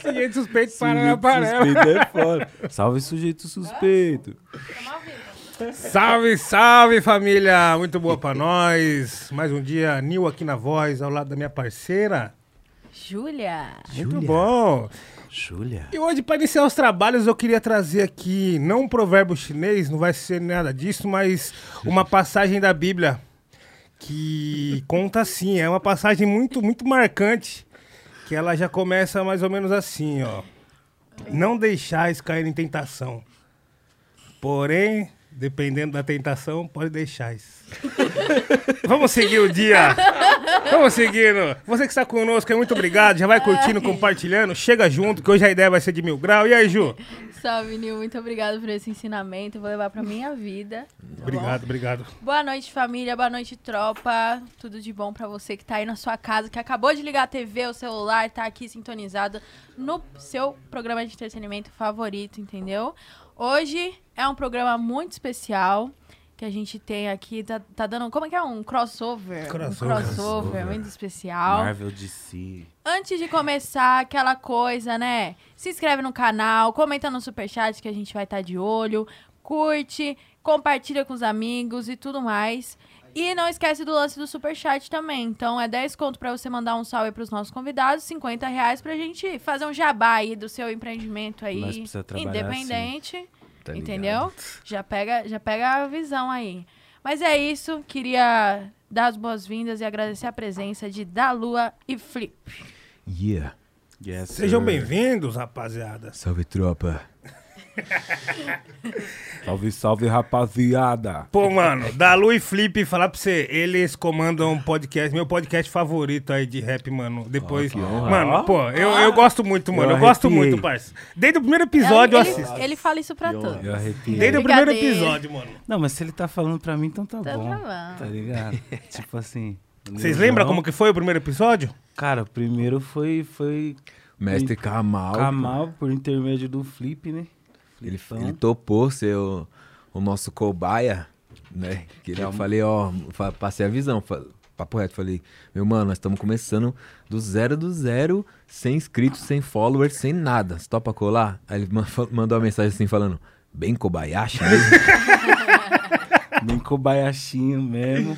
Sujeito suspeito para aparelho. Suspeito é foda. Salve sujeito suspeito. Salve, salve família! Muito boa pra nós. Mais um dia, Nil aqui na voz, ao lado da minha parceira. Júlia. Muito Júlia. bom. Júlia. E hoje, para iniciar os trabalhos, eu queria trazer aqui, não um provérbio chinês, não vai ser nada disso, mas uma passagem da Bíblia que conta assim, é uma passagem muito, muito marcante, que ela já começa mais ou menos assim, ó. Não deixais cair em tentação. Porém, dependendo da tentação, pode deixais. Vamos seguir o dia. Vamos seguindo. Você que está conosco, muito obrigado. Já vai curtindo, compartilhando. Chega junto, que hoje a ideia vai ser de mil graus. E aí, Ju? Salve, Nil. Muito obrigado por esse ensinamento. Vou levar pra minha vida. tá Obrigado, bom? obrigado. Boa noite, família. Boa noite, tropa. Tudo de bom pra você que tá aí na sua casa, que acabou de ligar a TV, o celular, tá aqui sintonizado no seu programa de entretenimento favorito, entendeu? Hoje é um programa muito especial que a gente tem aqui. Tá, tá dando. Como é que é? Um crossover. Crossover. Um crossover muito especial. Marvel DC. Antes de começar, aquela coisa, né? Se inscreve no canal, comenta no superchat que a gente vai estar de olho, curte, compartilha com os amigos e tudo mais. E não esquece do lance do superchat também. Então é 10 conto pra você mandar um salve pros nossos convidados, 50 reais pra gente fazer um jabá aí do seu empreendimento aí. Independente. Tá entendeu? Já pega, já pega a visão aí. Mas é isso, queria dar as boas-vindas e agradecer a presença de Dalua e Flip. Yeah. Yes, Sejam bem-vindos, rapaziada. Salve, tropa. Salve, salve, rapaziada. Pô, mano, Dalu e Flip, falar pra você, eles comandam um podcast, meu podcast favorito aí de rap, mano. Depois. Honra. mano, pô, eu, eu gosto muito, mano. Eu, Eu gosto muito, parça. Desde o primeiro episódio ele, eu assisto. ele fala isso pra todos. Eu arrepiei. Desde o primeiro episódio, mano. Não, mas se ele tá falando pra mim, então tá, bom. tá bom. Tá ligado? tipo assim. Vocês lembram como que foi o primeiro episódio? Cara, o primeiro foi, foi Mestre Kamal. Kamal por intermédio do Flip, né? Ele, Flipão. ele topou ser o, o nosso cobaia, né? Que É eu falei, ó, passei a visão. Papo reto, falei, meu mano, nós estamos começando do zero do zero, sem inscritos, sem followers, sem nada. Você topa colar? Aí ele mandou uma mensagem assim falando, bem Kobayashi mesmo? Bem cobayachinho mesmo.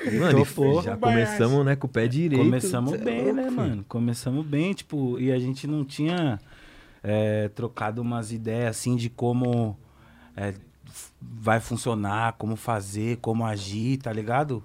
Ele Mano, topou. já começamos, né, com o pé direito. Começamos é bem, né, mano? Começamos bem, tipo, e a gente não tinha é, trocado umas ideias assim de como é, vai funcionar, como fazer, como agir, tá ligado?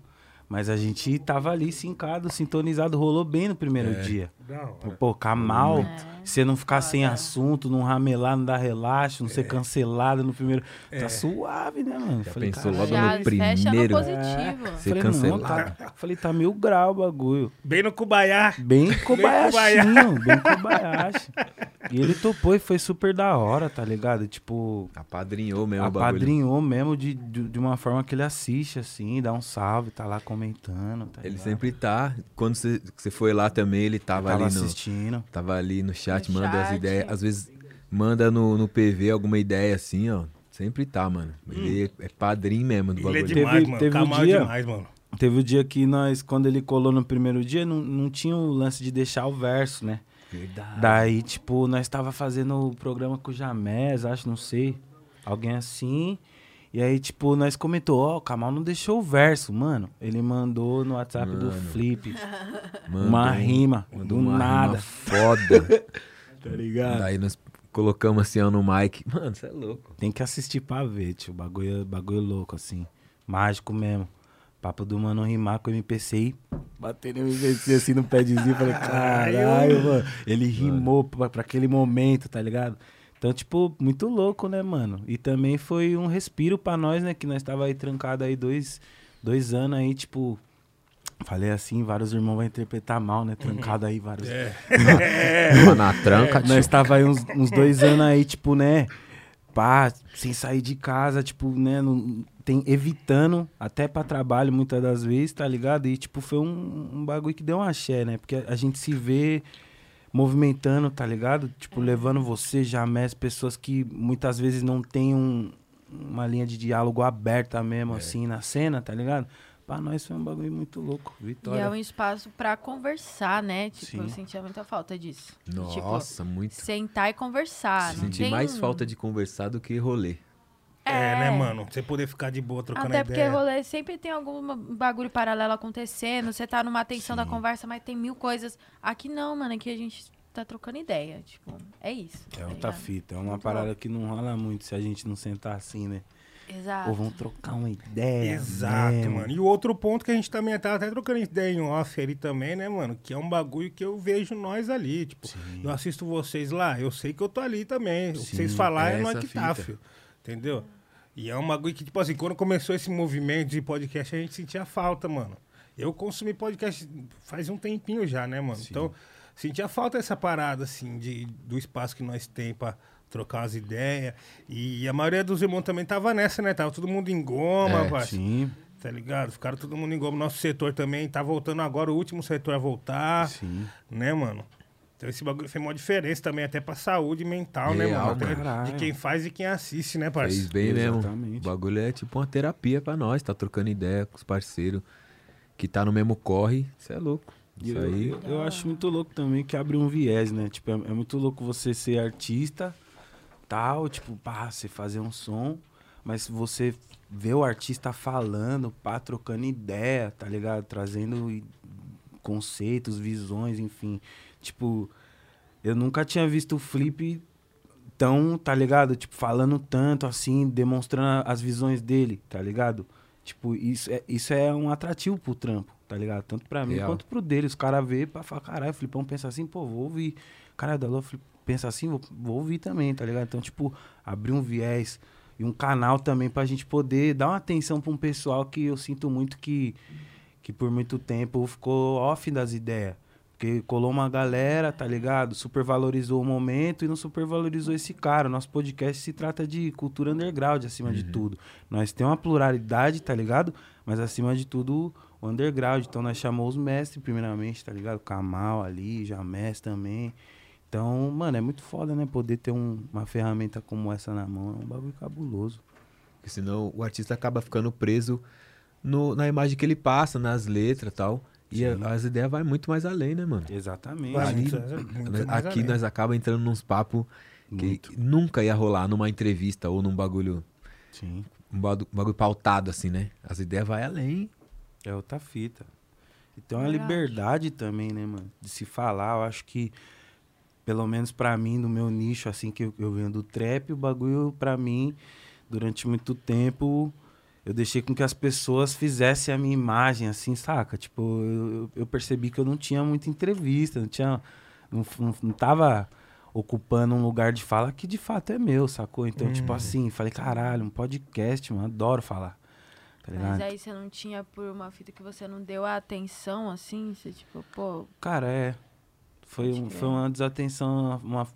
Mas a gente tava ali sincado, sintonizado, rolou bem no primeiro É. dia. Não. Pô, Kamal, É. você não ficar sem Foda. assunto, não ramelar, não dar relaxo, não ser cancelado no primeiro. Tá suave, né, mano? Já Falei, pensou caralho. logo Já no fecha no primeiro. positivo. Ser Falei, cancelado. não, tá, falei, tá mil grau o bagulho. Bem no Kubaiá. Bem Kobayashi. bem Kobayashi. E ele topou e foi super da hora, tá ligado? Tipo, Apadrinhou mesmo o bagulho. apadrinhou mesmo de, de, de uma forma que ele assiste, assim, dá um salve, tá lá comentando, tá Ele ligado? sempre tá. Quando você você foi lá também, ele tava, tava ali no, assistindo. tava ali no chat, No manda as chat. ideias. Às vezes manda no, no PV alguma ideia assim, ó. Sempre tá, mano. Ele é padrinho mesmo do Ele é bagulho. demais, Teve- mano. teve um Kamal é dia- demais, mano. Teve o dia que nós, quando ele colou no primeiro dia, não, não tinha o lance de deixar o verso, né? Verdade. Daí, tipo, nós tava fazendo o programa com o Jamés, acho, não sei. Alguém assim. E aí, tipo, nós comentou, ó, o Kamal não deixou o verso, mano. Ele mandou no WhatsApp do Mano. Flip Mandou uma um- rima, mandou do uma nada. rima foda. Tá ligado? Daí nós colocamos assim, ó, no mic. Mano, você é louco. Tem que assistir pra ver, tio. Bagulho, bagulho louco, assim. Mágico mesmo. Papo do mano rimar com o MPC e bater no MPC assim no padzinho. Falei, caralho, mano. Ele rimou pra, pra aquele momento, tá ligado? Então, tipo, muito louco, né, mano? E também foi um respiro pra nós, né? Que nós tava aí trancado aí dois, dois anos aí, tipo. Falei assim, vários irmãos vão interpretar mal, né? Trancado aí, vários. Tava na tranca, tio. Nós tava aí uns, uns dois anos aí, tipo, né? Pá, sem sair de casa, tipo, né? Não, tem, evitando até pra trabalho muitas das vezes, tá ligado? E, tipo, foi um, um bagulho que deu um axé, né? Porque a gente se vê movimentando, tá ligado? Tipo, levando você, Jamés, pessoas que muitas vezes não tem um, uma linha de diálogo aberta mesmo, assim, na cena, tá ligado? pra nós foi um bagulho muito louco. E Vitória. é um espaço pra conversar, né? Tipo, Sim. eu sentia muita falta disso. Tipo, Nossa, muito. sentar e conversar. Senti tem... mais falta de conversar do que rolê. É, né, mano? Você poder ficar de boa trocando Até porque ideia. rolê sempre tem algum bagulho paralelo acontecendo. Você tá numa tensão da Sim. conversa, mas tem mil coisas. Aqui não, mano. Aqui a gente tá trocando ideia. Tipo, é isso. É tá outra ligado? fita. É uma Muito parada que não rola muito se a gente não sentar assim, né? Exato. Ou vamos trocar uma ideia. Exato, mesmo. mano. E o outro ponto que a gente também tá até trocando ideia em off ali também, né, mano? Que é um bagulho que eu vejo nós ali. Tipo, Sim. eu assisto vocês lá, eu sei que eu tô ali também. O que Sim, vocês falarem é não é essa que tá, fita. filho. Entendeu? E é um bagulho que, tipo assim, quando começou esse movimento de podcast, a gente sentia falta, mano. Eu consumi podcast faz um tempinho já, né, mano? Sim. Então, sentia falta dessa parada, assim, de, do espaço que nós tem pra trocar as ideias. E a maioria dos irmãos também tava nessa, né? Tava todo mundo em goma, É, parceiro. Sim, Tá ligado? Ficaram todo mundo em goma. Nosso setor também tá voltando agora, o último setor a voltar, sim. né, mano? Então esse bagulho fez uma diferença também, até pra saúde mental, né, Real, mano? Até caralho. de quem faz e quem assiste, né, Fez parceiro? bem mesmo. Exatamente. O bagulho é tipo uma terapia pra nós, tá trocando ideia com os parceiros que tá no mesmo corre. Isso é louco. Isso eu, aí. eu, eu acho muito louco também que abre um viés, né? Tipo, é, é muito louco você ser artista, tal, tipo, pá, você fazer um som, mas você vê o artista falando, pá, trocando ideia, tá ligado? Trazendo conceitos, visões, enfim. Tipo, eu nunca tinha visto o Flip tão, tá ligado? Tipo, falando tanto assim, demonstrando as visões dele, tá ligado? Tipo, isso é, isso é um atrativo pro trampo, tá ligado? Tanto pra mim Real. quanto pro dele. Os caras vê pra falar, caralho, o Flipão pensa assim, pô, vou ouvir. Caralho, da Lua pensa assim, vou, vou ouvir também, tá ligado? Então, tipo, abrir um viés e um canal também pra gente poder dar uma atenção pra um pessoal que eu sinto muito que, que por muito tempo ficou off das ideias. Porque colou uma galera, tá ligado? Supervalorizou o momento e não supervalorizou esse cara. Nosso podcast se trata de cultura underground, acima de tudo. Nós temos uma pluralidade, tá ligado? Mas acima de tudo, o underground. Então nós chamamos os mestres, primeiramente, tá ligado? Kamal ali, Jamés também. Então, mano, é muito foda, né? Poder ter um- uma ferramenta como essa na mão. É um bagulho cabuloso. Porque senão o artista acaba ficando preso no- na imagem que ele passa, nas letras e tal. E a- as ideias vai muito mais além, né, mano? Exatamente. Vai Ali- muito- muito Nós- mais Aqui além. nós acaba entrando nos papos que Muito. nunca ia rolar numa entrevista ou num bagulho, Sim. um bagulho, um bagulho pautado assim, né? As ideias vai além. É outra fita. E tem uma Verdade. liberdade também, né, mano? De se falar. Eu acho que, pelo menos pra mim, no meu nicho, assim, que eu, eu venho do trap, o bagulho, pra mim, durante muito tempo, eu deixei com que as pessoas fizessem a minha imagem, assim, saca? Tipo, eu, eu- percebi que eu não tinha muita entrevista, não tinha. Não, não, não tava ocupando um lugar de fala que de fato é meu, sacou? Então, tipo Uhum. assim, falei, caralho, um podcast, mano, adoro falar. Tá? Mas aí você não tinha por uma fita que você não deu a atenção, assim? Você, tipo, pô, Cara, é. Foi, um, foi uma desatenção, uma.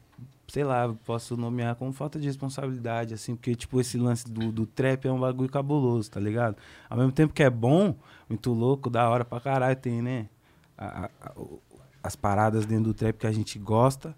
Sei lá, posso nomear como falta de responsabilidade, assim, porque, tipo, esse lance do, do trap é um bagulho cabuloso, tá ligado? Ao mesmo tempo que é bom, muito louco, da hora pra caralho, tem, né? a- a- a- as paradas dentro do trap que a gente gosta.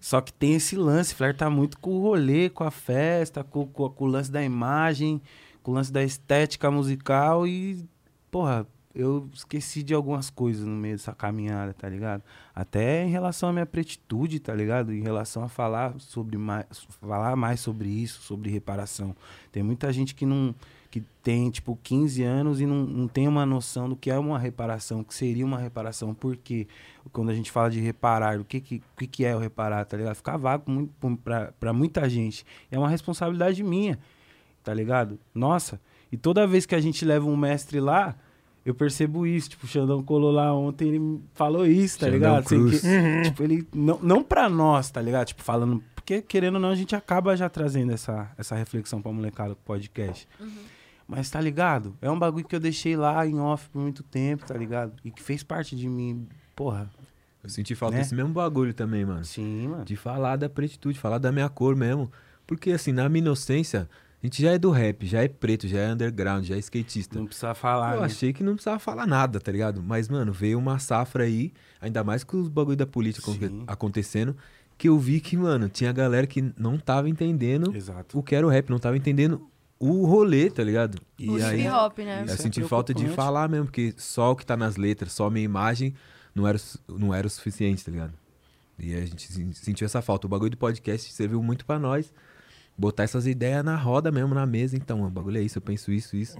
Só que tem esse lance, flerta muito com o rolê, com a festa, com, com, com o lance da imagem, com o lance da estética musical e, porra, eu esqueci de algumas coisas no meio dessa caminhada, tá ligado? Até em relação à minha pretitude, tá ligado? Em relação a falar sobre mais, falar mais sobre isso, sobre reparação. Tem muita gente que não que tem tipo 15 anos e não, não tem uma noção do que é uma reparação, o que seria uma reparação, porque quando a gente fala de reparar, o que que, que, que é o reparar, tá ligado? Ficar vago pra, pra muita gente. É uma responsabilidade minha, tá ligado? Nossa, e toda vez que a gente leva um mestre lá, eu percebo isso. Tipo, o Xandão colou lá ontem, ele me falou isso, tá Xandão ligado? Sem Cruz. que- Uhum. Tipo, ele. Não, não pra nós, tá ligado? Tipo, falando. Porque, querendo ou não, a gente acaba já trazendo essa, essa reflexão pra molecada com o podcast. Mas tá ligado? É um bagulho que eu deixei lá em off por muito tempo, tá ligado? E que fez parte de mim. Porra. Eu senti falta Né? desse mesmo bagulho também, mano. Sim, mano. De falar da pretitude, falar da minha cor mesmo. Porque, assim, na minha inocência, a gente já é do rap, já é preto, já é underground, já é skatista. Não precisa falar, eu né? achei que não precisava falar nada, tá ligado? Mas, mano, veio uma safra aí, ainda mais com os bagulho da política Sim. acontecendo, que eu vi que, mano, tinha galera que não tava entendendo Exato. o que era o rap, não tava entendendo o rolê, tá ligado? E o aí- hip hop, né? Eu é senti falta de falar mesmo, porque só o que tá nas letras, só a minha imagem, não era, não era o suficiente, tá ligado? E a gente sen- sentiu essa falta. O bagulho do podcast serviu muito pra nós. Botar essas ideias na roda mesmo, na mesa. Então, o bagulho é isso, eu penso isso, isso.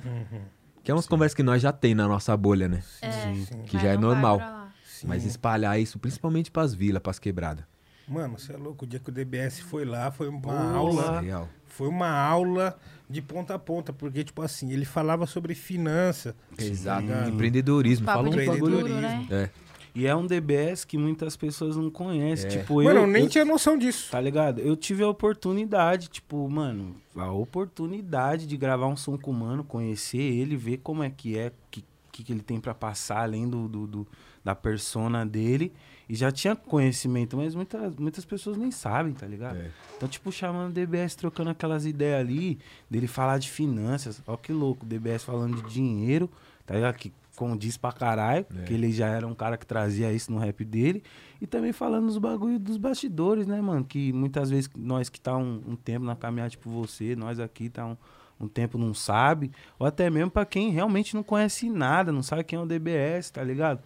Que é umas conversas que nós já tem na nossa bolha, né? É, Sim. Que mas já é normal. Sim. Mas espalhar isso, principalmente pras vilas, pras quebradas. Mano, você é louco. O dia que o DBS foi lá, foi uma Porra. aula. Real. Foi uma aula de ponta a ponta, porque, tipo assim, ele falava sobre finança. Exato. ligado? Empreendedorismo. Fala um bagulho. né? É. E é um DBS que muitas pessoas não conhecem. É. Tipo, Mano, eu, eu nem eu- tinha noção disso. Tá ligado? Eu tive a oportunidade, tipo, mano, a oportunidade de gravar um som com o mano, conhecer ele, ver como é que é, que, que, que ele tem pra passar, além do, do, do- da persona dele. E já tinha conhecimento, mas muitas, muitas pessoas nem sabem, tá ligado? É. Então, tipo, chamando o DBS, trocando aquelas ideias ali, dele falar de finanças. Ó que louco, o DBS falando de dinheiro, tá ligado? Que condiz pra caralho, É. que ele já era um cara que trazia isso no rap dele. E também falando dos bagulho dos bastidores, né, mano? Que muitas vezes nós que tá um, um tempo na caminhada, tipo você, nós aqui tá um, um tempo não sabe. Ou até mesmo pra quem realmente não conhece nada, não sabe quem é o DBS, tá ligado?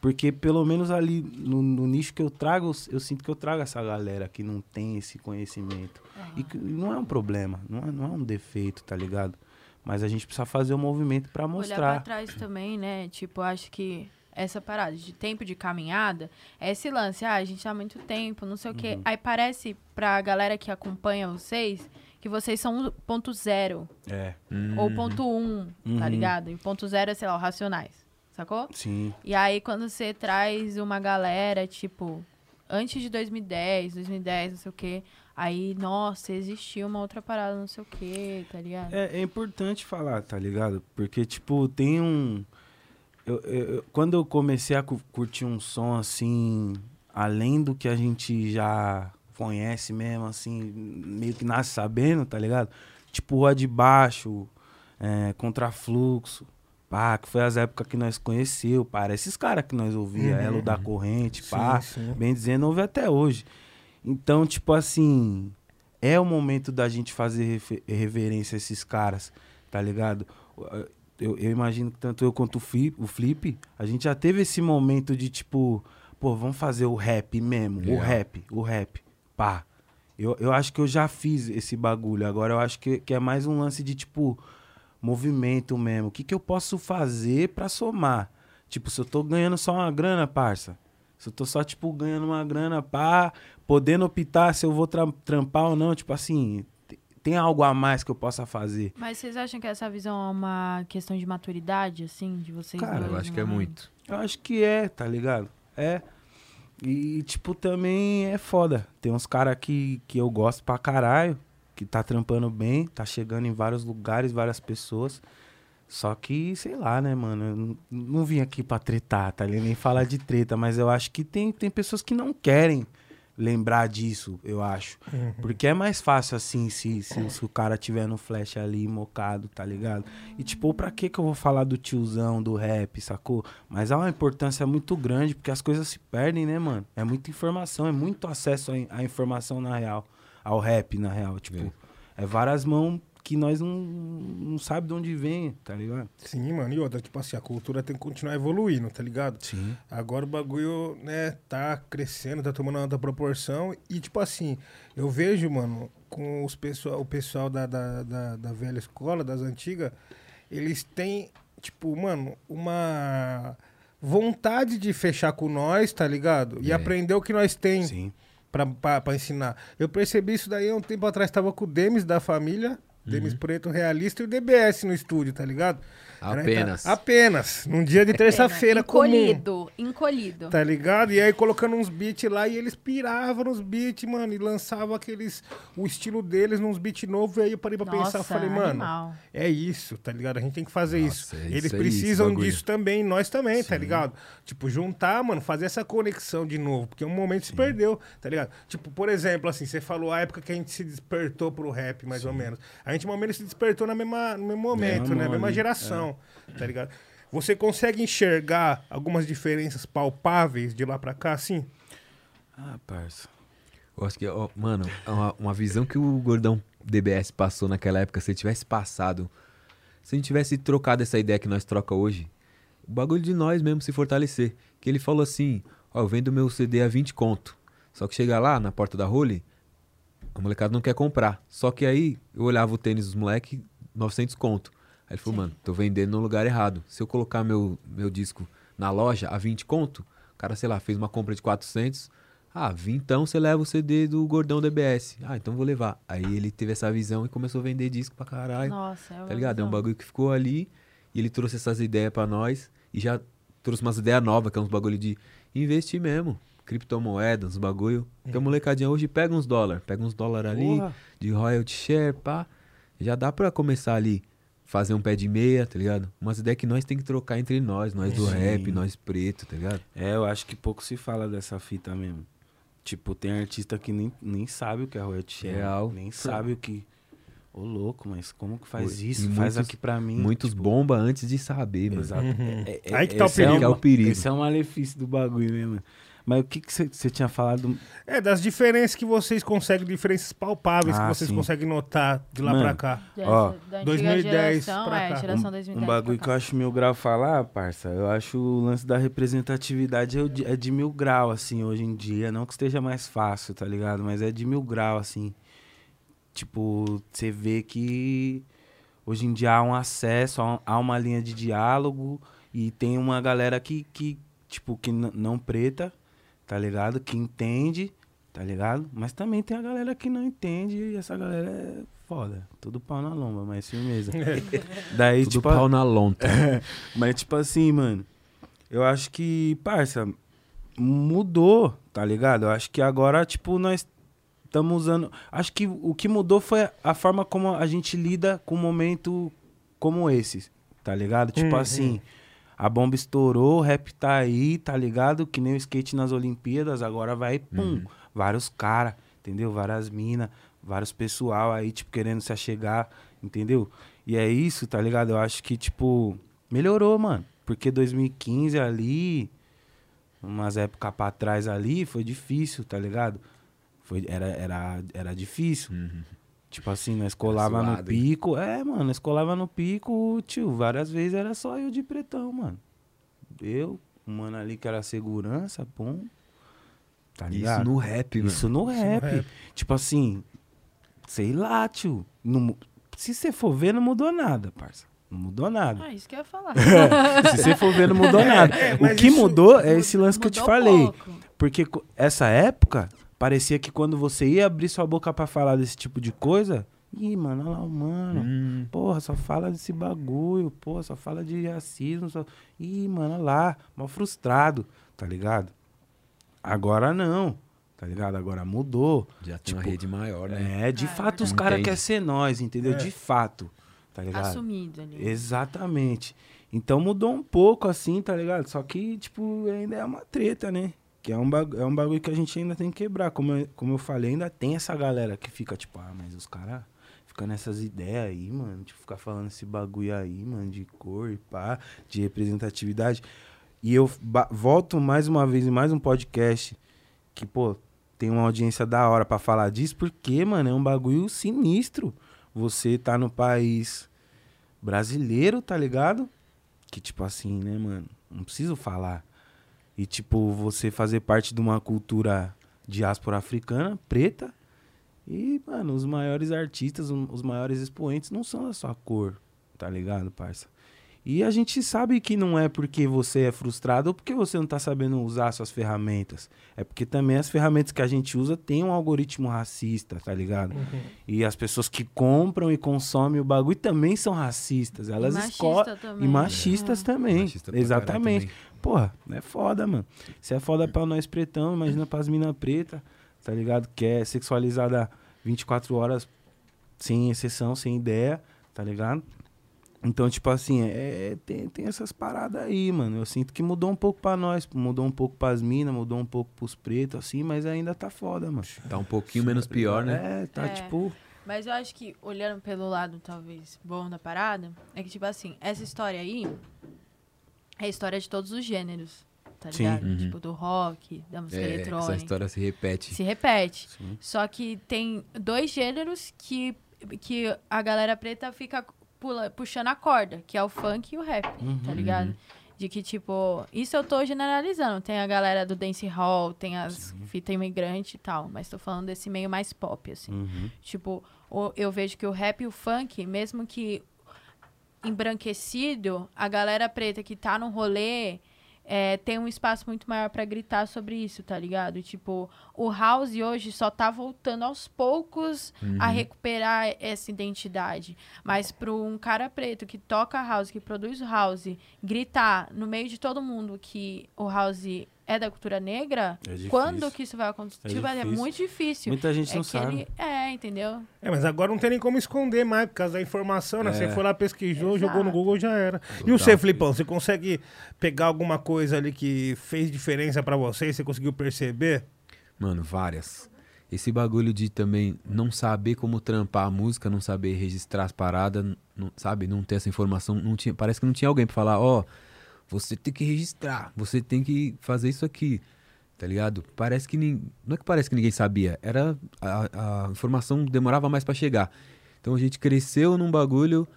Porque pelo menos ali no, no nicho que eu trago, eu, eu sinto que eu trago essa galera que não tem esse conhecimento. E que não é um problema, não é, não é um defeito, tá ligado? Mas a gente precisa fazer o movimento pra Olhar pra mostrar. trás também, né? Tipo, acho que essa parada de tempo de caminhada é esse lance. Ah, a gente tá há muito tempo, não sei o quê. Uhum. Aí parece pra galera que acompanha vocês que vocês são ponto zero É, ou ponto um, tá Uhum. ligado? E ponto zero é, sei lá, o Racionais. Sacou? sim. E aí, quando você traz uma galera, tipo, antes de 2010, 2010, não sei o quê, aí, nossa, existia uma outra parada, não sei o quê, tá ligado? É, é importante falar, tá ligado? Porque, tipo, tem um. eu- eu- quando eu comecei a cu- curtir um som assim, além do que a gente já conhece mesmo, assim, meio que nasce sabendo, tá ligado? Tipo, Rua de Baixo, é, Contrafluxo, pá, que foi as épocas que nós conheceu, pá, esses caras que nós ouvia, Uhum. Elo da Corrente, pá, Sim, sim. bem dizendo, ouve até hoje. Então, tipo assim, é o momento da gente fazer reverência a esses caras, tá ligado? Eu, eu imagino que tanto eu quanto o Flip, o Flip, a gente já teve esse momento de tipo, pô, vamos fazer o rap mesmo, o Legal. rap, o rap, pá. Eu, eu acho que eu já fiz esse bagulho, agora eu acho que, que é mais um lance de tipo, movimento mesmo. O que, que eu posso fazer pra somar? Tipo, se eu tô ganhando só uma grana, parça. Se eu tô só, tipo, ganhando uma grana, pá, podendo optar se eu vou tra- trampar ou não, tipo assim, te- tem algo a mais que eu possa fazer. Mas vocês acham que essa visão é uma questão de maturidade, assim, de vocês Cara, dois? Eu acho que é não muito. Eu acho que é, tá ligado? É. E, tipo, também é foda. Tem uns caras que, que eu gosto pra caralho, que tá trampando bem, tá chegando em vários lugares, várias pessoas. Só que, sei lá, né, mano? Eu não, vim aqui pra tretar, tá ligado? Nem falar de treta, mas eu acho que tem, tem pessoas que não querem lembrar disso, eu acho. Uhum. Porque é mais fácil assim, se, se, se o cara tiver no flash ali, mocado, tá ligado? E tipo, pra que que eu vou falar do tiozão, do rap, sacou? Mas há uma importância muito grande, porque as coisas se perdem, né, mano? É muita informação, é muito acesso à in- à informação na real, ao rap na real, tipo. É, várias mãos que nós não, não sabe de onde vem, tá ligado? Sim, mano. E outra, tipo assim, a cultura tem que continuar evoluindo, tá ligado? Sim. Agora o bagulho, né, tá crescendo, tá tomando uma outra proporção. E, tipo assim, eu vejo, mano, com os pessoal, o pessoal da, da, da, da velha escola, das antigas, eles têm, tipo, mano, uma vontade de fechar com nós, tá ligado? E É. aprender o que nós tem Sim. pra, pra, pra ensinar. Eu percebi isso daí há um tempo atrás, tava com o Demis da família, Demis Preto Realista e o DBS no estúdio, tá ligado? Era- Apenas. Apenas. Num dia de terça-feira comum. Encolhido, encolhido. Tá ligado? E aí colocando uns beats lá e eles piravam nos beats, mano, e lançavam aqueles. o estilo deles nos beats novos. E aí eu parei pra pensar, Nossa, falei, mano, animal. é isso, tá ligado? A gente tem que fazer Nossa, isso. é Eles isso precisam bagulho. disso também, nós também, tá ligado? Tipo, juntar, mano, fazer essa conexão de novo, porque um momento se perdeu, tá ligado? Tipo, por exemplo, assim, você falou a época que a gente se despertou pro rap, mais ou menos. A gente, mais ou menos, se despertou na mesma, no mesmo momento, Mesmo né? Mesma ali, tá ligado? Você consegue enxergar algumas diferenças palpáveis de lá pra cá, assim? Ah, parça. Eu acho que, ó, mano, é uma, uma visão que o Gordão DBS passou naquela época, se ele tivesse passado, se a gente tivesse trocado essa ideia que nós troca hoje, o bagulho de nós mesmo se fortalecer. Que ele falou assim, ó, eu vendo meu CD a 20 conto. Só que chega lá, na porta da Role, a molecada não quer comprar. Só que aí, eu olhava o tênis dos moleques, 900 conto. Aí ele falou, mano, tô vendendo no lugar errado. Se eu colocar meu, meu disco na loja a 20 conto, o cara, sei lá, fez uma compra de 400, ah, então você leva o CD do Gordão DBS. Ah, então vou levar. Aí ele teve essa visão e começou a vender disco pra caralho. Nossa, é Tá ligado? É um visão. bagulho que ficou ali e ele trouxe essas ideias pra nós e já trouxe umas ideias novas, que é uns bagulho de investir mesmo. Criptomoeda, uns bagulho. Que a molecadinha hoje pega uns dólares, pega uns dólares ali, Porra. de royalty share, pá. Já dá pra começar ali, fazer um pé de meia, tá ligado? Umas ideias que nós tem que trocar entre nós, nós do Sim. rap, nós preto, tá ligado? É, eu acho que pouco se fala dessa fita mesmo. Tipo, tem artista que nem, nem sabe o que é royalty share. Real. Nem sabe o que... Ô, louco, mas como que faz isso? faz muitos- aqui pra mim. Muitos tipo, bomba antes de saber, mano. Exato. Uhum. É- é- Aí que tá o esse perigo. É Que é o perigo. Esse é o malefício do bagulho mesmo. Mas o que que você tinha falado? É, das diferenças que vocês conseguem, diferenças palpáveis Ah, que vocês sim. conseguem notar de lá Mano, pra cá. Ó, da antiga 2010 geração, pra é, cá. geração Um, 2010 um bagulho pra que eu acho mil grau falar, parça. Eu acho o lance da representatividade é, de, é de mil grau, assim, hoje em dia. Não que esteja mais fácil, tá ligado? Mas é de mil grau, assim. Tipo, você vê que hoje em dia há um acesso, há um- uma linha de diálogo e tem uma galera que, que tipo, que não preta, tá ligado? Que entende, tá ligado? Mas também tem a galera que não entende e essa galera é foda. Tudo pau na lomba, mas firmeza. Daí, Tudo tipo, pau na lonta. mas, tipo assim, mano, eu acho que, parça, mudou, tá ligado? Eu acho que agora, tipo, nós estamos usando. Acho que o que mudou foi a forma como a gente lida com um momento como esse, tá ligado? Tipo Uhum. assim. A bomba estourou, o rap tá aí, tá ligado? Que nem o skate nas Olimpíadas, agora vai, pum, Uhum. vários caras, entendeu? Várias minas, vários pessoal aí, tipo, querendo se achegar, entendeu? E é isso, tá ligado? Eu acho que, tipo, melhorou, mano. Porque 2015 ali, umas épocas pra trás ali, foi difícil, tá ligado? Foi, era, era, era difícil. Uhum. Tipo assim, nós colava no pico. É, mano, nós colava no pico, tio, várias vezes era só eu de pretão, mano. Eu, um mano ali que era segurança, pum. Tá ligado? Isso no rap, mano. Isso no Isso no rap. rap. Tipo assim, sei lá, tio. Não mu- se você for ver, não mudou nada, parça. Não mudou nada. Ah, isso que eu ia falar. Se você for ver, não mudou nada. É, o que mudou é esse lance que eu te falei. pouco. Porque co- essa época, parecia que quando você ia abrir sua boca pra falar desse tipo de coisa, ih, mano, olha lá o mano. Hum, Porra, só fala desse bagulho, porra, só fala de racismo. Só... Ih, mano, olha lá, mal frustrado, tá ligado? Agora não, tá ligado? Agora mudou. já tem uma Tipo, rede maior, né? É, de É, fato os caras querem ser nós, entendeu? É. De fato, tá ligado? Assumido ali. Exatamente. Então mudou um pouco assim, tá ligado? Só que, tipo, ainda é uma treta, né? Que é um, bagu é um bagulho que a gente ainda tem que quebrar. Como eu, como eu falei, ainda tem essa galera que fica, tipo, ah, mas os caras ficam nessas ideias aí, mano. Tipo, ficar falando esse bagulho aí, mano, de cor e pá, de representatividade. E eu volto mais uma vez em mais um podcast que, pô, tem uma audiência da hora pra falar disso, porque, mano, é um bagulho sinistro. Você tá no país brasileiro, tá ligado? Que, tipo assim, né, mano? Não preciso falar. E, tipo, você fazer parte de uma cultura diáspora africana, preta. E, mano, os maiores artistas, os maiores expoentes não são da sua cor, tá ligado, parça? E a gente sabe que não é porque você é frustrado ou porque você não tá sabendo usar suas ferramentas. É porque também as ferramentas que a gente usa tem um algoritmo racista, tá ligado? E as pessoas que compram e consomem o bagulho também são racistas. Elas machista escolhem. também. E machistas É. também. Machista Exatamente. também. Porra, é foda, mano. Isso é foda pra nós pretão, imagina pras minas preta, tá ligado? Que é sexualizada 24 horas, sem exceção, sem ideia, tá ligado? Então, tipo assim, é, tem, tem essas paradas aí, mano. Eu sinto que mudou um pouco pra nós, mudou um pouco pras minas, mudou um pouco pros pretos, assim, mas ainda tá foda, mano. Tá um pouquinho menos pior, né? É, tá É. tipo. Mas eu acho que, olhando pelo lado, talvez, bom da parada, é que, tipo assim, essa história aí é a história de todos os gêneros, tá Sim. ligado? Uhum. Tipo, do rock, da música É, eletrônica. essa história se repete. Se repete. Sim. Só que tem dois gêneros que que a galera preta fica pula- puxando a corda, que é o funk e o rap, tá ligado? De que, tipo, isso eu tô generalizando. Tem a galera do dance hall, tem as fita imigrante e tal, mas tô falando desse meio mais pop, assim. Uhum. Tipo, eu vejo que o rap e o funk, mesmo que embranquecido, a galera preta que tá no rolê é, tem um espaço muito maior pra gritar sobre isso, tá ligado? Tipo, o house hoje só tá voltando aos poucos a recuperar essa identidade. Mas pra um cara preto que toca house, que produz house, gritar no meio de todo mundo que o house é da cultura negra, É quando que isso vai acontecer? É Tipo, é muito difícil. Muita gente É não sabe. ele- É, entendeu? É, mas agora não tem nem como esconder mais, por causa da informação, né? É. Você foi lá, pesquisou, Exato. jogou no Google, já era. E o você, Flipão, você consegue pegar alguma coisa ali que fez diferença pra você você conseguiu perceber? Mano, várias. Esse bagulho de também não saber como trampar a música, não saber registrar as paradas, não- sabe? Não ter essa informação. Não tinha, parece que não tinha alguém pra falar, ó, você tem que registrar, você tem que fazer isso aqui. Tá ligado? Parece que nin- não é que parece que ninguém sabia, era a, a informação demorava mais pra chegar. Então a gente cresceu num bagulho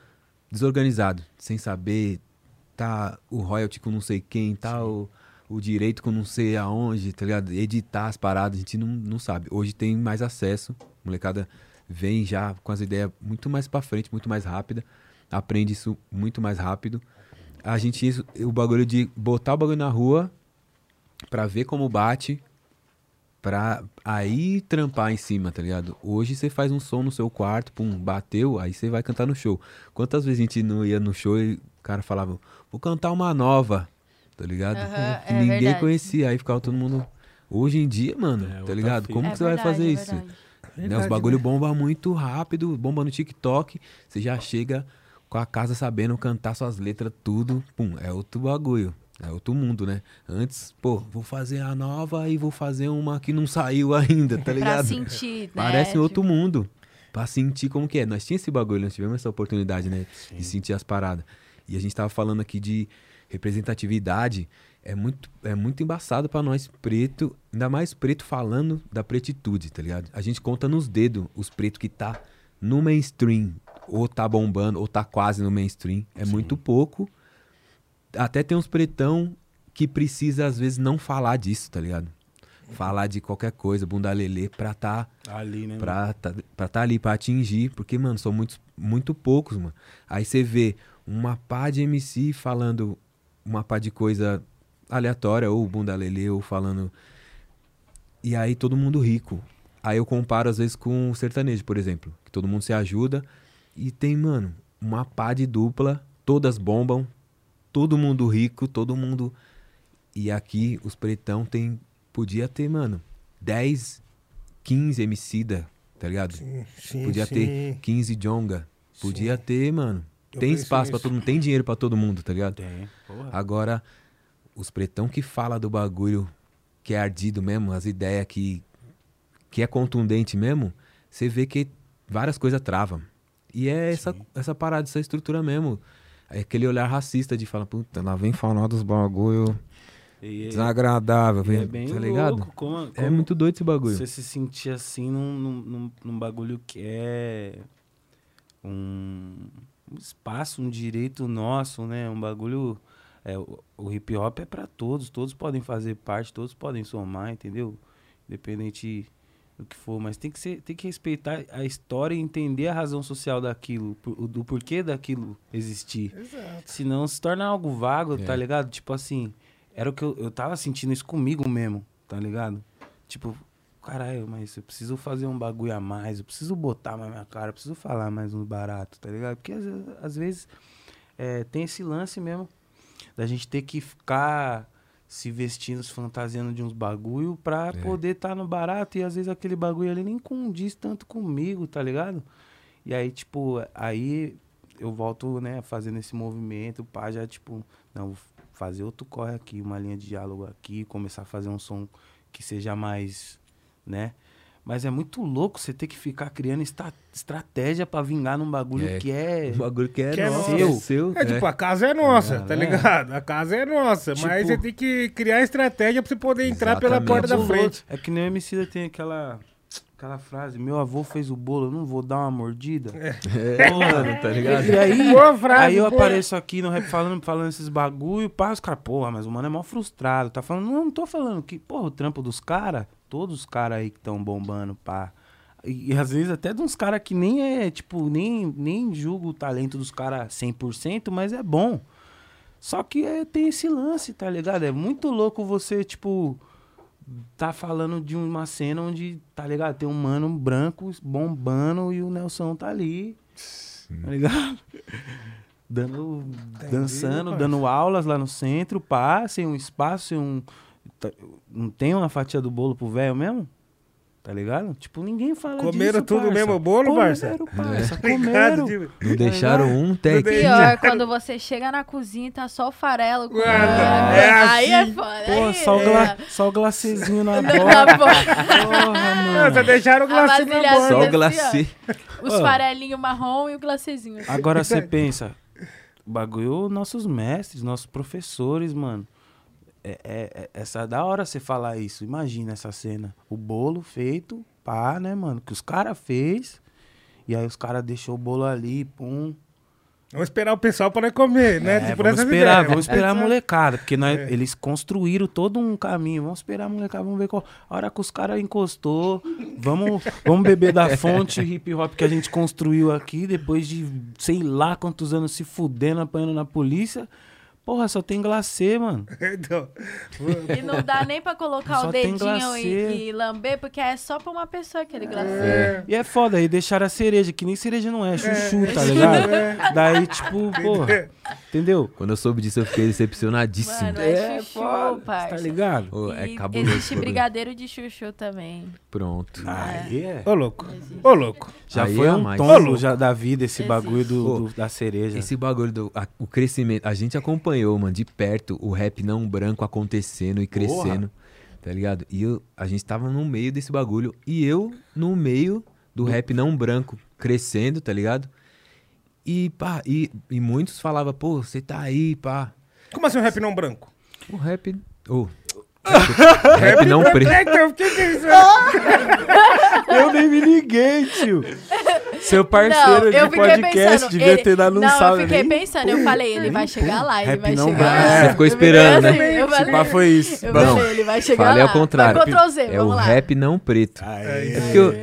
desorganizado, sem saber tá o royalty com não sei quem, tá o, o direito com não sei aonde, tá ligado? Editar as paradas, a gente não, não sabe. Hoje tem mais acesso, a molecada vem já com as ideias muito mais pra frente, muito mais rápida, aprende isso muito mais rápido. A gente, isso, o bagulho de botar o bagulho na rua pra ver como bate, pra aí trampar em cima, tá ligado? Hoje você faz um som no seu quarto, pum, bateu, aí você vai cantar no show. Quantas vezes a gente não ia no show e o cara falava, vou cantar uma nova, tá ligado? Aham, que é ninguém verdade. conhecia, aí ficava todo mundo... Hoje em dia, mano, É, tá ligado? Como É que você vai verdade, fazer é isso? verdade. Né, os bagulho né? bomba muito rápido, bomba no TikTok, você já chega com a casa sabendo cantar suas letras, tudo, pum, é outro bagulho. É outro mundo, né? Antes, pô, vou fazer a nova e vou fazer uma que não saiu ainda, tá Pra ligado? sentir, né? Parece outro Tipo, mundo. Pra sentir como que é. Nós tínhamos esse bagulho, nós tivemos essa oportunidade, né? De sentir as paradas. E a gente tava falando aqui de representatividade. É muito, é muito embaçado pra nós preto, ainda mais preto falando da pretitude, tá ligado? A gente conta nos dedos os pretos que tá no mainstream, ou tá bombando, ou tá quase no mainstream. É muito pouco. Até tem uns pretão que precisa, às vezes, não falar disso, tá ligado? Falar de qualquer coisa, bunda lelê, pra tá Ali, né? pra tá, pra tá ali, pra atingir, porque, mano, são muitos, muito poucos, mano. Aí você vê uma pá de MC falando uma pá de coisa aleatória, ou bunda lelê, ou falando. E aí todo mundo rico. Aí eu comparo, às vezes, com o sertanejo, por exemplo, que todo mundo se ajuda e tem, mano, uma pá de dupla, todas bombam, todo mundo rico, todo mundo. E aqui os pretão tem. Podia ter, mano, 10, 15 MC tá ligado? Sim, sim, Podia sim. ter 15 Jonga. Podia ter, mano. Eu tem espaço pra nisso. todo mundo, tem dinheiro pra todo mundo, tá ligado? Tem. Porra. Agora, os pretão que fala do bagulho que é ardido mesmo, as ideias que, que é contundente mesmo, você vê que várias coisas travam. E é essa, essa parada, essa estrutura mesmo. É aquele olhar racista de falar, puta, lá vem falar dos bagulho E é- desagradável, e é bem tá ligado? louco. Como, É como muito doido esse bagulho. Você se sentir assim num, num, num, bagulho que é um, um espaço, um direito nosso, né? Um bagulho. É, o, o hip hop é pra todos, todos podem fazer parte, todos podem somar, entendeu? Independente do que for, mas tem que, ser, tem que respeitar a história e entender a razão social daquilo, do porquê daquilo existir. Exato. Senão se torna algo vago, É. tá ligado? Tipo assim, era o que eu, eu tava sentindo isso comigo mesmo, tá ligado? Tipo, caralho, mas eu preciso fazer um bagulho a mais, eu preciso botar mais minha cara, eu preciso falar mais no barato, tá ligado? Porque às, às vezes é, tem esse lance mesmo da gente ter que ficar se vestindo, se fantasiando de uns bagulho pra É. poder estar no barato e às vezes aquele bagulho ali nem condiz tanto comigo, tá ligado? E aí, tipo, aí eu volto, né, fazendo esse movimento, pá, já, tipo, não, vou fazer outro corre aqui, uma linha de diálogo aqui, começar a fazer um som que seja mais, né? Mas é muito louco você ter que ficar criando esta- estratégia pra vingar num bagulho É. que é. Um bagulho que é, Que é nosso, seu. seu. É, tipo, a casa é nossa, É, tá né? ligado? A casa é nossa, Tipo- mas você tem que criar estratégia pra você poder entrar pela porta da frente. É que nem o Emicida tem aquela, aquela frase, meu avô fez o bolo, eu não vou dar uma mordida. É, mano, tá ligado? E aí, Boa frase, aí eu apareço aqui no rap falando, falando esses bagulho, pá, os caras, porra, mas o mano é mó frustrado. Tá falando, não, não tô falando que, porra, o trampo dos caras, todos os caras aí que estão bombando, pá. E, e às vezes até de uns caras que nem é, tipo, nem, nem julgo o talento dos caras 100%, mas é bom. Só que é, tem esse lance, tá ligado? É muito louco você, tipo, tá falando de uma cena onde, tá ligado? Tem um mano branco bombando e o Nelson tá ali, tá ligado? Dando, dançando, parça. dando aulas lá no centro, pá, sem um espaço, sem um... tá- não tem uma fatia do bolo pro velho mesmo? Tá ligado? Tipo, ninguém fala Comeram disso, tudo parça. mesmo bolo, parça? Comeram, parça, Obrigado, comeram. tio. Não deixaram um tec. Pior, quando você chega na cozinha e tá só o farelo. Com... Ah, é aí é assim. foda. Pô, aí só o, é- gla, só o glacezinho na boca. boca. Porra, Não, mano. só deixaram o glacê na borda. Só Assim, o glacê. Os farelinhos marrom e o glacezinho. assim. Agora você pensa, o bagulho, nossos mestres, nossos professores, mano. É, é, é- essa é da hora você falar isso. Imagina essa cena. O bolo feito, pá, né, mano? Que os caras fez. E aí os caras deixou o bolo ali, pum. Vamos esperar o pessoal para comer, né? É, Tipo, vamos esperar, ideias. vamos esperar a Essa- molecada, porque nós, É. eles construíram todo um caminho. Vamos esperar a molecada, vamos ver qual. A hora que os caras encostou, vamos, vamos beber da fonte hip hop que a gente construiu aqui, depois de sei lá quantos anos se fudendo, apanhando na polícia. Porra, só tem glacê, mano. Então, E não dá nem pra colocar Só o dedinho e, e lamber, porque é só pra uma pessoa aquele glacê. é, E é foda, aí deixaram a cereja, que nem cereja não é, chuchu, tá ligado? Daí, tipo, porra, entendeu? Quando eu soube disso, eu fiquei decepcionadíssimo. Mano, é, chuchu, parça. tá ligado? Ô, é E cabuloso. existe brigadeiro de chuchu também. Pronto. Aí é. Ô, louco. Ô, louco. Já Aí foi é um mais. Louco. já da vida esse Existe. bagulho do, do- da cereja. Esse bagulho do a- o crescimento, a gente acompanhou, mano, de perto o rap não branco acontecendo e crescendo, tá ligado? E eu, a gente tava no meio desse bagulho e eu no meio do rap não branco crescendo, tá ligado? E pá, e, e muitos falavam, pô, você tá aí, pá. Como assim um rap não branco? O rap, ô, rap não preto. O que que isso? Eu nem me liguei, tio. Seu parceiro de podcast devia ele- ter dado um Não, salve. eu fiquei nem- pensando, eu falei, ele vai chegar lá, ele Rap vai não chegar vai. lá. Você ficou esperando, falei né? assim, Eu Pá, falei, foi isso. eu Não, falei, ele vai chegar Falei lá. ao contrário. Foi Ctrl Z, É o vamos lá. rap não preto. Aí, É porque eu,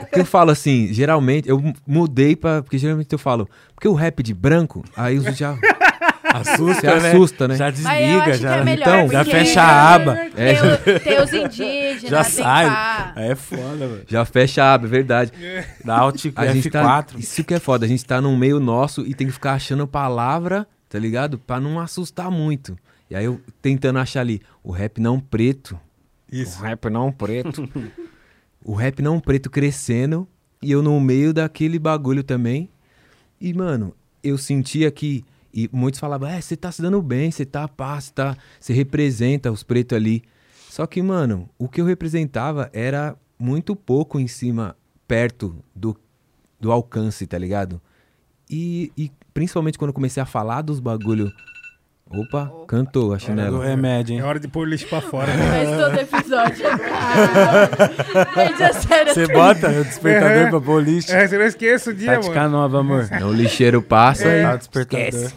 porque eu falo assim, geralmente, eu mudei pra. Porque geralmente eu falo, porque o rap de branco, aí os já. assusta, Você assusta, né? Já desliga, acho já, que é melhor, Então, já fecha a aba. É. Tem, tem os indígenas, Já sai. pá. É foda, velho. Já fecha a aba, é verdade. Dá Alt A gente tá, F4. isso que é foda, a gente tá num meio nosso e tem que ficar achando palavra, tá ligado? Pra não assustar muito. E aí eu tentando achar ali, o rap não preto. Isso. O rap não preto. o rap não preto crescendo e eu no meio daquele bagulho também. E, mano, eu sentia que. E muitos falavam, é, você tá se dando bem, você tá pá, você tá. Você representa os pretos ali. Só que, mano, o que eu representava era muito pouco em cima, perto do, do alcance, tá ligado? E, e principalmente quando eu comecei a falar dos bagulho. Opa, cantou a Do chinela. remédio, É hein? hora de pôr o lixo pra fora. Faz todo episódio. Gente, é sério. Você bota o despertador pra pôr lixo. É, você não esqueça o dia, Tática mano. nova, amor. Não, o lixeiro passa Tá o e. despertador.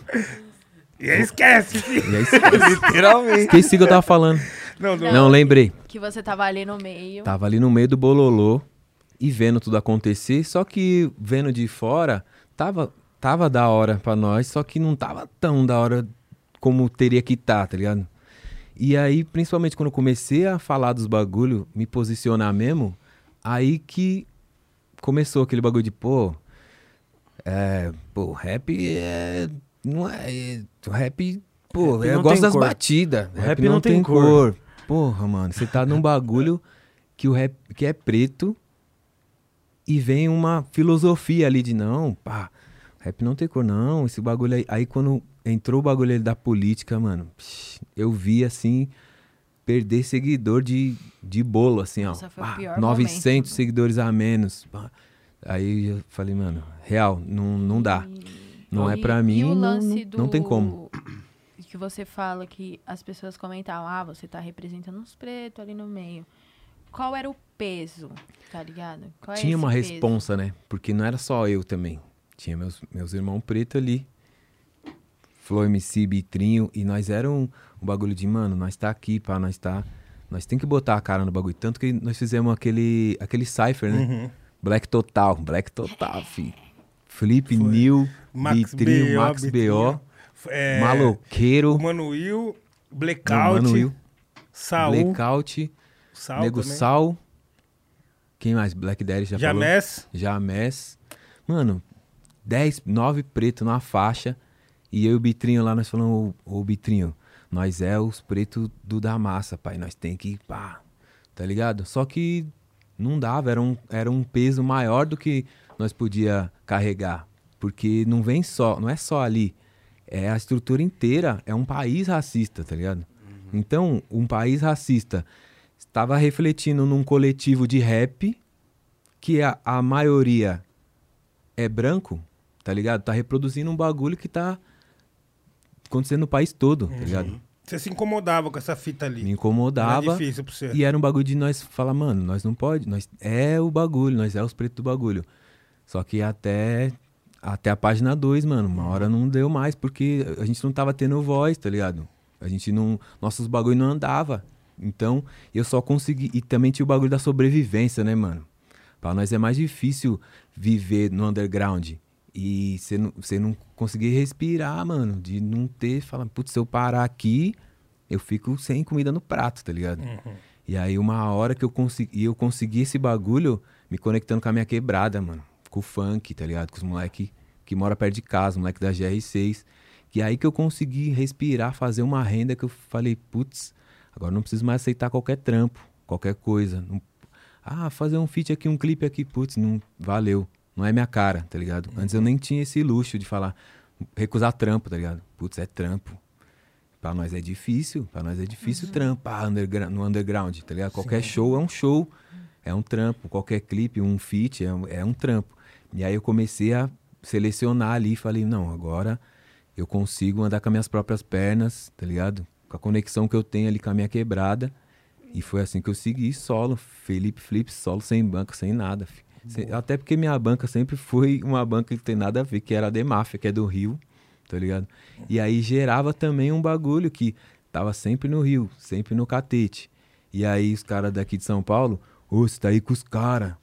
E aí esquece, filho. E aí, esqueci- Literalmente. esqueci o que eu tava falando. Não, não. Não, lembrei. Que você tava ali no meio. Tava ali no meio do bololô e vendo tudo acontecer, só que vendo de fora, tava, tava da hora pra nós, só que não tava tão da hora como teria que estar, tá, tá ligado? E aí, principalmente quando eu comecei a falar dos bagulho, me posicionar mesmo, aí que começou aquele bagulho de, pô, é, pô, rap é, não é, é rap, pô, Rap eu não gosto tem das cor. batidas, O rap não tem cor. cor. Porra, mano, você tá num bagulho que o rap que é preto e vem uma filosofia ali de não, pá, rap não tem cor não, esse bagulho aí. Aí quando entrou o bagulho da política, mano, eu vi assim perder seguidor de, de bolo assim, ó. Nossa, foi o pá, pior 900 momento. seguidores a menos. Aí eu falei, mano, real, não, não dá. Não é E- pra e mim, o não, lance não, não tem como. Que você fala que as pessoas comentavam, ah, você tá representando uns pretos ali no meio. qual era o peso, tá ligado? É Tinha uma peso? responsa, né? Porque não era só eu também. Tinha meus, meus irmãos preto ali. Flow MC, Bitrinho. E nós era um, um bagulho de, mano, nós tá aqui, pá, nós tá... Nós tem que botar a cara no bagulho. Tanto que nós fizemos aquele, aquele cypher, né? Uhum. Black Total. Black Total, fi. Felipe, Nil, Max Bitrinho, B.O., Max. B.O., É, Maloqueiro, Manuil, Blackout, Manuil, Saul, Blackout, Sal Nego também. Sal. Quem mais? Black Daddy já falou? Jamés. Jamés. Mano, 10, 9 preto na faixa. E eu e o Bitrinho lá, nós falamos, ô, ô Bitrinho, nós é os pretos do da massa, pai. Nós tem que, pá, tá ligado? Só que não dava, era um, era um peso maior do que nós podia carregar. Porque não vem só, não é só ali. É a estrutura inteira, é um país racista, tá ligado? Então, um país racista estava refletindo num coletivo de rap que a, a maioria é branco, tá ligado? Tá reproduzindo um bagulho que tá acontecendo no país todo, tá ligado? Você se incomodava com essa fita ali. Me incomodava. é difícil pra você. E era um bagulho de nós falar, mano, nós não pode, nós é o bagulho, nós é os pretos do bagulho. Só que até até a página 2, mano, uma hora não deu mais porque a gente não tava tendo voz, tá ligado? A gente não, nossos bagulho não andava. Então, eu só consegui e também tinha o bagulho da sobrevivência, né, mano? Pra nós é mais difícil viver no underground e você não, você não conseguir respirar, mano, de não ter, falar, putz, se eu parar aqui, eu fico sem comida no prato, tá ligado? E aí uma hora que eu consegui, eu consegui esse bagulho me conectando com a minha quebrada, mano. Com o funk, tá ligado? Com os moleque que mora perto de casa, moleque da GR6. Que aí que eu consegui respirar, fazer uma renda que eu falei, putz, agora não preciso mais aceitar qualquer trampo, qualquer coisa. Não- ah, fazer um feat aqui, um clipe aqui, putz, não valeu. Não é minha cara, tá ligado? Antes eu nem tinha esse luxo de falar, recusar trampo, tá ligado? Putz, é trampo. Pra nós é difícil, pra nós é difícil trampar undergra- no underground, tá ligado? Qualquer show é um show, é um trampo. Qualquer clipe, um feat, é um, é um trampo. E aí eu comecei a selecionar ali e falei, não, agora eu consigo andar com as minhas próprias pernas, tá ligado? Com a conexão que eu tenho ali com a minha quebrada. E foi assim que eu segui solo, Felipe Flip, solo sem banca, sem nada. fi. Até porque minha banca sempre foi uma banca que tem nada a ver, que era a Demáfia, que é do Rio, tá ligado? E aí gerava também um bagulho que tava sempre no Rio, sempre no catete. E aí os caras daqui de São Paulo, ô, você tá aí com os caras,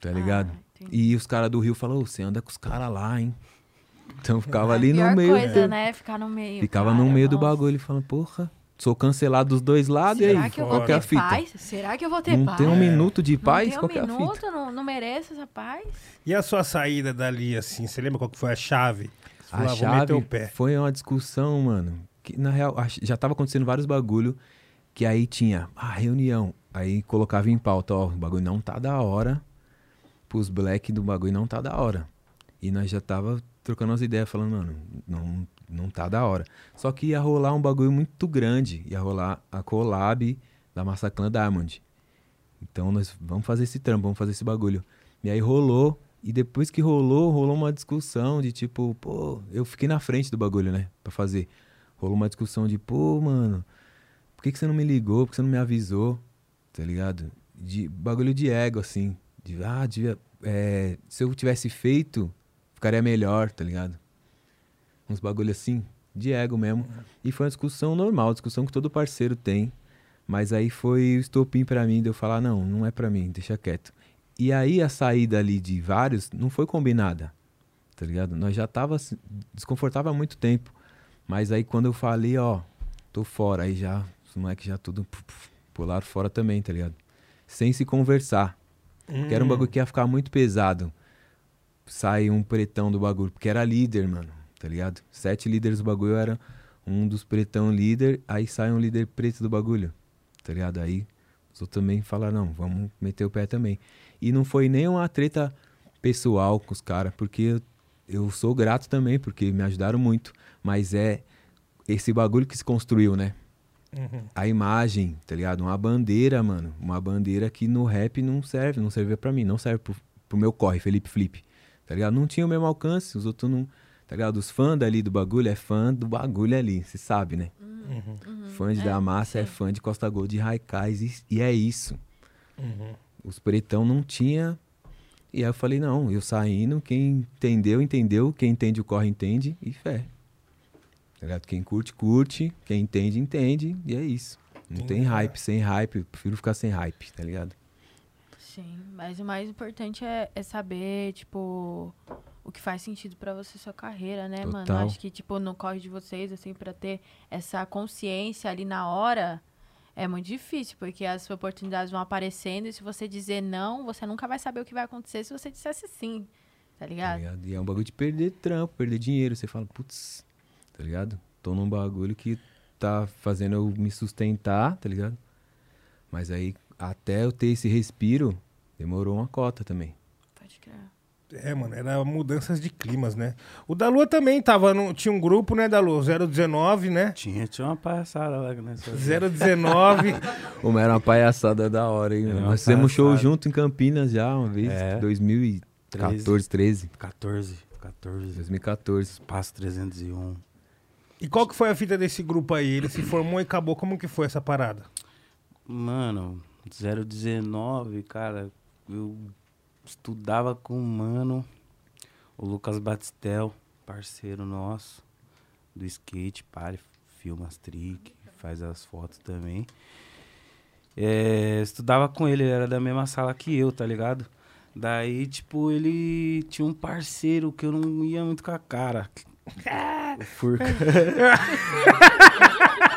tá ligado? entendi. e os caras do Rio falaram, ô, você anda com os caras lá, hein? Então eu ficava É ali no meio. coisa, né? Ficar no meio. Ficava cara, no meio do nossa. bagulho, falando, porra, sou cancelado dos dois lados, e Será aí? que eu vou é ter fita? paz? Será que eu vou ter Não paz? tem um minuto de paz? Não Qual tem um é a minuto, fita? não, não mereço essa paz? E a sua saída dali, assim, você lembra qual que foi a chave? Você A falou, ah, vou meter chave o pé. foi uma discussão, mano. Que na real já tava acontecendo vários bagulho. Que aí tinha a reunião. Aí colocava em pauta, ó, o bagulho não tá da hora. Pros black do bagulho não tá da hora. E nós já tava trocando as ideias, falando, mano, não, não tá da hora. Só que ia rolar um bagulho muito grande. Ia rolar a collab da Massaclan Diamond. Então nós vamos fazer esse trampo, vamos fazer esse bagulho. E aí rolou, e depois que rolou, rolou uma discussão de tipo, pô, eu fiquei na frente do bagulho, né, pra fazer. Rolou uma discussão de, pô, mano, por que, que você não me ligou, por que você não me avisou, tá ligado? De bagulho de ego, assim, de, ah, devia, é, se eu tivesse feito, ficaria melhor, tá ligado? Uns bagulho assim, de ego mesmo. E foi uma discussão normal, discussão que todo parceiro tem. Mas aí foi o estopim pra mim de eu falar, não, não é pra mim, deixa quieto. E aí a saída ali de vários não foi combinada, tá ligado? Nós já tava desconfortável há muito tempo. Mas aí quando eu falei, ó, tô fora, aí já, os moleques já tudo pu- pu- pularam fora também, tá ligado? Sem se conversar. Que era um bagulho que ia ficar muito pesado. Sai um pretão do bagulho, porque era líder, mano, tá ligado? Sete líderes do bagulho era um dos pretão líder, aí sai um líder preto do bagulho, tá ligado? Aí os outros também falaram, não, vamos meter o pé também. E não foi nem uma treta pessoal com os caras, porque eu, eu sou grato também, porque me ajudaram muito. Mas é esse bagulho que se construiu, né? Uhum. a imagem, tá ligado? Uma bandeira, mano. Uma bandeira que no rap não serve, não servia pra mim, não serve pro, pro meu corre, Felipe Flip. Tá ligado? Não tinha o mesmo alcance, os outros não. Tá ligado? Os fãs dali do bagulho é fã do bagulho ali, você sabe, né? Uhum. Fã de É, da massa é sim. fã de Costa Gold de Raikais e, e é isso. Os pretão não tinha. E aí eu falei, não, eu saindo, quem entendeu, entendeu. Quem entende o corre, entende. E fé. Tá ligado? Quem curte, curte. Quem entende, entende. E é isso. Não Sim, tem é. hype, sem hype. Eu prefiro ficar sem hype, tá ligado? Sim, mas o mais importante é, é saber, tipo, o que faz sentido pra você sua carreira, né, mano? Total. Acho que, tipo, no corre de vocês, assim, pra ter essa consciência ali na hora, é muito difícil, porque as oportunidades vão aparecendo e se você dizer não, você nunca vai saber o que vai acontecer se você dissesse sim, tá Tá ligado? ligado? E é um bagulho de perder trampo, perder dinheiro. Você fala, putz, tá ligado? Tô num bagulho que tá fazendo eu me sustentar, tá ligado? Mas aí, até eu ter esse respiro, demorou uma cota também. Pode crer. É, mano, era mudanças de climas, né? O da Lua também tava no, tinha um grupo, né, da Lua, 019, né? Tinha, tinha uma palhaçada lá nessa. 019. Pô, mas era uma palhaçada da hora, hein? Era Nós fizemos show palhaçada. junto em Campinas já, uma vez, É. 2014, 13. 14, 14. 2014. Espaço 301. e qual que foi a fita desse grupo aí? Ele se formou e acabou. Como que foi essa parada? Mano, 019, cara, eu estudava com um mano, o Lucas Batistel, parceiro nosso, do skate, pare, filma as trick, faz as fotos também. É, estudava com ele, ele era da mesma sala que eu, tá ligado? Daí, tipo, ele tinha um parceiro que eu não ia muito com a cara. O Furca.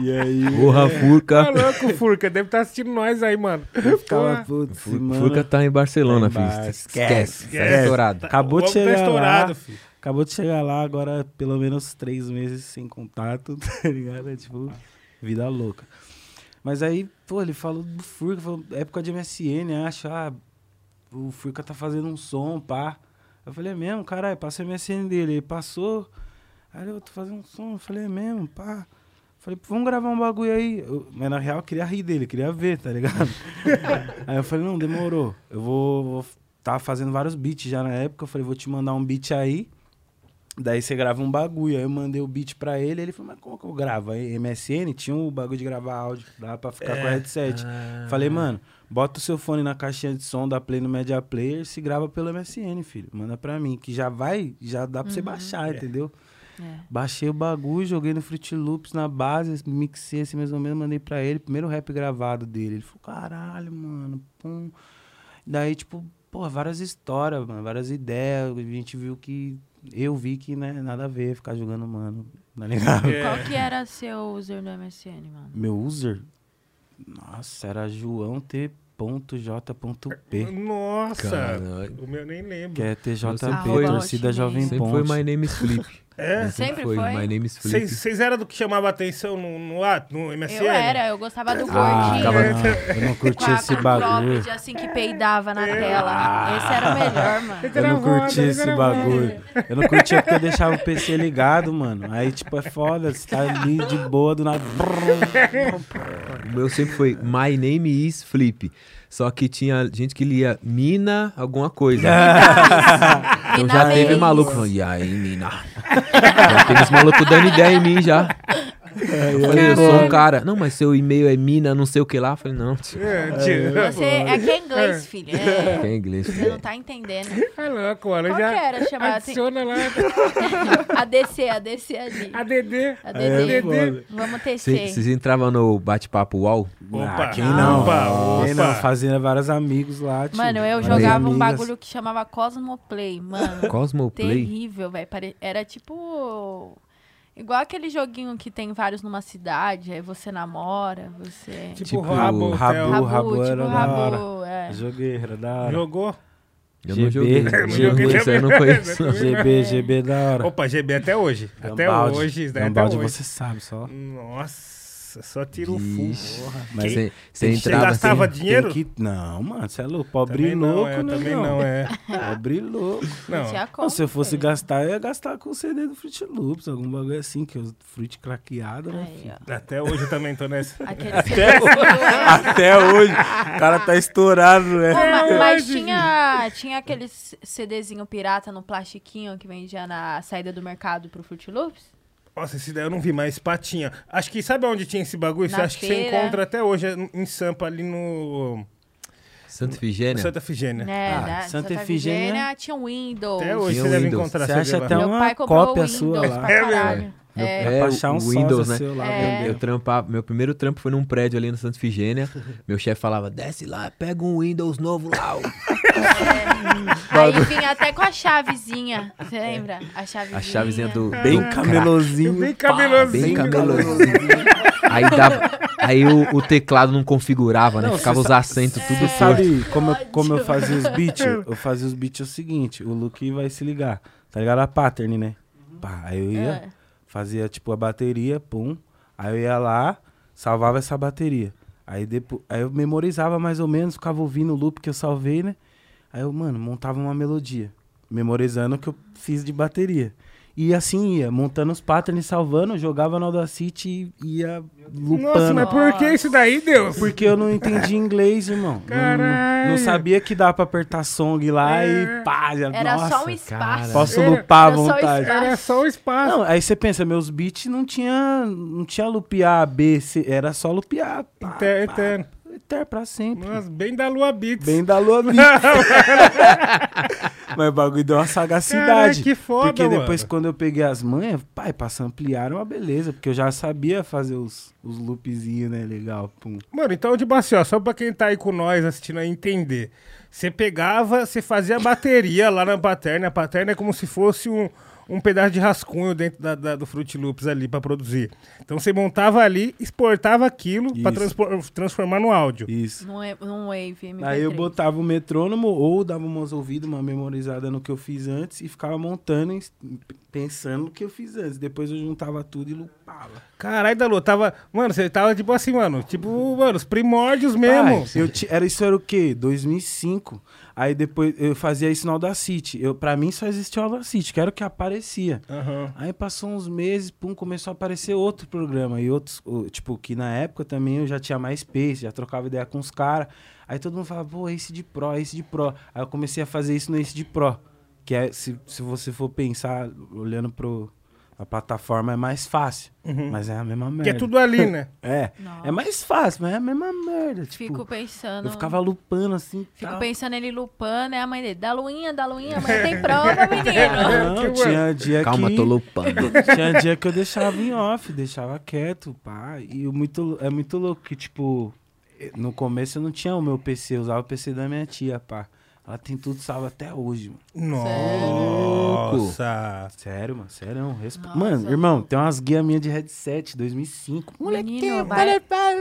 e aí. Porra, Furca. Tá louco, Furca. Deve estar assistindo nós aí, mano. Porra. putz, Fur- mano. Furca tá em Barcelona, Tá em filho. Esquece. esquece. Tá estourado. Acabou de homem chegar tá estourado, lá. filho. Acabou de chegar lá, agora pelo menos três meses sem contato, tá ligado? É tipo, vida louca. Mas aí, pô, ele falou do Furca, falou, época de MSN, acho, ah, o Furca tá fazendo um som, pá. Eu falei, é mesmo, caralho, passa o MSN dele. Ele passou, aí eu tô fazendo um som, eu falei, é mesmo, pá. Falei, vamos gravar um bagulho aí. Eu- mas na real eu queria rir dele, queria ver, tá ligado? aí eu falei, não, demorou. Eu vou, vou. Tava fazendo vários beats já na época. Eu falei, vou te mandar um beat aí. Daí você grava um bagulho. Aí eu mandei o beat pra ele. Ele falou, mas como que eu gravo? Aí MSN tinha o bagulho de gravar áudio. Dá pra ficar com o headset. Falei, mano, bota o seu fone na caixinha de som, dá play no Media Player, se grava pelo MSN, filho. Manda pra mim, que já vai, já dá pra você baixar, entendeu? É. Baixei o bagulho, joguei no Fruit Loops na base, mixei assim mais ou menos, mandei pra ele. Primeiro rap gravado dele. Ele falou, caralho, mano, pum. Daí, tipo, pô, várias histórias, mano, várias ideias. A gente viu que. Eu vi que, né, nada a ver ficar jogando, mano. Tá ligado? É. Qual que era seu user no MSN, mano? Meu user? Nossa, era João T.J.P. Nossa. Caralho. O meu nem lembro. Que é TJP, torcida. Jovem Sempre Ponte. foi My Name is Flip. É? Sempre foi? My Name is Flip. Vocês eram do que chamava atenção no, no, ah, no MSN? Eu era, eu gostava do Ah, gordinho. não, eu não com curti a esse com bagulho. assim que peidava na tela. Esse era o melhor, mano. Eu não curti esse bagulho. Eu não curtia porque eu deixava o PC ligado, mano. Aí, tipo, é foda. Você tá ali de boa do nada. O meu sempre foi My Name is Flip. Só que tinha gente que lia Mina alguma coisa. então já teve maluco falando, e aí, Mina? já teve os malucos dando ideia em mim já. Eu falei, eu sou um cara. Não, mas seu e-mail é Mina, não sei o que lá. Eu falei, não, tio. É, tio. Você é que é inglês, filho. É, Que é inglês. você não tá entendendo. É louco, mano. Qual já que era chamada? Adiciona lá. ADC, ADC ali. ADD. ADD. Vamos tecer. Vocês entravam no bate-papo UOL? Opa, Ah, quem não? opa, Quem opa. não? Fazia vários amigos lá, tio. Mano, eu jogava um bagulho que chamava Cosmoplay, mano. Cosmoplay? Terrível, velho. Era tipo. Igual aquele joguinho que tem vários numa cidade, aí você namora, você. Tipo, Tipo, Rabo, Hotel. Rabu. Rabu, Rabu tipo era da Rabu, é. Joguei, era da hora. Jogou? Eu GB. não joguei. Eu não joguei aí eu não conheço. GB, GB é da hora. Opa, GB até hoje. Até Gambaldi. hoje, isso daí até Gambaldi hoje. você sabe só. Nossa, só tiro full. Vixe. Mas Você você Você entrava gastava assim, dinheiro? Tem que... Não, mano, você é louco. Pobre Também não, louco, é, né? também não, é. Pobre louco. Não. Tinha Não, se eu fosse gastar, eu ia gastar com o CD do Fruit Loops, algum bagulho assim, que o Fruit craqueado, né? Aí. Até hoje eu também tô nessa. Aquele Até hoje, o cara tá estourado, né? Pô, ma- mas hoje, tinha, tinha aquele CDzinho pirata no plastiquinho que vendia na saída do mercado pro Fruit Loops? Nossa, esse daí eu não vi, mas patinha. Acho que sabe onde tinha esse bagulho? Na Você acha que você encontra até hoje é em Sampa, ali no Santa Ifigênia? Santa Figênia. É, Ah, Santa Santa Efigênia- Efigênia tinha um Windows. Até hoje Tinha você deve Windows. encontrar Você acha até uma cópia sua lá. É. Meu- É. É, baixar o um Windows, Windows, né? seu lá. É. Eu trampava, meu primeiro trampo foi num prédio ali no Santa Ifigênia. Meu chefe falava, desce lá, pega um Windows novo lá. ó." Aí vinha até com a chavezinha. Você lembra? A chavezinha. A chavezinha do... Bem do cra- camelozinho. Bem pá, camelosinho. Bem camelosinho. aí dava, aí o, o teclado não configurava, né? Não, Ficava os acentos tudo torto. sabe como eu, como eu fazia os beats? Eu fazia os beats é o seguinte, o Luke vai se ligar. Tá ligado? A pattern, né? Pá, aí eu ia, É. fazia tipo a bateria, pum. Aí eu ia lá, salvava essa bateria. Aí, depois, aí eu memorizava mais ou menos, ficava ouvindo o loop que eu salvei, né? Aí eu, mano, montava uma melodia. Memorizando o que eu fiz de bateria. E assim ia, montando os patterns, salvando, jogava no Audacity e ia lupando. Nossa, mas por que isso daí, Deus? Porque eu não entendi inglês, irmão. Não- Não, Caralho. não sabia que dá pra apertar song lá É. e pá, já, Era nossa, só um espaço. Posso Era- lupar à era só vontade. espaço. Era só o espaço. Não, aí você pensa, meus beats não tinha, não tinha lupear B, C, era só lupear. Pá, Eter- pá, eterno. Pra sempre. Nossa, bem da Lua Beats. Bem da lua Beats. Mas o bagulho deu uma sagacidade. Caralho, que foda, Porque depois, mano. quando eu peguei as manhas, pai, pra ampliar uma beleza. Porque eu já sabia fazer os, os loopzinhos, né? Legal. Pum. Mano, então, tipo assim, ó, só pra quem tá aí com nós assistindo aí entender. Você pegava, você fazia bateria lá na paterna. A paterna é como se fosse um, um pedaço de rascunho dentro da, da- do Fruit Loops ali pra produzir. Então você montava ali, exportava aquilo transpor- transformar no áudio. Isso. Num, e- num Wave MP3. Aí eu botava o metrônomo ou dava umas ouvidas, uma memorizada no que eu fiz antes e ficava montando, e pensando no que eu fiz antes. Depois eu juntava tudo e lupava. Caralho, Dalu, tava. Mano, você tava tipo assim, mano. Tipo, mano, os primórdios mesmo. Pai, eu ti- era, isso era o quê? 2005. Aí depois eu fazia isso no Audacity. Eu, pra mim só existia o Audacity, que era o que aparecia. Aham. Aí passou uns meses, pum, começou a aparecer outro programa. E outros, tipo, que na época também eu já tinha mais space, já trocava ideia com os caras. Aí todo mundo falava, pô, esse de Pro, esse de Pro. Aí eu comecei a fazer isso no esse de Pro. Que é, se, se você for pensar, olhando pro. A plataforma é mais fácil. Mas é a mesma merda. Que é tudo ali, né? É. Nossa. É mais fácil, mas é a mesma merda. Tipo, Fico pensando. eu ficava lupando assim. Fico tal. pensando ele lupando, é a mãe dele. Dá luinha, dá luinha, amanhã tem prova, menino. Não, tinha dia Calma, que... tô lupando. Tinha dia que eu deixava em off, deixava quieto, pá. E o muito, é muito louco que, tipo, no começo eu não tinha o meu PC, eu usava o PC da minha tia, pá. Ela tem tudo salvo até hoje, mano. Nossa. Sério, mano, sério. Resp... Nossa, mano, irmão, tem umas guias minhas de headset, 2005. Menino, vai,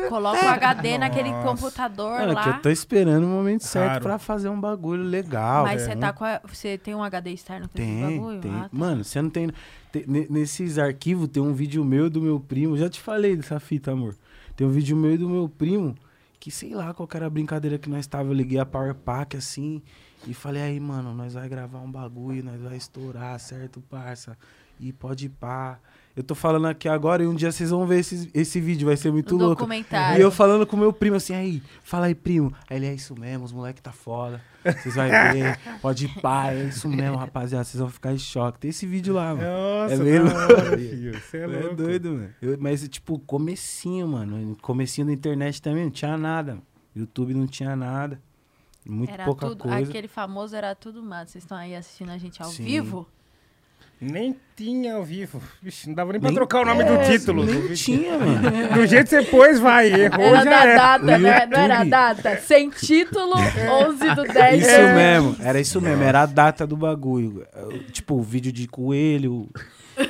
coloca o HD naquele computador Mano, lá. que eu tô esperando o momento certo Raro. pra fazer um bagulho legal. Mas é, você tá com a- Você tem um HD externo com esse Tem, bagulho? tem. Ah, tá. Mano, você não tem, tem- ne- Nesses arquivos tem um vídeo meu e do meu primo. Já te falei dessa fita, amor. Tem um vídeo meu e do meu primo. Que sei lá qual era a brincadeira que nós tava. Eu liguei a Power Pack assim. E falei, aí, mano, nós vai gravar um bagulho, nós vai estourar, certo, parça? E pode ir pá. Eu tô falando aqui agora e um dia vocês vão ver esse, esse vídeo, vai ser muito Um louco. documentário. E eu falando com meu primo assim, aí, fala aí, primo. Aí ele, é isso mesmo, os moleque tá foda. Vocês vão ver, pode ir pá, é isso mesmo, rapaziada. Vocês vão ficar em choque. Tem esse vídeo lá, mano. Nossa, É meio da hora, filho. Você é É, doido, mano. Eu- mas, tipo, comecinho, mano. Comecinho da internet também, não tinha nada. YouTube não tinha nada. Muito Era pouca tudo, coisa. aquele famoso era tudo mato. Vocês estão aí assistindo a gente ao Sim. vivo? Nem tinha ao vivo. Vixe, não dava nem pra Nem- trocar o nome do É, título. Nem Do, tinha, mano. do jeito que você pôs, vai. Errou, Era já da é. data, O né? Não era a data. Sem título, 11 do 10. Isso É. mesmo, era isso mesmo, era a data do bagulho. Tipo, vídeo de coelho.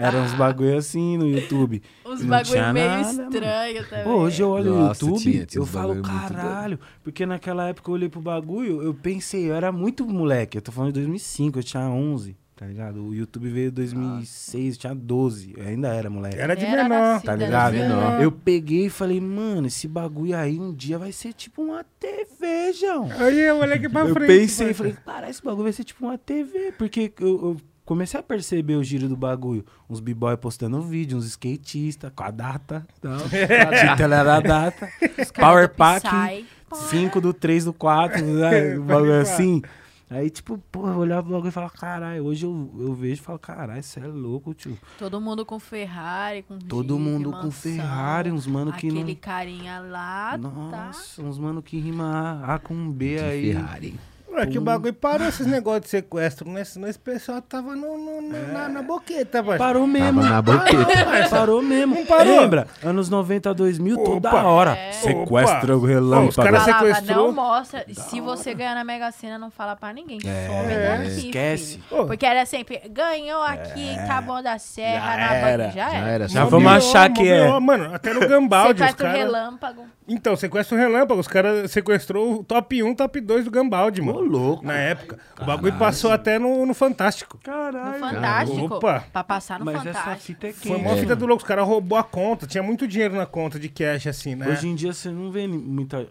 Eram uns bagulho assim no YouTube. Uns Não bagulho tinha meio nada, mano. estranho também. Pô, hoje eu olho Nossa, o YouTube, tinha, tinha eu falo, caralho. Porque naquela época eu olhei pro bagulho, eu pensei, eu era muito moleque. Eu tô falando de 2005, eu tinha 11, tá ligado? O YouTube veio em 2006, eu tinha 12. Eu ainda era moleque. Era de Era menor. nascido, Tá ligado? de menor. Eu peguei e falei, mano, esse bagulho aí um dia vai ser tipo uma TV, João. Aí eu olhei aqui pra eu frente. pensei, mano. falei, cara, esse bagulho vai ser tipo uma TV. Porque eu, eu comecei a perceber o giro do bagulho. Uns b-boy postando vídeo, uns skatistas com a data. Tal. A título era a data. Os caras Power do Pack, Psy. 5 do 3 do 4, né? um bagulho assim. Aí, tipo, porra, eu olhava logo e falava, caralho, hoje eu, eu vejo e falo, caralho, você é louco, tio. Todo mundo com Ferrari, com Todo Jeep, mundo com mansão, Ferrari, uns mano que Aquele não. carinha lá, tá? Nossa, uns mano que rima A, a com B De aí. Ferrari. É que o bagulho parou esses negócios de sequestro, né? Senão esse pessoal tava no, no- no- na, na boqueta, parceiro. Parou mesmo. Tava na boqueta. Parou mesmo. Não parou. Lembra? Anos 90, 2000, toda Opa. hora. É. Sequestra o relâmpago. Os caras Falava, sequestrou. não mostra. Se você ganhar na Mega Sena, não fala pra ninguém. É, Some daqui, esquece. filho. Porque era sempre, ganhou aqui em Taboão da Serra, Já na era. banca. Já Já era. Já vamos achar que é. Mano, até no Gambaldi, os Sequestro caras... relâmpago. Então, sequestro relâmpago. Os caras sequestrou o top 1, top 2 do Gambaldi, mano. Ô, louco. Na época. O bagulho passou até no, no Fantástico. No Caralho. Fantástico. Opa. Pra passar no Mas essa Fantástico. fita é Foi quente. uma fita do louco. Os caras roubou a conta. Tinha muito dinheiro na conta de cash, assim, né? Hoje em dia você não vê muita.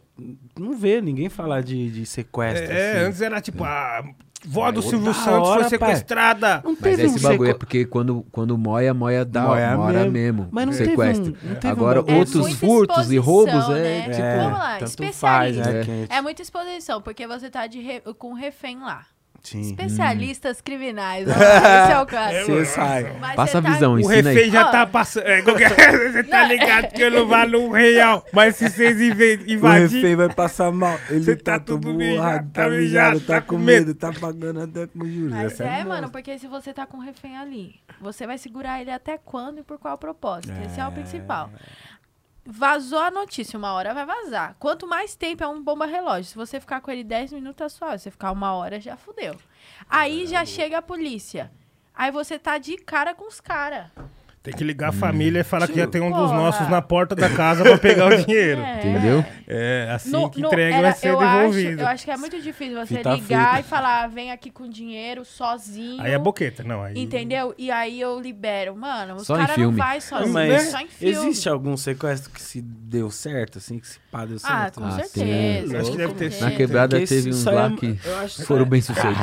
Não vê ninguém falar de, de sequestro. É, assim. antes era tipo, a vó do Silvio Santos hora, foi sequestrada. Não Mas teve esse um bagulho é sequ- porque quando, quando moia, moia dá, Moia mora mesmo. mesmo. Mas não teve sequestro. um- não teve um Agora, bagulho- outros muita furtos e roubos é, né? tipo... Vamos lá, faz, especialista. né? É. quente. É muita exposição, porque você tá de re- com refém lá. Sim. Especialistas criminais. ó, Esse é o caso. Você sai. Mas Passa a tá- visão, O ensina refém aí. já tá passando. É, qualquer- você tá ligado que eu não valo um real. Mas se vocês inve- O invadir. refém vai passar mal. Ele tá, tá tudo borrado, tá tá mijado, tá tá com medo, tá pagando até com juros. Mas é, monstro. mano, porque se você tá com um refém ali, você vai segurar ele até quando e por qual propósito? Esse é o principal. Vazou a notícia, uma hora vai vazar. Quanto mais tempo é um bomba relógio. Se você ficar com ele 10 minutos, tá suave. Se você ficar uma hora, já fudeu. Aí já chega a polícia. Aí você tá de cara com os caras. Tem que ligar a família e falar que já tem um dos Porra. nossos na porta da casa pra pegar o dinheiro. É. Entendeu? É, assim No- que no- entrega era- vai ser eu Acho, devolvido. eu acho que é muito difícil você Fita ligar e falar, vem aqui com dinheiro sozinho. Aí é boqueta, não. Aí... Entendeu? E aí eu libero. Mano, os Só em caras não filme. vai Não, sozinho, mas só em filme. existe algum sequestro que se deu certo, assim, que se pá deu Ah, certo? com Ah, certeza. tem. Acho que deve com ter certeza. Na quebrada Porque teve uns isso aí lá é- que eu acho que foram é- bem sucedidos.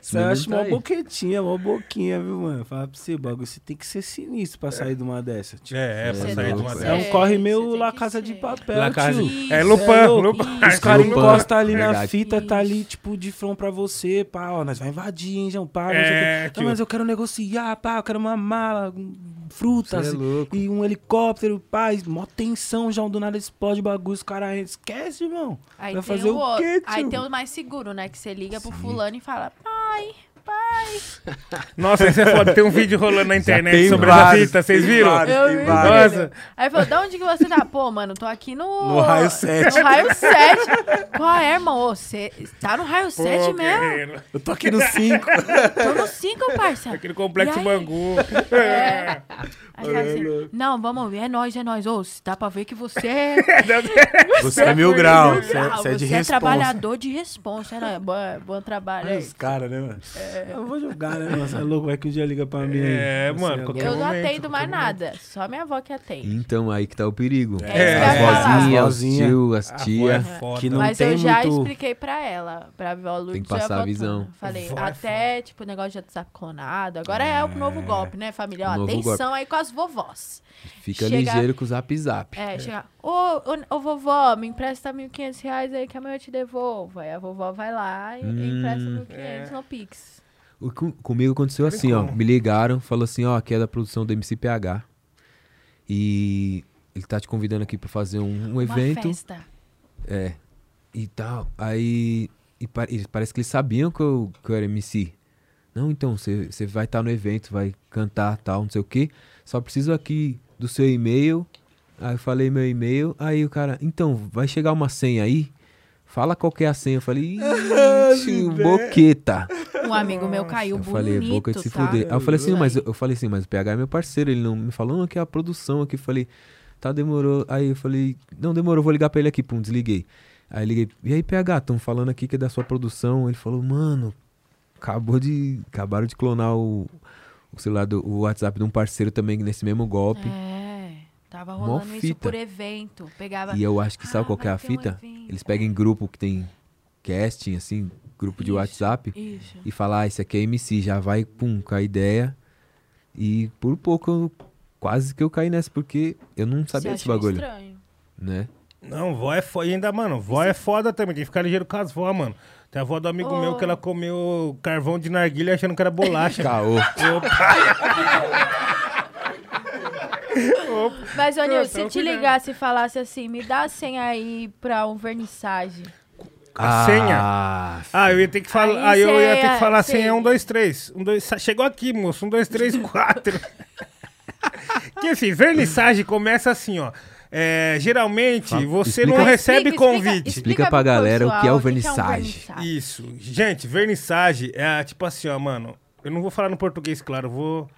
Isso aí eu acho uma boquetinha, uma boquinha, viu, mano? Fala pra você, bagulho, você tem que ser sinistro pra sair de uma dessa. Tipo, É, é, pra Você sair de uma que é dessa. um corre você meio La Casa de. Papel, La Casa- tio. É. Lupin, Cê é. Lupin. Os caras encostam ali na fita, tá ali, tipo, de front pra você, pá, ó, nós vai invadir, hein, João, pá, É. Não, mas eu quero negociar, pá, eu quero uma mala, um, frutas é e um helicóptero, pá, e mó tensão, João, do nada explode o bagulho, os caras esquece, irmão. Aí vai tem fazer o o outro. quê, Aí tio? tem o mais seguro, né? Que você liga pro fulano e fala, pai, pai. Nossa, é foda. Tem um vídeo rolando na internet tem sobre vários, essa fita, vocês viram? vários. Eu vi. Nossa. Aí falou, da onde que você tá? Pô, mano, tô aqui no... No raio 7. No raio 7. Qual é, irmão? Ô, Você tá no raio 7 Pô, mesmo? guerreiro. Eu tô aqui no 5. Tô no 5, parça. Aquele complexo E aí? Bangu. É. Aí assim, não, vamos ver, é nóis, é nóis. Ô, dá pra ver que você é... Você é mil grau, Mil você é, você é de você é responsa. trabalhador de responsa, né? Bom, bom trabalho aí. os caras, né, mano? Eu vou jogar, né? Você é louco, vai que um dia liga pra mim. É, aí. mano, é qualquer Eu louco. não momento, atendo mais nada, só minha avó que atende. Então, aí que tá o perigo. É, É, As vozinhas, os tio, as é tia. foda. Que não Mas tem eu já muito- expliquei pra ela, pra vó Lourdes Tem que passar a visão. Falei, Vó é até, tipo, o negócio de WhatsApp clonado. Agora é, o novo golpe, né, família? Ó, atenção aí com as vovós. Fica Chega- ligeiro com o zap zap. É, chega, ô, ô, ô, vovó, me empresta 1.500 reais aí que amanhã eu te devolvo. Aí a vovó vai lá e Hum, empresta é. 1.500 no Pix. Com- comigo aconteceu assim, ó. Me ligaram, falou assim, ó, aqui é da produção do MCPH. E ele tá te convidando aqui pra fazer um, um Uma evento. festa. É. E tal. Aí. E e parece que eles sabiam que eu, que eu era MC. Não, então, você você vai estar no evento, vai cantar tal, não sei o quê. Só preciso aqui do seu e-mail. Aí eu falei meu e-mail. Aí o cara, então, vai chegar uma senha aí? Fala qual que é a senha. Eu falei, ixi, boqueta. Um amigo meu caiu Eu bonito, falei, boca de se tá? fuder. Aí eu falei assim, mas eu, falei assim, mas o PH é meu parceiro, ele não me falou não, que é a produção aqui. Eu falei, tá, demorou. Aí eu falei, não, demorou, vou ligar pra ele aqui, pum, desliguei. Aí liguei, e aí, PH, estão falando aqui que é da sua produção. Ele falou, mano, acabou de. Acabaram de clonar o, o celular do o WhatsApp de um parceiro também nesse mesmo golpe. É, tava Mó rolando isso fita. por evento. Pegava. E eu acho que sabe Ah, qual que é a um fita? evento. Eles pegam em grupo que tem casting, assim, grupo de Isso. WhatsApp. Isso. e falar, ah, esse aqui é MC, já vai, pum, com a ideia. E por pouco, eu- quase que eu caí nessa, porque eu não sabia desse bagulho, estranho. né? Não, vó é foda. E ainda, mano, vó é foda também. Tem que ficar ligeiro com as vó, mano. Tem a avó do amigo Ô. meu que ela comeu carvão de narguilha achando que era bolacha. Caô. Mas, ô Nil, se te ligasse e falasse assim, me dá a senha aí pra um vernissage. A senha? Ah, Ah, eu ia ter que falar. Aí Aí, eu cê ia ter que falar senha 1, 2, 3. Um, dois, chegou aqui, moço. 1, 2, 3, 4. que assim, vernissagem começa assim, ó. É, geralmente Fala, você explica- não recebe Explica, explica, convite. Explica pra pro galera o que é o pessoal vernissage. vernissage. Isso. Gente, vernissage é tipo assim, ó, mano. Eu não vou falar no português, claro, eu vou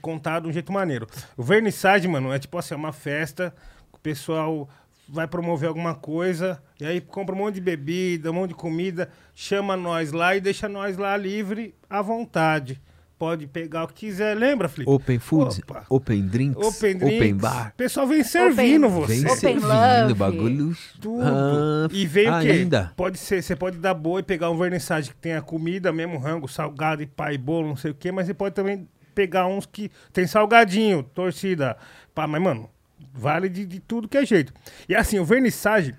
contar de um jeito maneiro. O vernissage, mano, é tipo assim, é uma festa que o pessoal vai promover alguma coisa e aí compra um monte de bebida, um monte de comida, chama nós lá e deixa nós lá livre à vontade. Pode pegar o que quiser. Lembra, Felipe? Open food, Opa. open drinks, Open drinks. bar. O pessoal vem servindo Open- você. Vem Open servindo, love. bagulho. Tudo. Ah, e vem o quê? ainda. Pode ser, você pode dar boa e pegar um vernissage que tenha comida mesmo, rango, salgado e pai, bolo, não sei o quê, mas você pode também pegar uns que tem salgadinho, torcida. Pá, mas, mano, vale de, de tudo que é jeito. E assim, o vernissage,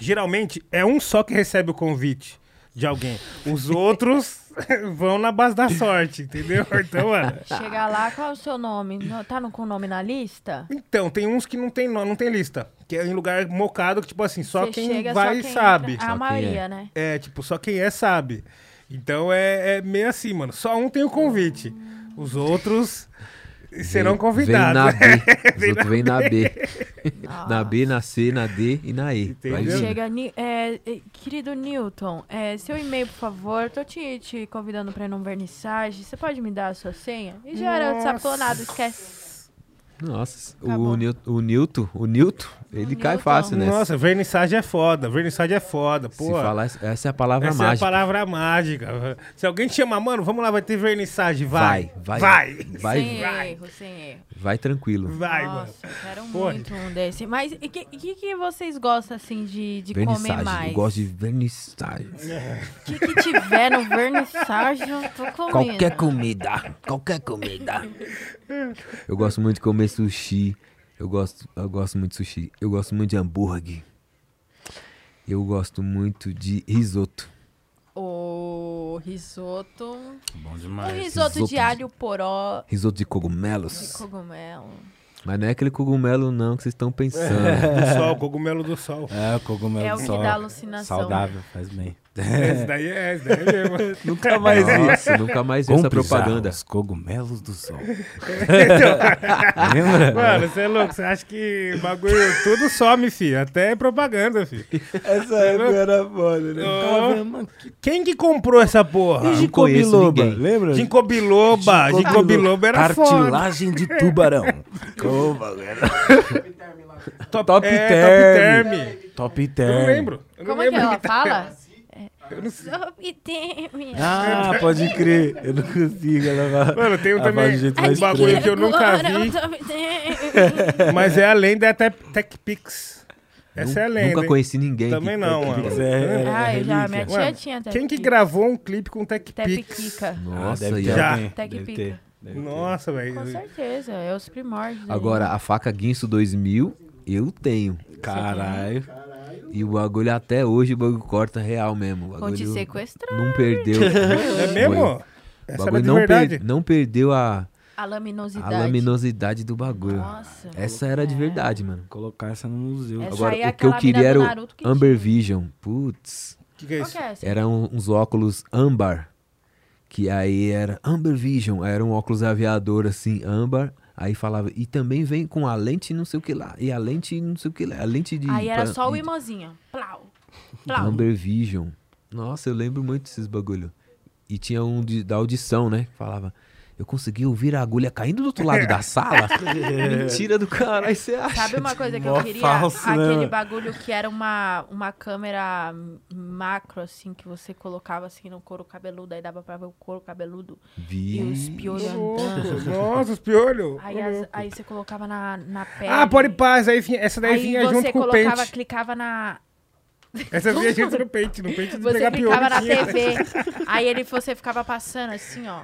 geralmente, é um só que recebe o convite de alguém. Os outros vão na base da sorte, entendeu? Então, mano. Chegar lá, qual é o seu nome? Não- Tá no, com o nome na lista? Então, tem uns que não tem, nome, não tem lista. Que é em lugar mocado, que, tipo assim, só Você quem chega, só vai quem sabe. entra. Só A quem maioria, é. né? É, tipo, só quem é sabe. Então é, é meio assim, mano. Só um tem o convite. Os outros serão Vem- convidados. Vem na B. Os outros vêm na B. Ah. Na B, na C, na D e na E. Chega, é, é, querido Newton, é, seu e-mail, por favor. Tô te, te convidando pra ir num vernissage. Você pode me dar a sua senha? E já era Nossa. saponado, esquece. Nossa, Acabou. o, Nil, o Nilton, o Nilton, ele cai Newton. fácil nessa. Nossa, vernissage é foda. Vernissage é foda, Se pô. falar, essa é a palavra Essa é a mágica. palavra mágica. Se alguém te chamar, mano, vamos lá, vai ter vernissage. Vai. Vai, vai. Vai. Vai, sem vai. erro, sem erro. vai tranquilo. Vai, mano. Nossa, eu quero Pô. muito um desse. Mas o que, que, que vocês gostam, assim, de, de comer mais? eu gosto de vernissage. O que, que tiver no vernissage, eu tô comendo. Qualquer comida, qualquer comida. Eu gosto muito de comer sushi. Eu gosto, eu gosto muito de sushi. Eu gosto muito de hambúrguer. Eu gosto muito de risoto. O risoto... Bom O demais. risoto risoto de de- alho poró Risoto de de cogumelos. cogumelo. Mas não é aquele cogumelo não que vocês estão pensando. Do sol, cogumelo do sol. É, o cogumelo É o do que sol. dá alucinação. Saudável, faz bem. Esse daí é, esse daí é mesmo. Nunca mais vi. Nossa, nunca mais vi essa propaganda. Os cogumelos do sol. Então, Lembra? Mano, você é louco. Você acha que o bagulho tudo some, filho. Até propaganda, filho. Essa época era foda, né? Que Quem que comprou essa porra? E Não conheço Ginkgo biloba, ninguém. lembra? Ginkgo biloba. Ginkgo biloba era foda. Cartilagem de tubarão. Ô, bagulho. Top, Top é, term. Top term. Top Eu term. não lembro. Eu não Como é que lembro ela fala? Eu não sei. Ah, pode crer. Eu não consigo. Ela vai... Mano, tem um também. Um mais bagulho estranho. que eu nunca vi. Mas é a lenda da Tech- TechPix. Essa é a lenda. Nunca hein? conheci ninguém. Também que- não, mano. É, Ah, eu já, minha tia tinha até. Quem que gravou um clipe com TechPix? Nossa, ah, deve Já. alguém. Tec Deve pica. ter. deve ter. Nossa, velho. Com certeza, é os primórdios. Agora, a faca Guinso 2000, eu tenho. Caralho. E o bagulho até hoje, o bagulho corta real mesmo. O Vão bagulho te sequestrar. não perdeu. É mesmo? O Essa era bagulho de não, verdade. per- não perdeu a, A a laminosidade. laminosidade do bagulho. Nossa. Essa era de É. verdade, mano. Colocar essa no museu. Essa Agora, é o que eu queria era o que Amber tinha. Vision. Putz. O que, que é isso? que é? Eram uns óculos âmbar. Que aí era Amber Vision. Aí Era um óculos aviador assim, âmbar. Aí falava, e também vem com a lente não sei o que lá. E a lente não sei o que lá. A lente de. Aí era pra- só o imozinho. Plau. Plau. Amber Vision. Nossa, eu lembro muito desses bagulho. E tinha um de- da audição, né? que Falava, eu consegui ouvir a agulha caindo do outro lado da sala. Mentira do caralho, você acha? Sabe uma coisa que Mó eu queria? falso, né, Aquele mano? bagulho que era uma, uma câmera macro, assim, que você colocava assim no couro cabeludo, aí dava pra ver o couro cabeludo e os Vi. piolhos andando. Nossa, os piolhos. Aí, as- aí você colocava na, na pele. Ah, pode paz. Aí, essa daí Aí vinha você junto com o colocava, pente. clicava na. Essa vinha junto no pente. No pente de Você pegar piolho. clicava na. TV. Aí ele, você ficava passando assim, ó.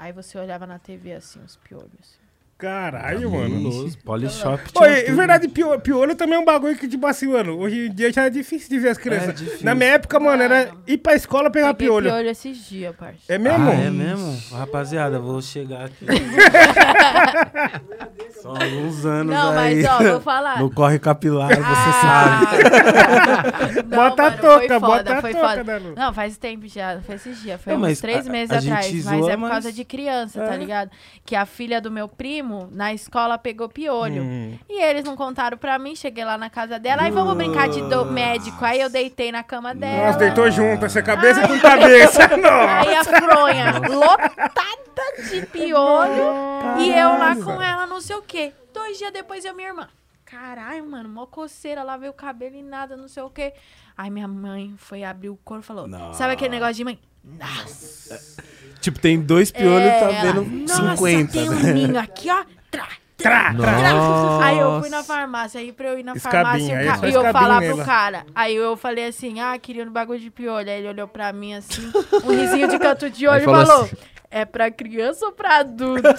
Aí você olhava na TV assim, os piolhos. Caralho, mano. Cabuloso. Polishop. É tudo. verdade, piolho, piolho também é um bagulho que, tipo assim, mano, hoje em dia já é difícil de ver as crianças. difícil. Na minha época, mano, era ir pra escola pegar Peguei piolho. piolho esses dias, parça. É mesmo? Ah, é mesmo? Rapaziada, vou chegar aqui. São alguns anos Não, aí. mas ó, vou falar. No corre capilar, você Ah. sabe. Não, Bota a mano, touca, foi foda, bota a foi touca, foda. Danu. Não, faz tempo já, não foi esses dias, foi Não, uns mas três a- meses a atrás. mas zoa, é por causa mas- de criança, tá É. ligado? Que a filha do meu primo, na escola, pegou piolho. Hum. E eles não contaram pra mim, cheguei lá na casa dela, aí vamos brincar de do- médico. Aí eu deitei na cama dela. Nossa, deitou junto, essa cabeça com cabeça. Nossa. Aí a fronha lotada de piolho e eu lá com ela, não sei o quê. Dois dias depois eu minha irmã. Caralho, mano, mó coceira, lavei o cabelo e nada, não sei o quê. Aí minha mãe foi abrir o corpo e falou: Nossa. Sabe aquele negócio de mãe? Nossa, Tipo, tem dois piolhos, é, tá vendo Nossa, 50. tem um né? ninho aqui, ó. Trá, Trá, trá. Nossa. Aí eu fui na farmácia, aí pra eu ir na Escabinha, farmácia ca- só e eu falar pro cara. Aí eu falei assim, ah, queria um bagulho de piolho. Aí ele olhou pra mim assim, um risinho de canto de olho e falou falou, assim- é pra criança ou pra adulto?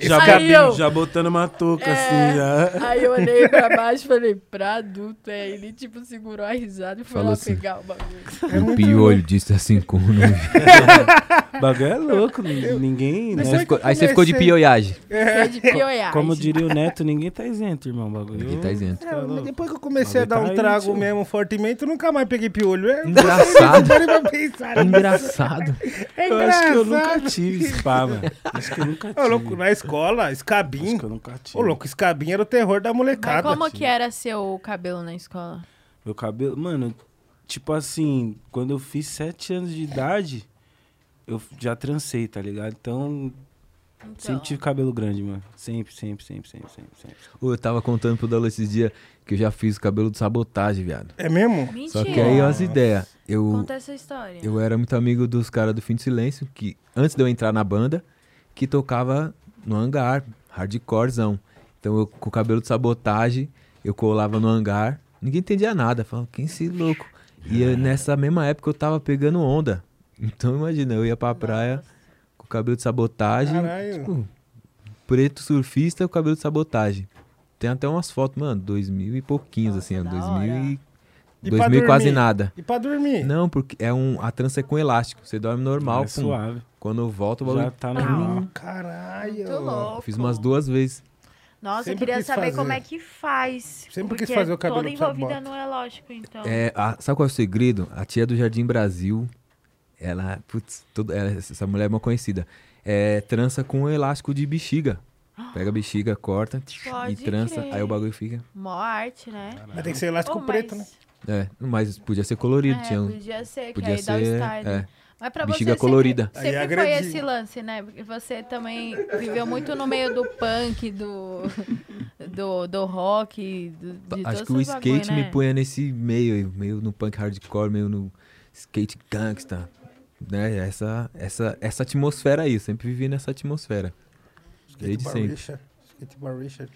Já, Aí eu- já botando uma touca, É. assim, já. Aí eu olhei pra baixo e falei, pra adulto. Aí ele, tipo, segurou a risada e foi Falou lá assim. pegar o bagulho. É o muito piolho disse assim como não O bagulho é louco, ninguém, né? Você ficou- Aí você ficou de pioiagem. Foi de pioiagem. Como diria o Neto, ninguém tá isento, irmão. Bagulho. Ninguém tá isento. É, mas depois que eu comecei a dar Bagulho um tá trago íntimo. mesmo fortemente, eu nunca mais peguei piolho. É Engraçado. Engraçado. É Eu acho que eu nunca tive spa, mano. Acho que eu nunca tive. Ô, louco, na escola, Acho escabim. que eu nunca tive. Ô, louco, escabim era o terror da Mas molecada. como que era seu cabelo na escola? Meu cabelo, mano, tipo assim, quando eu fiz sete anos de idade, eu já trancei, tá ligado? Então, Então, sempre tive cabelo grande, mano. Sempre, sempre, sempre, sempre, sempre. sempre. Ô, Eu tava contando pro Dalo esses dias que eu já fiz o cabelo de sabotagem, viado. É mesmo? Mentira. Só que aí, ó, as ideias. Eu, Conta essa história. eu era muito amigo dos caras do Fim de Silêncio, que antes de eu entrar na banda, que tocava no hangar, hardcorezão. Então eu com o cabelo de sabotagem, eu colava no hangar, ninguém entendia nada. Falava, quem é esse louco? E eu, nessa mesma época eu tava pegando onda. Então imagina, eu ia pra praia com o cabelo de sabotagem, Caralho. tipo, preto surfista com cabelo de sabotagem. Tem até umas fotos, mano, 2000 e pouquinhos, Nossa, assim, ó, da 2000 e, E pra 2000 e quase nada. E pra dormir? Não, porque é um, a trança é com elástico. Você dorme normal. é pum. suave. Quando eu volto, o Já bagulho. tá no. Ah, caralho. Eu fiz umas duas vezes. Nossa, Sempre eu queria saber fazer. como é que faz. Sempre quis porque fazer o cabelo toda de envolvida sabota. não é lógico, então. É, a- sabe qual é o segredo? A tia do Jardim Brasil, ela, putz, todo- ela- essa mulher é uma conhecida. É trança com elástico de bexiga. Pega a bexiga, corta Pode e trança, crer. aí o bagulho fica. Mó arte, né? Mas tem que ser elástico Oh, preto, né? mas- É, mas podia ser colorido. É, tinha um- podia ser, que podia aí dá o ser. style. É. Mas pra Bexiga você colorida. sempre, Aí sempre foi esse lance, né? Porque você também viveu muito no meio do punk, do, do, do rock, do, de Acho que o esses bagulho, skate né? me punha nesse meio, meio no punk hardcore, meio no skate gangsta. Né? Essa, essa, essa atmosfera aí, eu sempre vivi nessa atmosfera. Desde bar sempre. Richard. Skate bar Richard.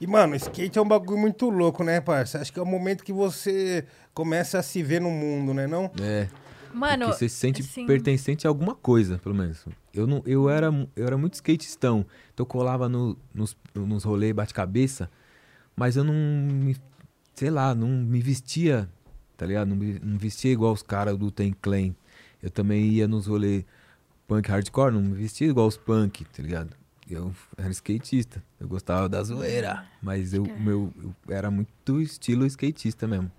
E, mano, skate é um bagulho muito louco, né, parça? Acho que é o momento que você começa a se ver no mundo, né, não? É, Mano, porque você se sente assim, pertencente a alguma coisa, pelo menos. Eu, não, eu, era, eu era muito skatistão, então eu colava no, nos, nos rolês bate-cabeça, mas eu não me, sei lá, não me vestia, tá ligado? Não, me- não vestia igual os caras do Ten Clan. Eu também ia nos rolês punk hardcore, não me vestia igual os punk, tá ligado? Eu era skatista, eu gostava da zoeira, mas eu, meu, eu era muito estilo skatista mesmo.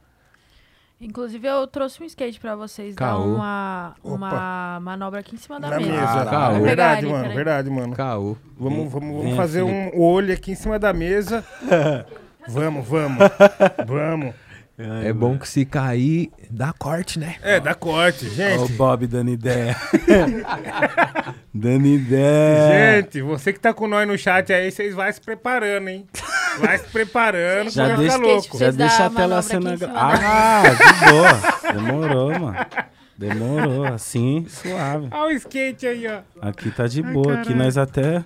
Inclusive, eu trouxe um skate pra vocês Caô. dar uma, uma manobra aqui em cima da Na mesa. mesa. Caô. É verdade, mano, peraí. verdade, mano. Caô. Vamos, vamos, vamos fazer Felipe. um olho aqui em cima da mesa. vamos, vamos. Vamos. É bom que se cair, dá corte, né? É, dá corte, Ó o gente. Bob dando ideia. dando ideia. Gente, você que tá com nós no chat aí, vocês vai se preparando, hein? Vai se preparando, Já pra deixa- ficar louco. Já deixa a tela aqui cima Ah, de boa. Demorou, mano. Demorou. Assim, suave. Olha o skate aí, ó. Aqui tá de Ai, boa. Aqui caralho. nós até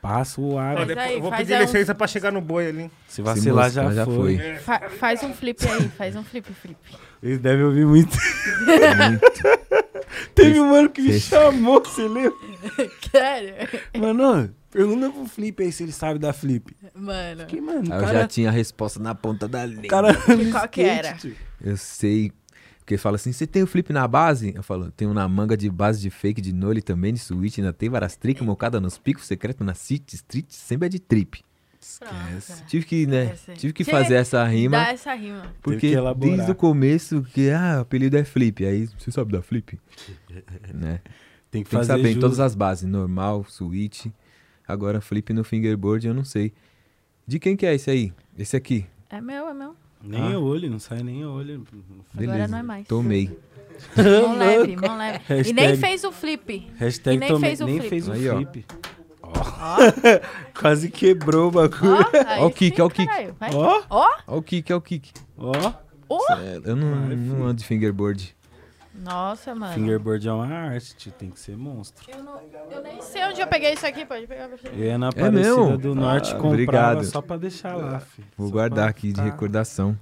passa o Ó, ar. depois aí, eu vou pedir aí um- licença pra chegar no boi ali. Se vacilar moscar, já, já foi. foi. Fa- faz um flip aí, faz um flip, flip. Eles devem ouvir muito. Teve um mano que me chamou, você lembra? Sério? Mano, pergunta pro Flip aí se ele sabe da Flip. Mano. Que, mano, Aí eu cara... já tinha a resposta na ponta da língua. cara qual que era? tio. Eu sei. Porque fala assim, você tem o flip na base? Eu falo, tenho na manga de base de fake, de nole também, de switch, ainda tem várias tricks, mocada nos picos, secreto na city, street, sempre é de trip. Pronto. Tive que, né, Esse. tive que fazer essa rima, Dá essa rima. Porque desde o começo, que, ah, o apelido é flip, aí, você sabe da flip? né? Tem que Tem que fazer saber em todas as bases, normal, switch, agora flip no fingerboard, eu não sei. De quem que é esse aí? Esse aqui? É meu, é meu. Nem Ah. o olho, não sai nem o olho. Beleza. não é mais. Tomei. Mão leve, mão leve. E Hashtag- nem fez o flip. Hashtag E nem tomei- fez o nem flip. fez o Aí, ó. flip. Quase quebrou o bagulho. Ó, Ó o kick, ó o kick. Ó, Ó, Ó o kick, ó o kick. ó. ó. É, eu não, não ando de fingerboard. Nossa, mano. Fingerboard é uma arte. Tem que ser monstro. Eu, não- eu nem sei onde eu peguei isso aqui. Pode pegar pra você. Eu ia na É? Aparecida do Norte Ah, comprava obrigado. só pra deixar lá, fi. Vou Só guardar pra aqui de ficar- recordação.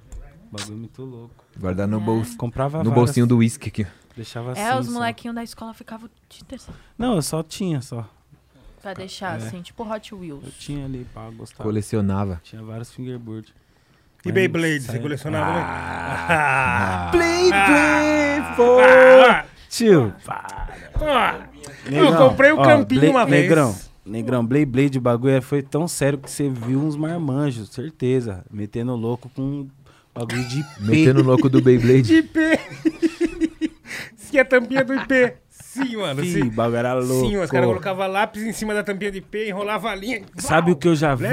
Bagulho muito louco. Guardar no É. bolso. Comprava No várias, bolsinho do whisky aqui. Deixava assim. É, os molequinhos da escola ficavam inteiro assim, Não, eu só tinha, só. pra deixar É. assim, tipo Hot Eu Wheels. tinha ali pra gostar. Colecionava. Tinha vários fingerboard. E Beyblade, você colecionava, né? Ah, Play, play, pô! Ah, Tio, ah. Eu comprei o campinho Blade- uma vez. Negrão, negrão, Blade Blade, o bagulho é- foi tão sério que você viu uns marmanjos, certeza. Metendo louco com um bagulho de IP. Metendo louco do Beyblade. IP. Sim, a tampinha do IP. Sim, mano. Sim, o bagulho era louco. sim os caras colocavam lápis em cima da tampinha de IP, enrolava a linha. Sabe o que eu já vi?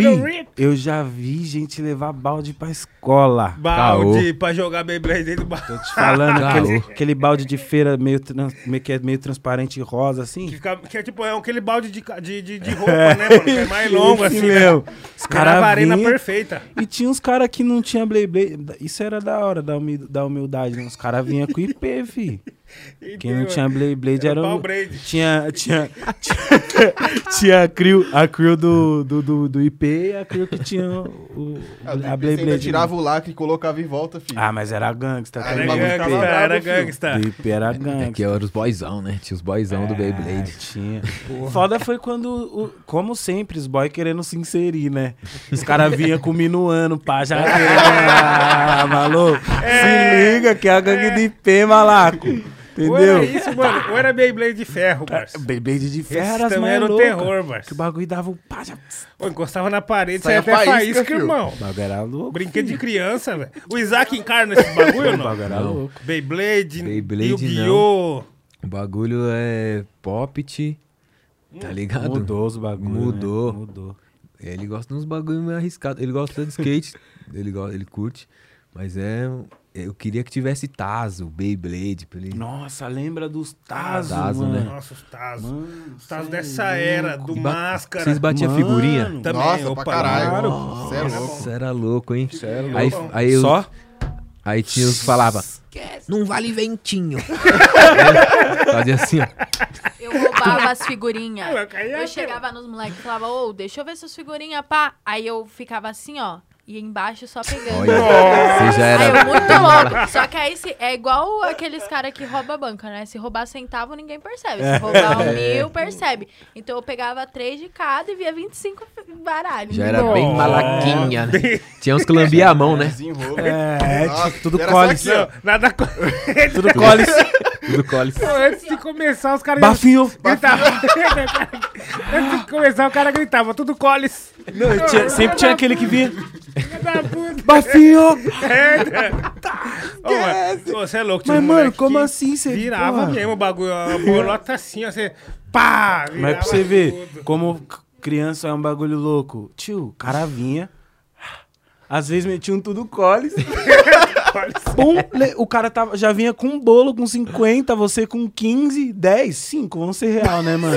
Eu já vi gente levar balde pra escola. Balde pra jogar Beyblade dentro do balde. Tô te falando, Caô. aquele, aquele balde de feira meio, trans- meio que é meio transparente rosa, assim. Que, fica, que é tipo, é aquele balde de, de, de, de roupa, né, mano? Que é mais longo, assim. mesmo. Né? Os caras arena perfeita. e tinha uns caras que não tinha Blade Blade. Isso era da hora, da, humi- da humildade. Né? Os caras vinham com IP, fi. Quem não tinha Blade Era era braid. Tinha, tinha, tinha, tinha a crew, a crew do, do, do, do IP e a crew que tinha o, Ah, a você Blade Blade. tirava o lacre e colocava em volta, filho. Ah, mas era gangsta. tá Era ficava gangsta, brabo, era gangsta. Do IP era É gangsta. que era os boyzão, né? Tinha os boyzão do É, Beyblade. Tinha. Foda foi quando, o- como sempre, os boys querendo se inserir, né? Os caras vinham com minuano, pá, já ah, maluco. Se liga que é a gangue de IP, malaco. Ou era Entendeu? isso, mano. Ou era Beyblade de ferro, parça. Beyblade de ferro era as também era o terror, parça. Que o bagulho dava um pá, já... Pô, encostava na parede, Saia saia até faísca, faísca, filho. irmão. O bagulho era louco. Brinquedo de criança, velho. O Isaac encarna esse bagulho ou O não? bagulho era Não. louco. Beyblade, Beyblade, Yu-Gi-Oh! O bagulho é Poppet, tá ligado? Mudou os bagulhos. Mudou. Né? Mudou. Ele gosta de uns bagulho meio arriscado. Ele gosta de skate, ele, gosta, ele curte. Mas é. Eu queria que tivesse Tazo, Beyblade, pra ele. Nossa, lembra dos Tazo, Tazo, mano. né? Nossa, os Tazos. Mano, Os Tazos cê é dessa louco. era, do ba- Máscara. Vocês batiam Mano. figurinha? Também, Nossa, opa, pra caralho. Você é louco. Era louco, hein? Sério, Aí, louco. aí, eu, Só? aí tinha os que falava, não vale ventinho. Fazia assim, ó. Eu roubava as figurinhas. Eu chegava nos moleques e falava, ô, deixa eu ver suas figurinhas, pá. Aí eu ficava assim, ó. E embaixo só pegando. Olha, você já Aí era. eu muito louco. Só que aí se, é igual aqueles caras que roubam a banca, né? Se roubar centavo, ninguém percebe. Se roubar um mil, percebe. Então eu pegava três de cada e via 25 baralhos. Já era bem Nossa. malaquinha, né? Tinha uns que lambiam a mão, né? É, Nossa, tipo, tudo ó. Nada. Tudo cole. Tudo cole. Pô, Antes de começar, os caras. Bafinho. gritavam. Antes de começar, o cara gritava, tudo coles. Não, tinha- sempre tinha aquele que vinha. Bafinho! É, Você é louco, Mas, mano, como assim você. Virava porra? mesmo o bagulho, a bolota assim, ó, você. Pá! Mas pra você ver, como criança é um bagulho louco. Tio, o cara vinha. Às vezes metia um tudo coles. Pum, o cara tava, já vinha com um bolo com 50, você com 15, 10, 5, vamos ser real, né, mano?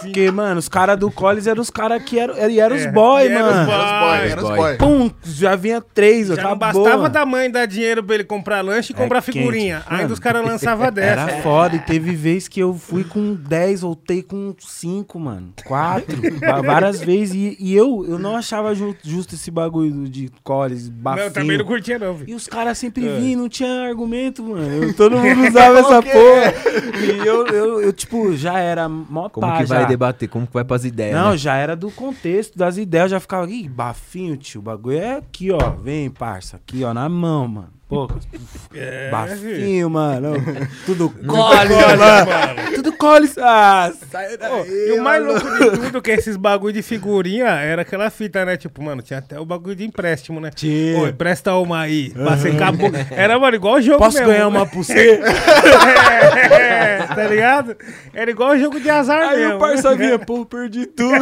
Porque, mano, os caras do Collins eram os caras que eram, e eram os É, boy, e era os mano. boy. Era os boy, era os boy. Pum, já vinha três, Já não acabou. bastava mano. da mãe dar dinheiro pra ele comprar lanche e comprar É quente. figurinha. Ainda Mano, os caras lançavam dessa. Era foda, e teve vez que eu fui com 10, voltei com 5, mano. 4. várias vezes. E, e eu, eu não achava ju- justo esse bagulho de Collins, Não, bafinho. eu também não curtia, não, filho. E os caras sempre É. vinham, não tinha argumento, mano. Eu- todo mundo usava essa porra. E eu, eu, eu, tipo, já era mó Como pá, que vai já. Debater? Como que vai pras ideias? Não, né? já era do contexto, das ideias. Já ficava, ih, bafinho, tio. O bagulho é aqui, ó. Vem, parça. Aqui, ó, na mão, mano. Pô, É, bafinho, mano. Tudo cole, mano. Tudo cole. Ah, sai daí. e o mais louco de tudo que esses bagulho de figurinha era aquela fita, né? Tipo, mano, tinha até o bagulho de empréstimo, né? Tinha. Ô, empresta uma aí. Pra secar a boca. Era, mano, igual o jogo Posso mesmo. ganhar uma por você? É, tá ligado? Era igual o jogo de azar Aí mesmo. o parça vinha, pô, perdi tudo.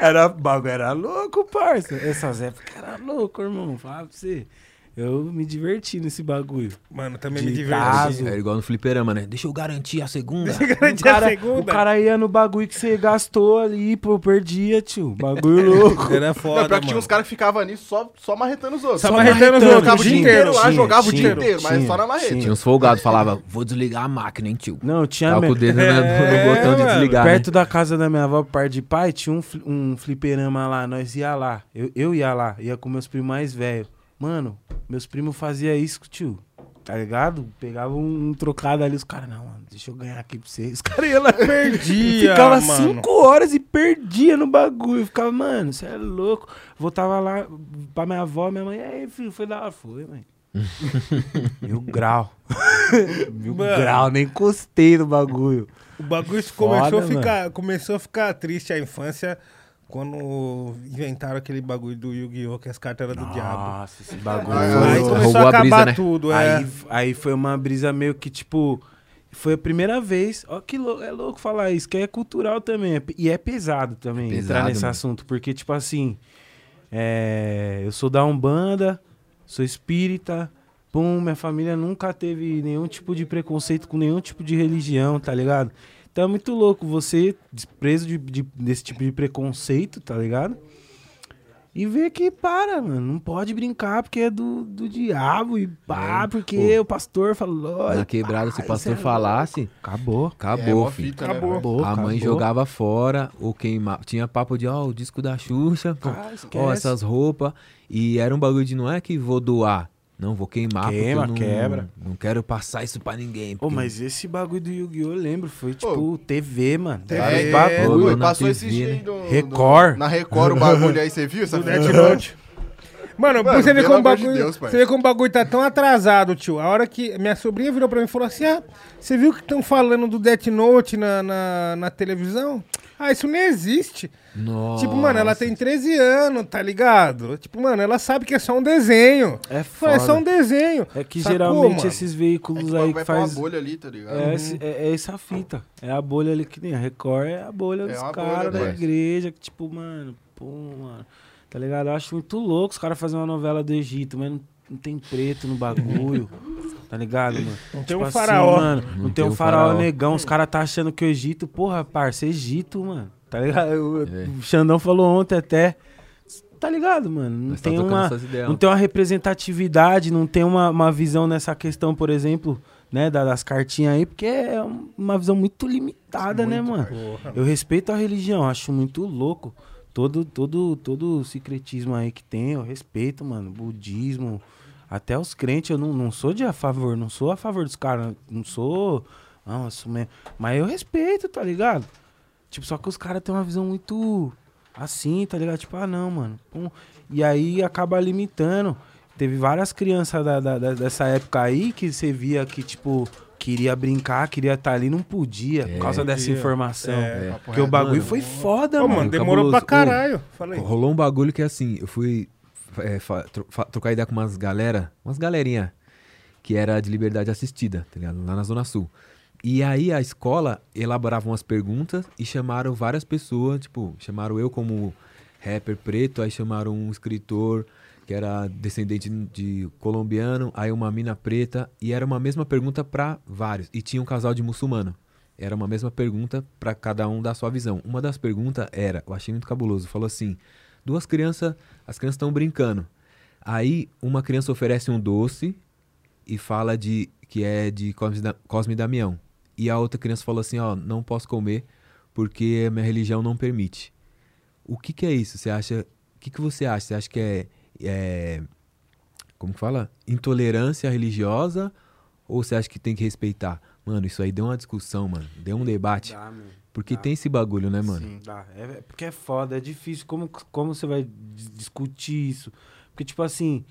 era, o bagulho era louco, parça. Essas épocas era louco, irmão. Fala pra você. Eu me diverti nesse bagulho. Mano, também De me caso. diverti. Era igual no fliperama, né? Deixa eu garantir a segunda. O Tinha cara, segunda. o cara ia no bagulho que você gastou ali, pô, perdia, tio. Bagulho louco. Era Não, foda, pior que tinha mano. uns caras que ficavam nisso só, só marretando os outros. Só Só marretando os outros, ficava o o dia inteiro. lá, Tinha, jogava o dia tinha, inteiro, mas tinha, só na marreta. tinha. Tinha uns folgados, falava, vou desligar a máquina, hein, tio. Não, tinha Tava com o dedo no, É, no botão de desligar, né? Perto da casa da minha avó, parte de pai, tinha um, um fliperama lá. Nós ia lá. Eu, eu ia lá. Ia com meus primos mais velhos. Mano, meus primos faziam isso, tio. Tá ligado? Pegava um, trocado ali. Os caras, não, mano, deixa eu ganhar aqui pra você. Os caras iam lá. Perdia, Ficava mano. cinco horas e perdia no bagulho. Eu ficava, mano, você é louco. Voltava lá pra minha avó, minha mãe, e aí, filho, foi da hora. Foi, mãe. Mil grau. Mil Mano. grau, nem encostei no bagulho. O bagulho Foda, começou, a mano. ficar, começou a ficar triste a infância quando inventaram aquele bagulho do Yu-Gi-Oh! que as cartas eram do diabo. Nossa, esse bagulho. Aí começou a a acabar brisa, né? tudo, é. Aí, aí foi uma brisa meio que, tipo, foi a primeira vez. Ó, que lou- é louco falar isso, que é cultural também. é e é pesado também entrar Pesado, nesse mano. assunto. Porque, tipo assim, é, eu sou da Umbanda, sou espírita. Pum, minha família nunca teve nenhum tipo de preconceito com nenhum tipo de religião, tá ligado? Então é muito louco você preso de, de- desse tipo de preconceito, tá ligado? E ver que para, mano. Não pode brincar porque é do, do diabo e pá, É, porque pô. o pastor falou. Na quebrada, pá, se o pastor é falasse, louco. Acabou. É, acabou, mó filho. fita, né, Acabou. velho? Acabou. A mãe acabou. jogava fora ou queimava. Tinha papo de, ó, o disco da Xuxa, Ah, ó, essas roupas. E era um bagulho de, não é que vou doar. Não, vou queimar Queima, porque eu não, quebra. não quero passar isso pra ninguém. Ô, porque- mas esse bagulho do Yu-Gi-Oh! eu lembro, foi Pô, tipo TV, mano. TV, Vários É, bagulho. Pô, passou TV, esse né? do, do- Record. Na Record o bagulho aí, você viu? Essa Do fita? Mano, Mano, você vê como o amor de bagulho. Deus, você vê como o bagulho tá tão atrasado, tio. A hora que minha sobrinha virou pra mim e falou assim: Ah, você viu que estão falando do Death Note na, na, na televisão? Ah, isso nem existe. Nossa. Tipo, mano, ela tem 13 anos, tá ligado? Tipo, mano, ela sabe que é só um desenho. É Fala, É foda. só um desenho. É que Sacou, geralmente mano? esses É veículos que o aí bagulho que faz. bolha ali, tá ligado? É, esse- é, é essa fita. É a bolha ali que nem a Record, é a bolha É dos caras da igreja. Que, tipo, mano, pô, mano. Tá ligado? Eu acho muito louco os caras fazerem uma novela do Egito, mas não, não tem preto no bagulho. tá ligado, mano? Não tem Tipo um assim, faraó. mano, não, tem um faraó, faraó. negão. Os caras tá achando que o Egito, porra, parça, Egito, mano. Tá ligado? O, É. o Xandão falou ontem até. Tá ligado, mano? Não Nós tá tem trocando uma. Não tem uma representatividade, não tem uma, uma visão nessa questão, por exemplo, né, da- das cartinhas aí, porque é uma visão muito limitada, né, mano? Porra. Eu respeito a religião, acho muito louco. Todo, todo, todo o secretismo aí que tem, eu respeito, mano. Budismo, até os crentes, eu não, não sou de a favor, não sou a favor dos caras, não sou. Não, mesmo. Mas eu respeito, tá ligado? Tipo, só que os caras têm uma visão muito assim, tá ligado? Tipo, ah, não, mano. E aí acaba limitando. Teve várias crianças da- da- dessa época aí que você via que, tipo, queria brincar, queria estar ali, não podia, por causa dessa Podia. informação. É. Papo Porque o reto. bagulho Mano, foi foda, Ô, mano. mano, demorou pra cabuloso. caralho. Falei. Rolou um bagulho que assim, eu fui é, tro- trocar ideia com umas galera, umas galerinha que era de liberdade assistida, tá ligado? Lá na Zona Sul. E aí a escola elaborava umas perguntas e chamaram várias pessoas, tipo, chamaram eu como rapper preto, aí chamaram um escritor que era descendente de colombiano, aí uma mina preta, e era uma mesma pergunta pra vários. E tinha um casal de muçulmano. era uma mesma pergunta pra cada um dar sua visão. Uma das perguntas era, eu achei muito cabuloso, falou assim: duas crianças, as crianças estão brincando. Aí uma criança oferece um doce e fala de que é de Cosme, da- Damião. E a outra criança falou assim, ó, não posso comer porque minha religião não permite. O que que é isso? Você acha, o que que você acha? Você acha que é, é como que fala? Intolerância religiosa ou você acha que tem que respeitar? Mano, isso aí deu uma discussão, mano. Deu um debate. Dá. Porque dá. tem esse bagulho, né, mano? Sim. Dá. É, é porque é foda, é difícil. Como, como você vai dis- discutir isso? Porque, tipo assim,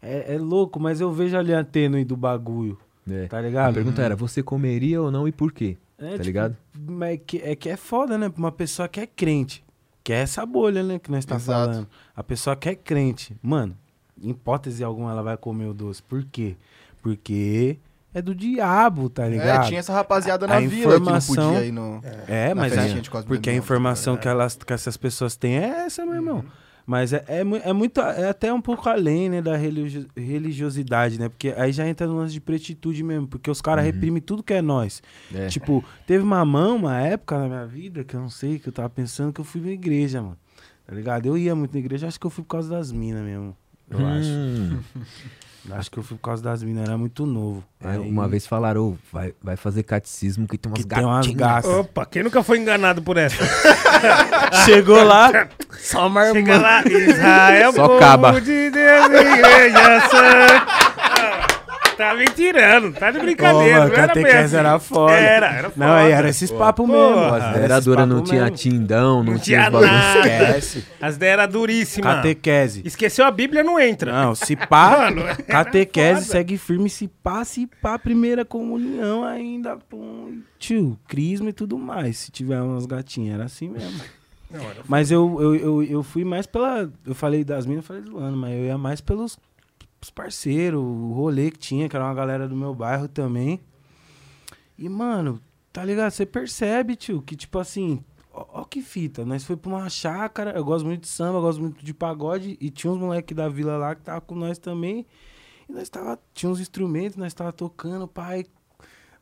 é, é louco, mas eu vejo a linha tênue do bagulho, É. tá A ligado? pergunta era, você comeria ou não e por quê? É, tá tipo, ligado? Mas é que, é que é foda, né? Uma pessoa que é crente. Que é essa bolha, né? Que nós tá Exato. falando. A pessoa que é crente. Mano, em hipótese alguma ela vai comer o doce. Por quê? Porque é do diabo, tá ligado? É, tinha essa rapaziada A na vila que não informação- podia ir no... É, mas é, de Cosme porque a informação que, elas, que essas pessoas têm é essa, meu irmão. Mas é, é, é muito, é até um pouco além, né, da religio- religiosidade, né? Porque aí já entra no lance de pretitude mesmo, porque os caras reprimem tudo que é nós. É. Tipo, teve uma mão, uma época na minha vida, que eu não sei, que eu tava pensando que eu fui na igreja, mano. Tá ligado? Eu ia muito na igreja, acho que eu fui por causa das minas mesmo. Eu Hum. acho. Acho que eu fui por causa das minas, era muito novo. É, Aí- uma vez falaram, ô, vai, vai fazer catecismo que tem umas que tem umas gatinhas. gatas. Opa, quem nunca foi enganado por essa? Chegou lá, só uma Chega lá, Israel, Só povo caba. de Deus, igreja santa. Tá me tirando, tá de brincadeira. mano, não era catequese assim. era foda. Era, era foda. Não, aí era esses papos mesmo. As vereadoras não tinha mesmo. tindão, não, Não tinha nada. Esquece. As ideias eram duríssimas. Catequese. Esqueceu a Bíblia, não entra. Não, se pá, Mano, catequese, foda. segue firme, se pá, se pá, primeira comunhão ainda, pum, tio, crisma e tudo mais. Se tiver umas gatinhas, era assim mesmo. Não, era Mas eu, eu, eu, eu fui mais pela. Eu falei das minas, eu falei zoando, mas eu ia mais pelos os parceiros, o rolê que tinha, que era uma galera do meu bairro também. E, mano, tá ligado? Você percebe, tio, que tipo assim. Ó, ó que fita, nós foi pra uma chácara, eu gosto muito de samba, gosto muito de pagode, e tinha uns moleques da vila lá que tava com nós também. E nós tava, tinha uns instrumentos, nós tava tocando, pai.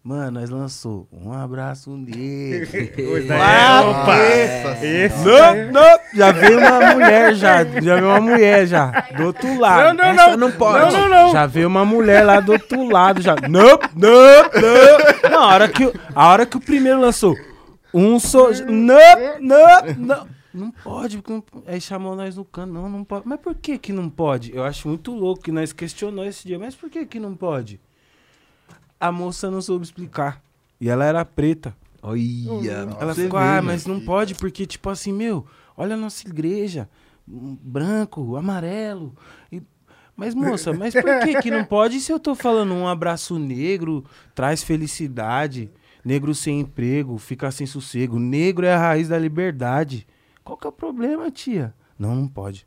Mano, nós lançou um abraço é, Ah, opa. Nossa Esse Não, não, já veio uma mulher já, já veio uma mulher já, do outro lado. Não, não, Essa não. não pode. Não, não, não. Já veio uma mulher lá do outro lado já. Não, não, não. Não, a hora que, o- a hora que o primeiro lançou, um só, não, não, não. Não pode, porque não, aí chamou nós no canto, não, não pode. Mas por que que não pode? Eu acho muito louco que nós questionou esse dia, mas por que que não pode? A moça não soube explicar. E ela era preta. Olha, Ela você ficou, ah, mas não pode, porque, tipo assim, meu, olha a nossa igreja, um branco, amarelo. e- Mas, moça, mas por que que não pode? Se eu tô falando um abraço negro, traz felicidade, negro sem emprego, fica sem sossego, negro é a raiz da liberdade. Qual que é o problema, tia? Não, não pode.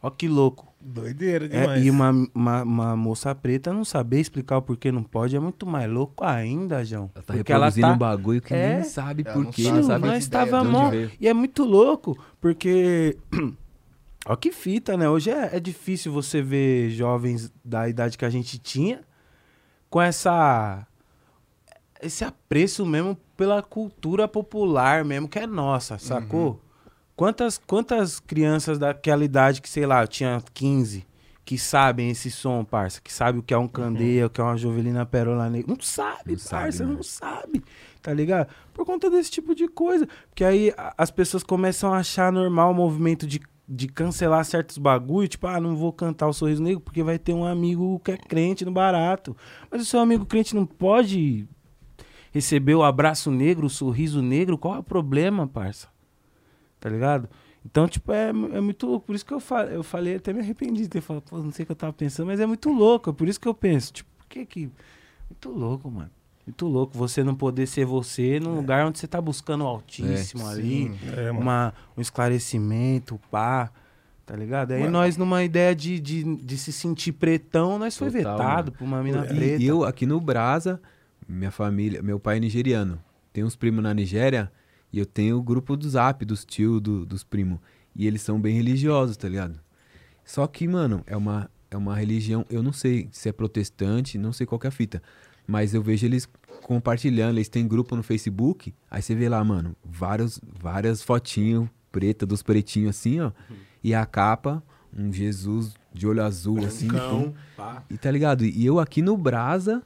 Ó que louco. Doideira É, demais. e uma, uma, uma moça preta não saber explicar o porquê não pode é muito mais louco ainda, João. Ela tá Porque ela reproduzindo tá- um bagulho que É. nem sabe Ela por não sabe. nós de tava onde mó... E é muito louco, porque. Ó que fita, né? Hoje é, é difícil você ver jovens da idade que a gente tinha com essa. Esse apreço mesmo pela cultura popular mesmo, que é nossa, sacou? Quantas, quantas crianças daquela idade que, sei lá, eu tinha 15, que sabem esse som, parça? Que sabe o que é um candeia, o que é uma jovelina perola negra. Não sabe, Não sabe, parça, né? não sabe. Tá ligado? Por conta desse tipo de coisa. Porque aí a- as pessoas começam a achar normal o movimento de, de cancelar certos bagulho. Tipo, ah, não vou cantar o Sorriso Negro porque vai ter um amigo que é crente no barato. Mas o seu amigo crente não pode receber o abraço negro, o sorriso negro. Qual é o problema, parça? Tá ligado? Então, tipo, é, é muito louco. Por isso que eu, fa eu falei, até me arrependi de ter falado, pô, não sei o que eu tava pensando, mas é muito louco. É por isso que eu penso, tipo, por que que. Muito louco, mano. Muito louco você não poder ser você num lugar onde você tá buscando o altíssimo ali, É, uma, um esclarecimento, pá. Tá ligado? Aí Mano. nós, numa ideia de, de, de se sentir pretão, nós foi Total, vetado mano. por uma mina E preta. eu, aqui no Brasa, minha família, meu pai é nigeriano. Tem uns primos na Nigéria e eu tenho o grupo do Zap, dos tio, do- dos primos. E eles são bem religiosos, tá ligado? Só que, mano, é uma, é uma religião, eu não sei se é protestante, não sei qual que é a fita. Mas eu vejo eles compartilhando, eles têm grupo no Facebook, aí você vê lá, mano, vários, várias fotinhos preta dos pretinhos assim, ó. E a capa, um Jesus de olho azul, assim. pum. Cão, pá. E tá ligado? E eu aqui no Brasa,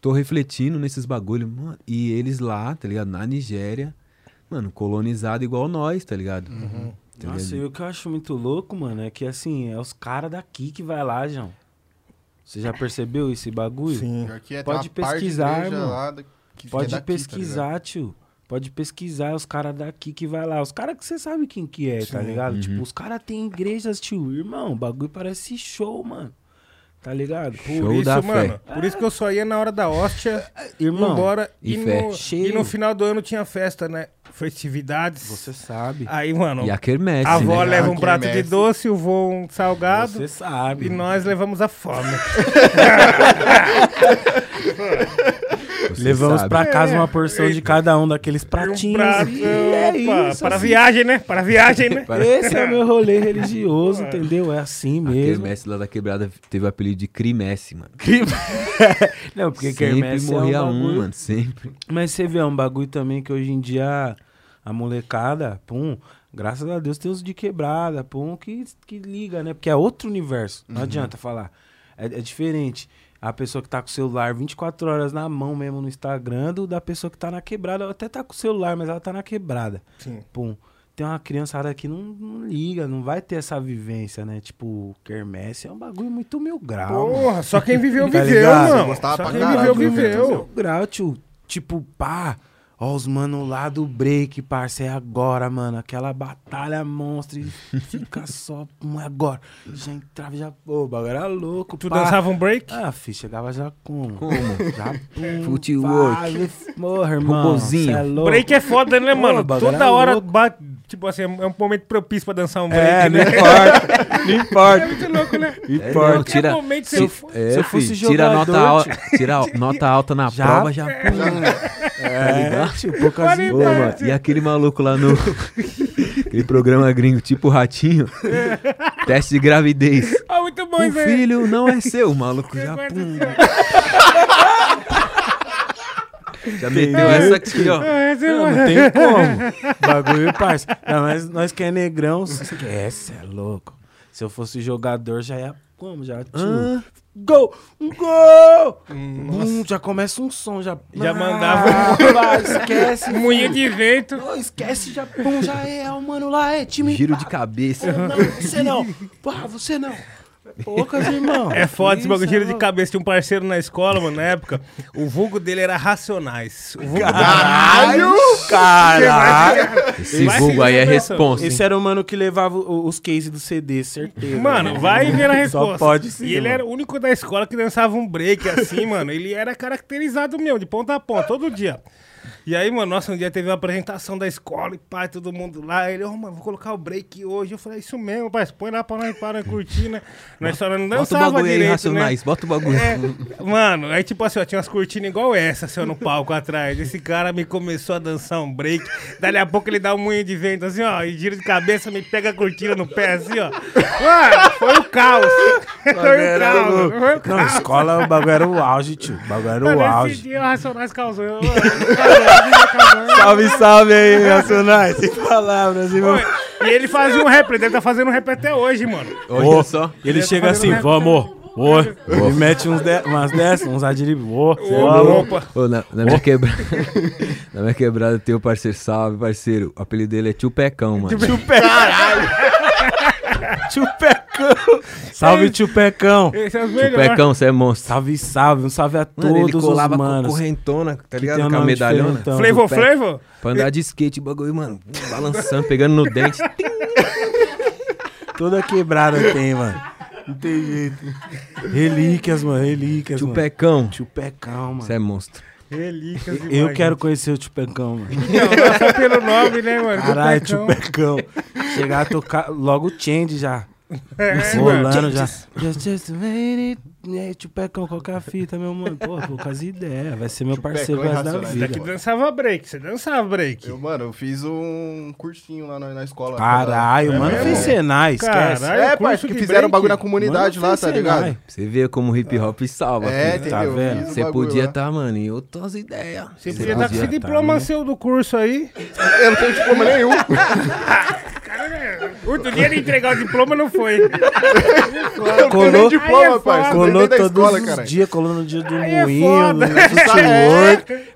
tô refletindo nesses bagulho, mano. E eles lá, tá ligado? Na Nigéria, mano, colonizado igual nós, tá ligado? Tá Nossa, ligado? e o que eu acho muito louco, mano, é que assim, é os caras daqui que vai lá, João. Você já percebeu esse bagulho? Sim. É, tem Pode da pesquisar, que Pode é daqui, tá pesquisar, tio. Pode pesquisar os caras daqui que vai lá. Os caras que você sabe quem que é, tá Sim. ligado? Uhum. Tipo, os caras têm igrejas, tio. Irmão, o bagulho parece show, mano. Tá ligado? Por Show isso, da mano, fé. por isso que eu só ia na hora da hóstia, Irmão, embora. e E, fé. no, Cheio. e no final do ano tinha festa, né? Festividades. você sabe. Aí, mano, E a quermesse, a avó né? leva um prato de doce, o vô um salgado. Você sabe. E nós levamos a fome. Você Levamos sabe. pra casa É. uma porção de cada um daqueles um pratinhos. prato, e é isso, para assim. viagem, né? Para viagem, né? Para- Esse é o meu rolê religioso, entendeu? É assim A mesmo. quermesse lá da quebrada teve o apelido de Crimesse, mano. Não, porque sempre quermesse morria é um, um, bagulho... mano, sempre. Mas você vê, é um bagulho também que hoje em dia a molecada, pum, graças a Deus tem os de quebrada, pum, que, que liga, né? Porque é outro universo. Não adianta falar. É, é diferente. A pessoa que tá com o celular 24 horas na mão mesmo no Instagram do da pessoa que tá na quebrada. Ela até tá com o celular, mas ela tá na quebrada. Sim. Pum. Tem uma criançada que não, não liga, não vai ter essa vivência, né? Tipo, quermesse é um bagulho muito mil grau. mano. Porra, só quem viveu, Tá viveu, mano. Só pra quem caralho, viveu, viveu. Mil grau, tio. Tipo, pá. Ó, os mano lá do break, parça, é agora, mano. Aquela batalha monstra e fica só. Não é agora. Já entrava, já. Pô, o bagulho era louco. Tu pá. dançava um break? Ah, fi, chegava já como? Como? Já pum. Footwork. Morra, irmão. Robozinho. cê É louco. Break é foda, né, Pô, mano? bagulho Toda era hora, louco. bate, tipo assim, é um momento propício pra dançar um break, É, não né? importa. Não É importa. muito louco, né? É, não, Importa. tira, momento se, for- for- é, se eu fosse filho, tira a nota, jogador, alta, tira a nota alta na Já? prova, já. pum. É, ligado? Poucas Pode Ô, mano, e aquele maluco lá no. aquele programa gringo, tipo Ratinho. teste de gravidez. Ah, muito bom O aí. filho não é seu, o maluco já. Pum, já meteu essa aqui, ó. Ah, é Não, não tem como. Bagulho, parça. Não, mas nós que é negrão, esquece, é louco. Se eu fosse jogador, já ia. Como? Já. Ah. Gol! Um gol! Hum, já começa um som, já. Já Ah, mandava- esquece. Moinho de vento. Não, esquece, já. Pum, já é, o mano lá é time. Giro de pá. cabeça. Não, você não. Pá, você não. Poucas, irmão. É foda esse bagulho, giro é de cabeça. Tinha um parceiro na escola, mano, na época. O vulgo dele era Racionais. O vulgo Caralho! Caralho! Esse Vai vulgo aí é responsa. Esse era o mano que levava os cases do CD, certeza. Mano, vai ver a Só resposta. pode sim, E ele mano. era o único da escola que dançava um break assim, mano. Ele era caracterizado mesmo, de ponta a ponta, todo dia. E aí, mano, nossa, um dia teve uma apresentação da escola e pai, todo mundo lá. Ele, ô, mano, vou colocar o break hoje. Eu falei, isso mesmo, pai, põe lá pra nós, para nós curtir, né? Nós só não Bota o dançava bagulho aí, direito, né? Racionais. Bota o bagulho. É, mano, aí tipo assim, ó, tinha umas cortinas igual essa, assim, ó, no palco atrás. Esse cara me começou a dançar um break. Dali a pouco ele dá um moinho de vento, assim, ó, e gira de cabeça, me pega a cortina no pé, assim, ó. Mano, foi o caos. Foi o caos. Foi o Não, caos. escola, o bagulho era o auge, tio. O bagulho era o Mano, esse auge. dia o Racionais causou. Mano, causou, causou. Salve, salve aí, Nacionais. Sem palavras, irmão. E ele fazia um rap, ele tá fazendo rap até hoje, mano. Olha só. Ele Ele chega tá assim, vamos. Ô, ele mete uns de, umas dessas, uns adlibs. Ô, vamos. Opa. Ô, na, na minha quebrada, na minha quebrada tem o parceiro, salve, parceiro. O apelido dele é Tio Pecão, mano. Tio Pecão. Tio Pecão. Salve, tio Pecão. Esse é os Tio melhores. Pecão, você é monstro. Salve, salve. Um salve a Mano, ele todos colava os com manos. correntona, tá ligado? Com a medalhona. Flavor. Flavor? Pra andar de skate, bagulho, mano, balançando, pegando no dente. Toda quebrada tem, mano. Não tem jeito. Relíquias, mano. Relíquias, Tio mano. Pecão, Tio Pecão, mano. você é monstro. Relíquias Eu quero gente. conhecer o Tio Pecão, mano. Não, não só pelo nome, né, mano? Caralho, Do tio Pecão. Chegar a tocar logo o Change já. É, Rolando já. Just, just made it. E aí, Tupecão, qual que é a fita, meu mano? Pô, poucas ideias. Vai ser meu parceiro Tupecão mais da vida. Daqui dançava break, você dançava break. Eu, mano, eu fiz um cursinho lá na, na escola. Caralho, É mano, mesmo? fez Senai, esquece. Caralho. É, pai, que fizeram break? bagulho na comunidade Mano, lá, tá ligado? Você vê como o hip hop salva. É, filho. entendeu? Tá vendo? Fiz Você podia estar, mano, em outras ideias. Você podia estar com esse diploma tá, seu do curso aí. Eu não tenho diploma nenhum. O dia de entregar o diploma não foi. Eu Colou- diploma, é pai. Colou todos escola, os dias, colou no dia do Aí é moinho, foda.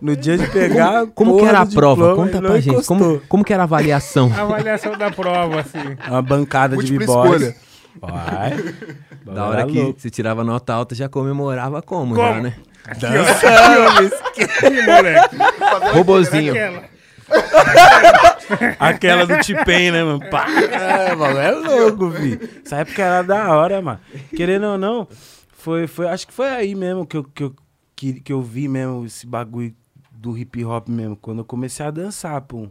no no dia de pegar. Como que era a prova? diploma, Conta ele pra gente. Como, como que era a avaliação? Avaliação da prova, assim. Uma bancada de Múltipla b-boys. escolha. Vai. Da hora que você tirava nota alta, já comemorava como, Como? já, né? Ih, moleque. Robozinho. Aquela. Do T-Pain, né, mano? Pá, é, mano, é louco, vi. Essa época era da hora, mano. Querendo ou não, foi, foi, acho que foi aí mesmo que eu, que, eu, que, que eu vi mesmo esse bagulho do hip hop mesmo. Quando eu comecei a dançar, pum.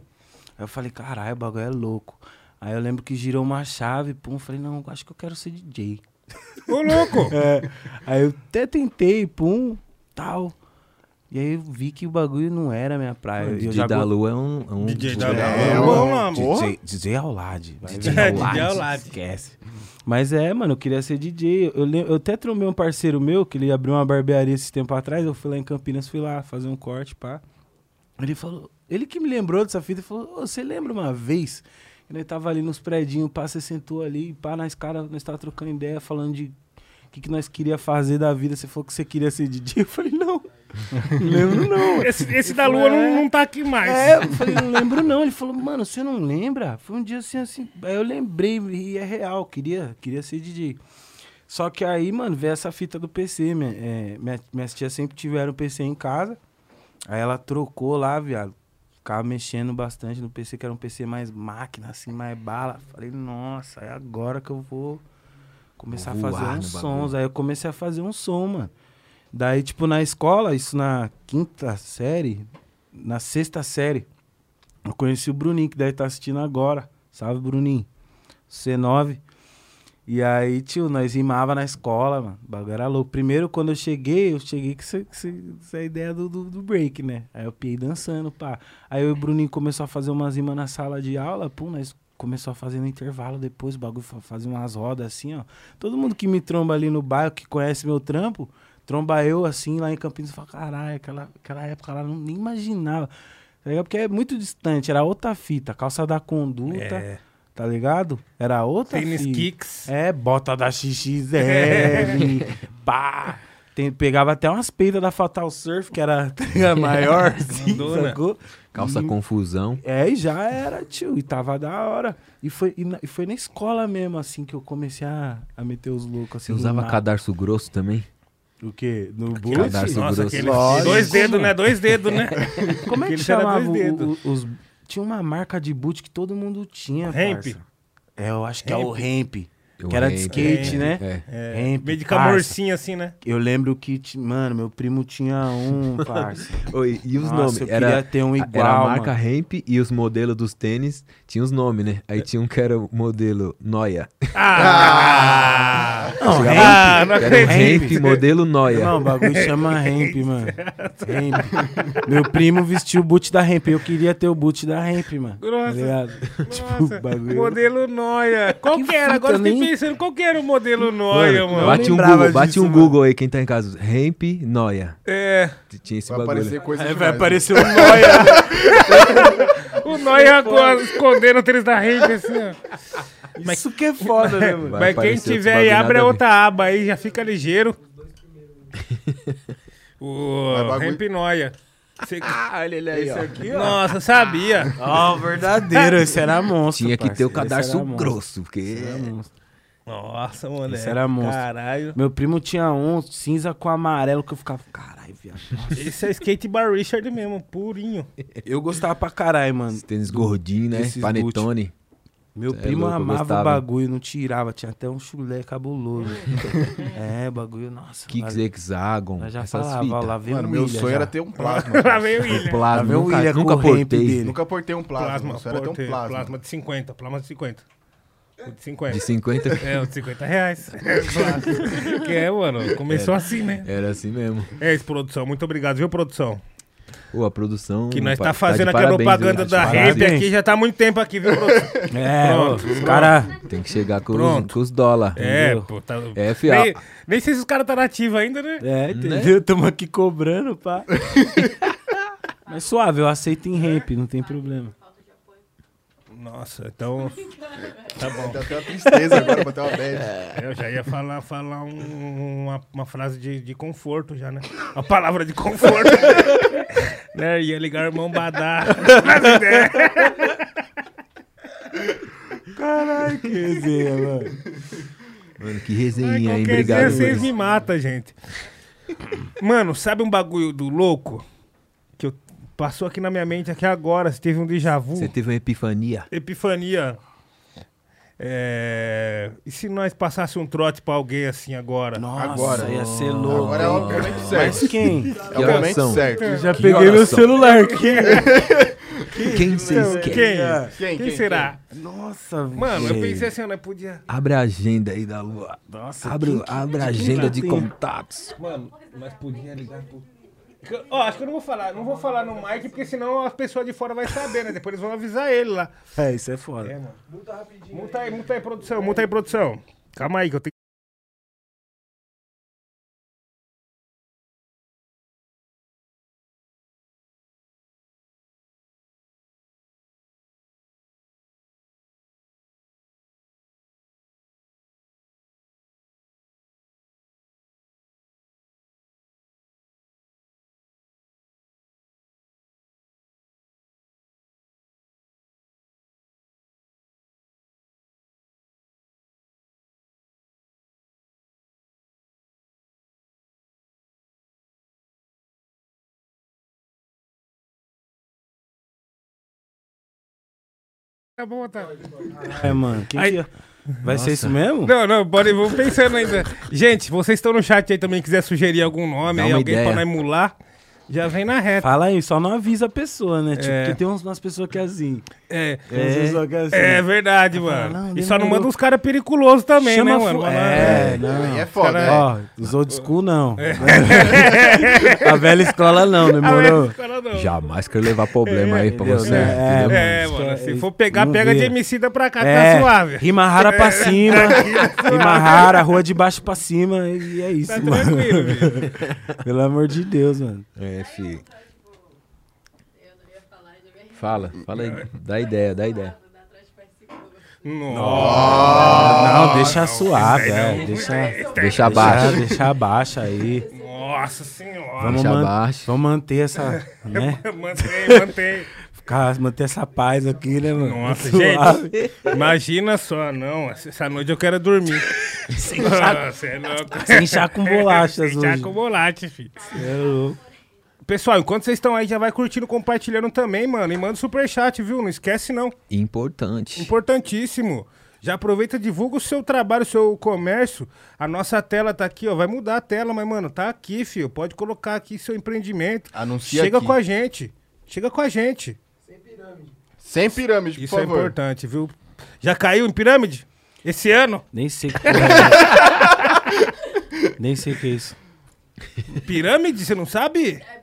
Aí eu falei, caralho, o bagulho é louco. Aí eu lembro que girou uma chave, pum. Falei, não, acho que eu quero ser DJ. Ô, louco. É, aí eu até tentei, pum, tal. E aí eu vi que o bagulho não era minha praia. Eu DJ já da Lua é um... é um DJ da Lua. É, nome. DJ, DJ Aulad. vai DJ ver. É, Aulad. DJ Aulad. Esquece. Mas é, mano, eu queria ser DJ. Eu, eu até trombei um parceiro meu, que ele abriu uma barbearia esse tempo atrás. Eu fui lá em Campinas, fui lá fazer um corte, pá. Ele falou, ele que me lembrou dessa fita, ele falou, "Ô, você lembra uma vez? que Nós tava ali nos predinhos, pá, você sentou ali, pá, nós cara, nós tava trocando ideia, falando de o que, que nós queria fazer da vida. Você falou que você queria ser DJ. Eu falei, não lembro não. Esse, esse da lua não, não tá aqui mais. É, eu falei, não lembro não. Ele falou, mano, você não lembra? Foi um dia assim, assim. Aí eu lembrei e é real, queria, queria ser DJ. Só que aí, mano, veio essa fita do PC. Minha, é, minha, minhas tias sempre tiveram PC em casa. Aí ela trocou lá, viado. Ficava mexendo bastante no PC, que era um PC mais máquina, assim, mais bala. Falei, nossa, é agora que eu vou começar Vou a fazer uns sons. bagulho. Aí eu comecei a fazer um som, mano. Daí, tipo, na escola, isso na quinta série, na sexta série, eu conheci o Bruninho, que deve estar assistindo agora. Salve, Bruninho. C9. E aí, tio, nós rimava na escola, mano. O bagulho era louco. Primeiro, quando eu cheguei, eu cheguei com essa, ideia do, do, do break, né? Aí eu piei dançando, pá. Aí o Bruninho começou a fazer umas rimas na sala de aula, pum, nós começou a fazer no intervalo depois, o bagulho fa- fazia umas rodas assim, ó. Todo mundo que me tromba ali no bairro, que conhece meu trampo, tromba eu assim lá em Campinas e fala, caralho, aquela, aquela época lá, não nem imaginava. Tá ligado? Porque é muito distante, era outra fita, calça da conduta, É. tá ligado? Era outra Tênis fita. kicks. É, bota da XXL, pá. Tem, pegava até umas peitas da Fatal Surf, que era ligado? maior, assim, sacou? Calça E- confusão. É, e já era, tio, e tava da hora. E foi, e, na- e foi na escola mesmo, assim, que eu comecei a, a meter os loucos, Você assim. usava rimar. cadarço grosso também? O quê? No boot? Nossa, aquele dois dedos, né? Dois dedos, né? Como é que chamava dois o- dedos. o- os... Tinha uma marca de boot que todo mundo tinha, Ramp. É, eu acho que é o Ramp. Ramp. O Que era de ramp, skate, é, né? É. É, Ramp, meio de parça. camorcinho assim, né? Eu lembro que, mano, meu primo tinha um, parça. Oi, e os Nossa, nomes? eu Era, queria ter um era igual, a marca mano. Ramp e os modelos dos tênis tinham os nomes, né? Aí tinha um que era o modelo Noia. Ah! Não, Ah, não Era. Ramp modelo Noia. Não, o bagulho chama Ramp, mano. Ramp. Meu primo vestiu o boot da Ramp. Eu queria ter o boot da Ramp, mano. Tá Nossa. ligado? tipo, bagulho. modelo Noia. Qual Que que, era? Agora eu nem- pensando, qual que era o modelo Noia, mano? bate um Google, bate disso, um mano. Google aí, quem tá em casa. Ramp Noia. É, Tinha esse Vai bagulho. aparecer coisa demais, vai né? aparecer o Noia. o Noia co- escondendo o tênis da rede, assim, ó. Isso que é foda, né, mano? Vai Mas quem tiver aí, abre a outra aba aí, já fica ligeiro. o Ramp Noia. Você- olha ele aí, ó. Nossa, sabia. Ó, verdadeiro. Esse era monstro, Tinha que ter o parceiro. Esse cadarço grosso, porque... Esse era monstro. Nossa, mano. Esse era monstro. Caralho. Meu primo tinha um cinza com amarelo que eu ficava, caralho, viado. Nossa. Esse é skate bar Richard mesmo, purinho. Eu gostava pra caralho, mano. Esse tênis gordinho, né? Esses Panetone. Meu Cê é primo louco, eu amava o bagulho, não tirava, tinha até um chulé cabuloso. é, bagulho, nossa. Kicks Hexagon. lá já essas falava, ó, lá veio Mano, o meu sonho já. era ter um plasma. Lá veio o O William. plasma, Lá vem o nunca, nunca portei. dele. Nunca portei um plasma. Plasma, sonho era ter um portei, plasma. plasma de 50, plasma de 50. O de 50. De 50. É, o de 50 reais. que é, mano. Começou assim, né? Era assim mesmo. É isso, produção. Muito obrigado, viu, produção? Pô, a produção. Que nós pa- tá fazendo de aqui a parabéns, propaganda viu? da Tá. Rape aqui já tá há muito tempo aqui, viu, produção? É, Pronto, os caras. Tem que chegar com, os, Pronto. com os dólar. É, Entendeu? pô, tá. É, fiel. Nem, nem sei se os caras tá nativos ainda, né? É, entendeu? Tamo aqui cobrando, pá. Mas suave, eu aceito em ramp, não tem problema. Nossa, então. Tá bom. Deu até uma tristeza agora, bateu uma bad. É, Eu já ia falar, falar um- uma, uma frase de, de conforto já, né? Uma palavra de conforto. né? Ia ligar o irmão Badá. Caralho, que resenha, mano. Mano, que Ai, resenha, hein? Obrigado. vocês me matam, gente. Mano, sabe um bagulho do louco? Eu, passou aqui na minha mente aqui agora, se teve um déjà vu. Você teve uma epifania. Epifania. É... E se nós passasse um trote pra alguém assim agora? Nossa, Agora. ia ser louco. Agora é o momento Mas certo. quem? É o momento certo. Já Que peguei meu oração? celular. Quem? Quem vocês Quem? querem? Quem, Quem, quem, será? Nossa, Mano, eu pensei assim, não podia. Abre a agenda aí da lua. Nossa, Abre, abre a agenda que de contatos. Mano, nós podia ligar pro. Ó, acho que eu não vou falar, não vou falar no Mike, porque senão as pessoas de fora vão saber, né? Depois eles vão avisar ele lá. É, isso é foda. É, mano. Multa rapidinho. Multa aí, multa aí, produção, multa aí, produção. Calma aí, que eu tenho. Tá bom, tá. É, mano. Quem Aí- que... Vai ser isso mesmo? Não, não, pode, vou pensando ainda. Gente, vocês estão no chat aí também, quiser sugerir algum nome aí, alguém ideia. pra nós emular, já vem na reta. Fala aí, só não avisa a pessoa, né? Tipo, É. porque tem uns- umas pessoas que é assim. É. Umas pessoas que é assim. É verdade, mano. não, e só não manda uns caras periculosos também, Chama né, mano? É, Aí não. é foda, Cara, né? Ó, os old school não. a velha escola não, demorou. Cara, não. Jamais quero levar problema aí pra você. entendeu? É, Isso mano, é- se for pegar, pega de Emicida pra cá, É, tá suave. rima rara pra cima, rima rara, rua de baixo pra cima, e é isso, Tá mano. Pelo amor de Deus, mano. É, Fala, fala aí. Dá ideia, dá ideia. Nossa, não, deixa é, não- deixa, Deixa abaixo. deixa abaixo aí. Nossa senhora. Vamos, Deixa man- abaixo. vamos manter essa, né? Mantém, mantém. Ficar, manter essa paz aqui, né, mano? Nossa, Suave. gente. Imagina só, não. Essa noite eu quero dormir. Nossa, é louco. Sem chá com bolachas Sem chá hoje. com bolacha, filho. É louco. Pessoal, enquanto vocês estão aí, já vai curtindo, compartilhando também, mano. E manda superchat, viu? Não esquece, não. Importante. Importantíssimo. Já aproveita, divulga o seu trabalho, o seu comércio. A nossa tela tá aqui, ó. Vai mudar a tela, mas, mano, tá aqui, filho. Pode colocar aqui seu empreendimento. Anuncia Chega aqui. com a gente. Chega com a gente. Sem pirâmide, por Isso é favor. importante, viu? Já caiu em pirâmide? Esse ano? Nem sei o que é. Nem sei o que é isso. Pirâmide, você não sabe? É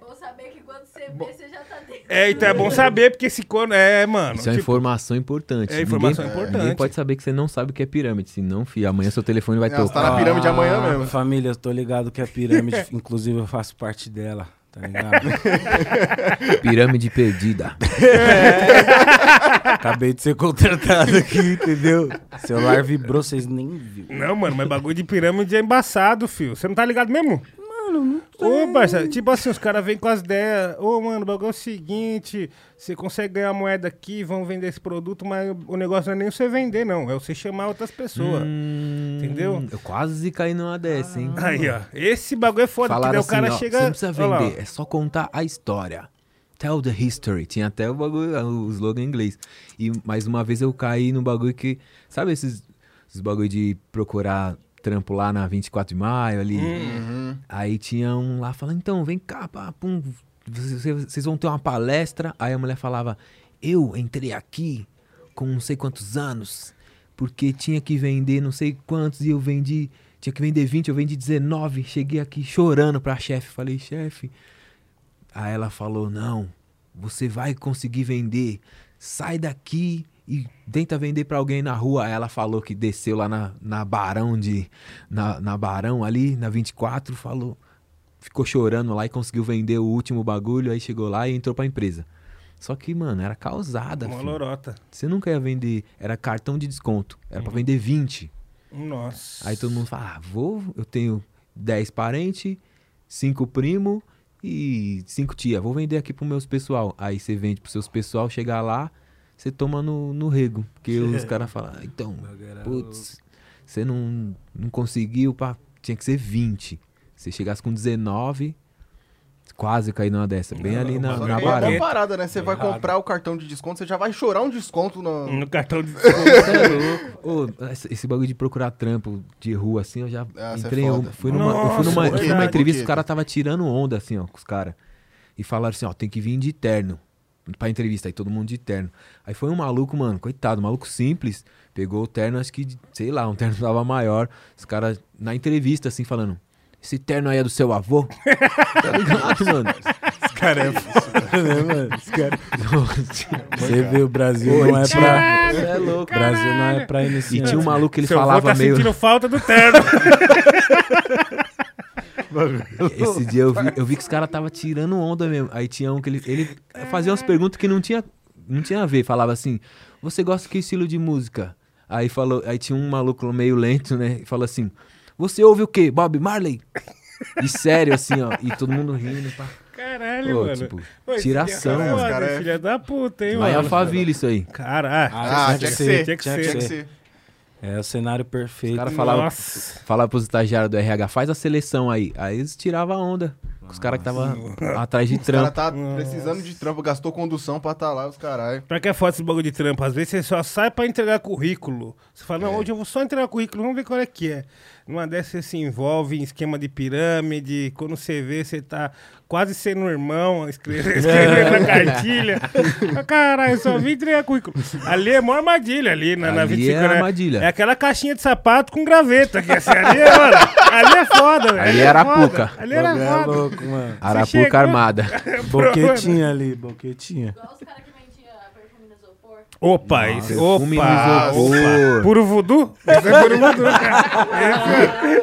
você já tá dentro. É, então é bom saber, porque esse quando. É, mano. Isso é uma tipo, informação importante. É informação ninguém, importante. Ninguém pode saber que você não sabe o que é pirâmide. Se não, filho, amanhã seu telefone vai Não, você tá tocar. na pirâmide amanhã mesmo. Família, eu tô ligado que a pirâmide, inclusive eu faço parte dela, tá ligado? Pirâmide perdida. Acabei de ser contratado aqui, entendeu? Celular vibrou, vocês nem viram. Não, mano, mas bagulho de pirâmide é embaçado, filho. Você não tá ligado mesmo? Mano, não Ô, parça, tipo assim, os caras vêm com as ideias. Ô, mano, o bagulho é o seguinte: você consegue ganhar moeda aqui, vão vender esse produto, mas o negócio não é nem você vender, não. É você chamar outras pessoas. Hum, Entendeu? Eu quase caí numa dessa, hein? Aí, ó. Esse bagulho é foda, porque Falaram daí o cara assim, ó, chega. você não precisa vender, é só contar a história. Tell the history. Tinha até o bagulho, o slogan em inglês. E mais uma vez eu caí no bagulho que. Sabe esses, esses bagulho de procurar trampo lá na 24 de maio ali? Uhum. Aí tinha um lá falando, então, vem cá, pá, pum, vocês, vocês vão ter uma palestra. Aí a mulher falava, eu entrei aqui com não sei quantos anos, porque tinha que vender não sei quantos e eu vendi, tinha que vender 20, eu vendi 19. Cheguei aqui chorando pra chefe, falei, chefe. Aí ela falou: "Não, você vai conseguir vender. Sai daqui e tenta vender pra alguém na rua". Ela falou que desceu lá na, na Barão de na, na Barão ali, na 24, falou, ficou chorando lá e conseguiu vender o último bagulho, aí chegou lá e entrou pra empresa. Só que, mano, era causada, Uma filho. lorota. Você nunca ia vender, era cartão de desconto. Era pra vender 20. Nossa. Aí todo mundo fala: ah, vou, eu tenho 10 parentes, 5 primos e 5 tia. Vou vender aqui pros meus pessoal. Aí você vende pros seus pessoal, chegar lá, você toma no, no rego. Porque os caras falam: ah, então, putz, você não, não conseguiu, pá, tinha que ser 20. Se chegasse com 19, quase caí numa dessa. Bem ali na, na aí é uma parada, né? Você vai Errado. comprar o cartão de desconto, você já vai chorar um desconto no... No cartão de Você é louco. Ô, esse, bagulho de procurar trampo de rua, assim, eu já Ah, é entrei. eu foda. fui numa, eu fui Nossa, numa, eu fui numa entrevista, quê? caras tava tirando onda, assim, ó, com os caras. E falaram assim, ó, tem que vir de terno. Pra entrevista, aí todo mundo de terno. Aí foi um maluco, mano, coitado, um maluco simples. Pegou o terno, acho que, sei lá, um terno tava maior. Os caras, na entrevista, assim, falando. Esse terno aí é do seu avô? tá ligado, mano? cara é foda, né, mano? Esse cara... Você vê, o Brasil não é pra... Você é louco. O Brasil não é pra E iniciante. tinha um maluco que ele Seu avô falava tá meio. sentindo falta do terno. Esse dia eu vi, eu vi que os caras tava tirando onda mesmo. Aí tinha um que ele, ele fazia umas perguntas que não tinha, não tinha a ver. Falava assim: Você gosta de que estilo de música? Aí falou, aí tinha um maluco meio lento, né? E falou assim: Você ouve o quê? Bob Marley? E sério, assim, ó. E todo mundo rindo. Pá. Caralho, Pô, mano. tipo, Pô, tiração, cara é mano. Cara, é- Filha da puta, hein, Vai a mano. favela isso aí. Caralho. Ah, tinha que ser, tinha que ser. É o cenário perfeito. Os caras falavam falava pros estagiários do RH: Faz a seleção aí. Aí eles tiravam a onda. Com os caras que tava atrás de Os caras trampo. tá precisando de trampo, gastou condução pra tá lá, os caralho. Pra que é foda esse bagulho de trampo? Às vezes você só sai pra entregar currículo. Você fala, não, hoje eu vou só entregar currículo, vamos ver qual é que é. Numa dessas você se envolve em esquema de pirâmide. Quando você vê, você tá quase sendo irmão, escrevendo, escrevendo na cartilha. Ah, Caralho, eu só vim entregar currículo. Ali é mó armadilha, ali na, na Ali 25 é né? armadilha. É aquela caixinha de sapato com graveta. Que assim, ali, é, mano, ali é foda, velho. Ali é era foda. Arapuca. Ali era é foda. louco, mano. Arapuca chegou- armada. Boquetinha ali, boquetinha. Igual os caras que Opa, esse, perfume opa, opa. Puro voodoo? Esse é puro voodoo, cara.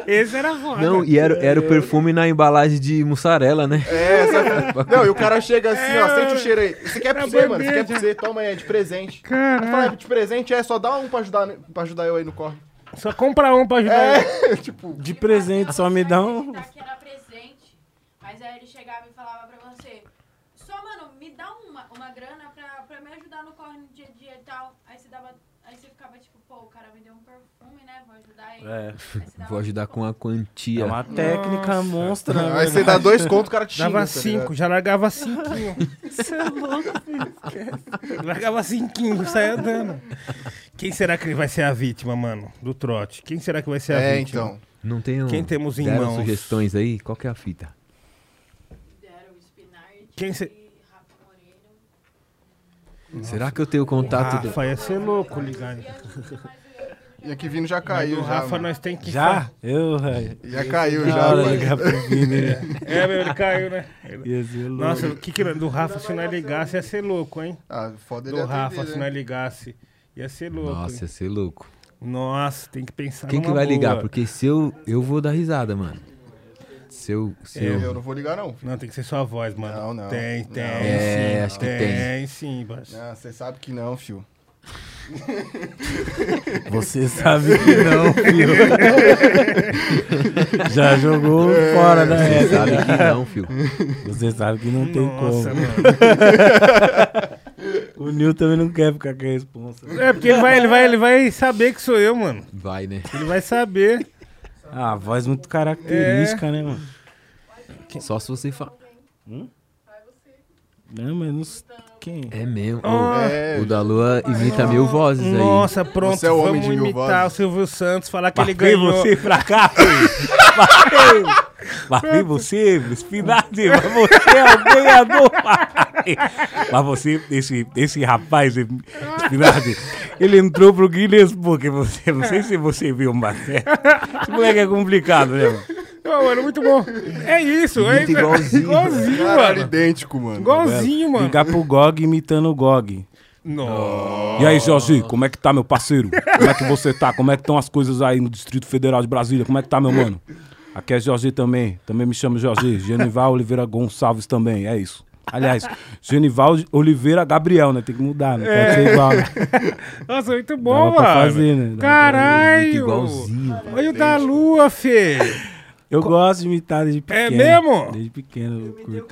Esse, esse era foda. Não, e era, era o perfume na embalagem de mussarela, né? É, sabe? Não, e o cara chega assim, ó, sente o cheiro aí. Você quer pra Na você, mano? Você quer pra você? Toma aí, é de presente. Caralho. Fala, é de presente, é, só dá um pra ajudar, pra ajudar eu aí no corre. Só compra um pra ajudar. É, tipo, De presente, só me dá um... Que era presente. Mas aí ele chegava e falava pra você: Só, mano, me dá uma, uma grana pra, pra me ajudar no corre no dia a dia e tal. Aí você dava. Aí você ficava tipo, pô, o cara me deu um perfume, né? Vou ajudar ele. É. Vou ajudar tipo, com a quantia. É uma técnica monstra, né? aí você dá dois contos, o cara te xinga. Dava tá cinco, ligado? já largava cinquinho. Você é louco, filho. Largava cinquinho, saia dando. Quem será que ele vai ser a vítima, mano, do trote? Quem será que vai ser a É, vítima? então. Não tem um... Quem temos em mãos? sugestões aí? Qual que é a fita? Deram o Spinard Quem cê- Moreira. Será que eu tenho contato... do- Rafa ia ser louco ligar. E aqui vindo já Mas caiu, o já. Rafa mano. nós tem que... Já? Eu, velho. Já caiu, Na já, hora ligar pro Vini, né? É, meu, ele caiu, né? Ia ser louco. Nossa, o que que do Rafa se nós ligasse ia ser louco, hein? Ah, foda ele Do atender, Rafa, né? se nós ligasse. Ia ser louco. Nossa, hein? ia ser louco. Nossa, tem que pensar Quem que vai ligar? boa. Porque se eu... Eu vou dar risada, mano. Se eu... Se É, eu... Eu não vou ligar, não. filho. Não, tem que ser sua voz, mano. Não, não. Tem, tem, Não. É, sim. acho que tem. tem. sim, parceiro. Ah, você sabe que não, fio. Você sabe que não, filho. Já jogou fora da Você sabe que não, filho. Você sabe que não tem Nossa, como. mano. O Nil também não quer ficar com a responsa. É, porque ele vai, ele, vai, ele vai saber que sou eu, mano. Vai, né? Ele vai saber. Ah, a voz muito característica, né, mano? Só se você fala... Não, mas não... s- Quem? É mesmo. Ah. É. O da Lua imita mil vozes aí. Nossa, pronto. Você é o homem vamos de mil imitar vozes. o Silvio Santos, falar que ele Batei ganhou. você pra cá, filho. Batei. Você, Spinardi. Mas você é o ganhador, pai. Mas você, esse, esse rapaz, Spinardi, Ele entrou pro Guinness Book. Você, não sei se você viu, mas é. Esse moleque é complicado, né, mano? Ô, mano, muito bom. É isso, é isso. igualzinho. Igualzinho, Caralho, mano. idêntico, mano. Igualzinho, mano. Ligar pro GOG imitando o GOG. Nossa. E aí, Jorge, como é que tá, meu parceiro? Como é que você tá? Como é que estão as coisas aí no Distrito Federal de Brasília? Como é que tá, meu mano? Aqui é Jorge também. Também me chamo Jorge. Genival Oliveira Gonçalves também. É isso. Aliás, Genival Oliveira Gabriel, né? Tem que mudar, não pode ser igual. Né? Nossa, muito bom, Dava pra mano. fazer, né? Dava Caralho. igualzinho. Olha o da lua, Fê. Eu gosto de imitar desde É pequeno. mesmo? Desde pequeno eu curto.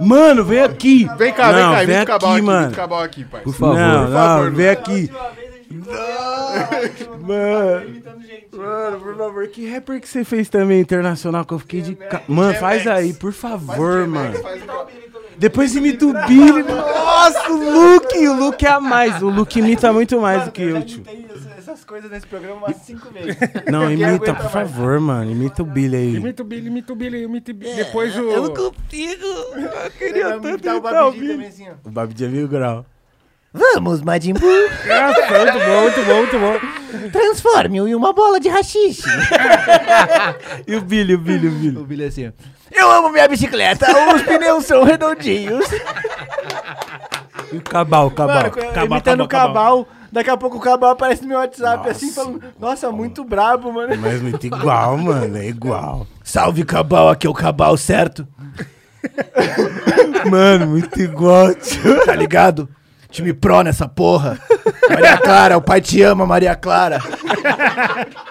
Mano, vem aqui. Vem cá, não, vem cá, vem imita o cabal aqui, aqui, mano. o cabal aqui, pai. Por favor. Não, Por favor, não, vem aqui. Mano, mano, por favor, que rapper que você fez também internacional que eu fiquei de. Ca... Mano, faz aí, por favor, mano. Depois imita o Billy. Nossa, o Luke, o Luke é a mais. O Luke imita muito mais do que eu, tio. Essas coisas nesse programa umas cinco vezes. Não, imita, por mais. favor, mano. Imita o Billy aí. Imita o Billy, imita o Billy, imita o Billy. Depois o... consigo. Eu queria Vai imitar o Babidi também assim, ó. O Babi de mil grau. Vamos, Majin Buu, Nossa, muito bom, muito bom, muito bom. transforme-o em uma bola de rachixe. E o Billy, o Billy, o Billy. O Billy assim, ó. Eu amo minha bicicleta, os pneus são redondinhos. E o Cabal, o Cabal. Mano, Cabal, imitando o Cabal, Cabal. Daqui a pouco o Cabal aparece no meu WhatsApp assim, Nossa. falando, nossa, muito brabo, mano. Mas muito igual, mano. É igual. Salve Cabal, aqui é o Cabal, certo? Mano, muito igual, tio. Tá ligado? Time pró nessa porra. Maria Clara, o pai te ama, Maria Clara.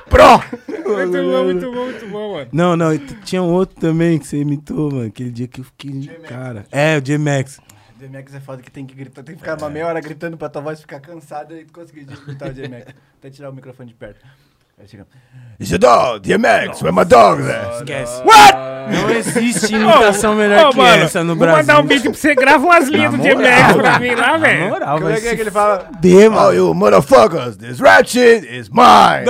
Pró! Muito bom, muito bom, muito bom, mano. Não, não, tinha um outro também que você imitou, mano. Aquele dia que eu fiquei de cara. É, o J-Max. DMX é foda que tem que gritar, tem que ficar uma meia hora gritando pra tua voz ficar cansada e tu conseguir imitar o DMX. Até tirar o microfone de perto. Aí chega. Is your dog, DMX, where my dog there? Esquece. What? Não existe imitação melhor Ô, que mano, essa no vou Brasil. mandar um beat pra você, grava umas linhas do DMX pra mim lá, Na velho. moral, Como é que, é se que ele fala? mano. Oh, you motherfuckers, this rat shit is mine!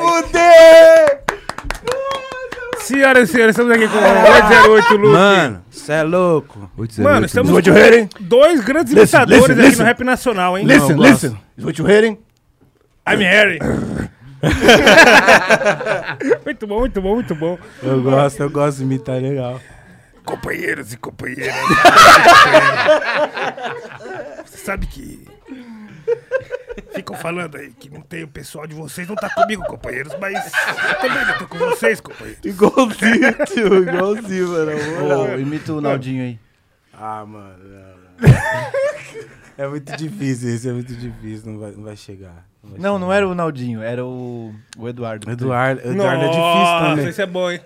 Fuder! Senhoras e senhores, estamos aqui com o 808 Luke. Mano, cê é louco. Mano, estamos you hearing? dois grandes Listen, imitadores listen, aqui listen. no Rap Nacional, hein? Listen, Não, listen. Is what you hearing? I'm Harry. muito bom, muito bom, muito bom. Eu gosto, eu gosto de imitar legal. Companheiros e companheiras. Você sabe que. Ficam falando aí que não tem o pessoal de vocês, não tá comigo, companheiros, mas eu também não tô com vocês, companheiros. Igualzinho, tio, igualzinho, mano. Ô, imita o Naldinho aí. Ah, mano, não, não. É muito difícil esse, é muito difícil, não vai, não vai chegar. vai Não, não chegar. era o Naldinho, era o, o Eduardo. Eduardo, Eduardo é difícil Nossa, também. Isso é bom, hein?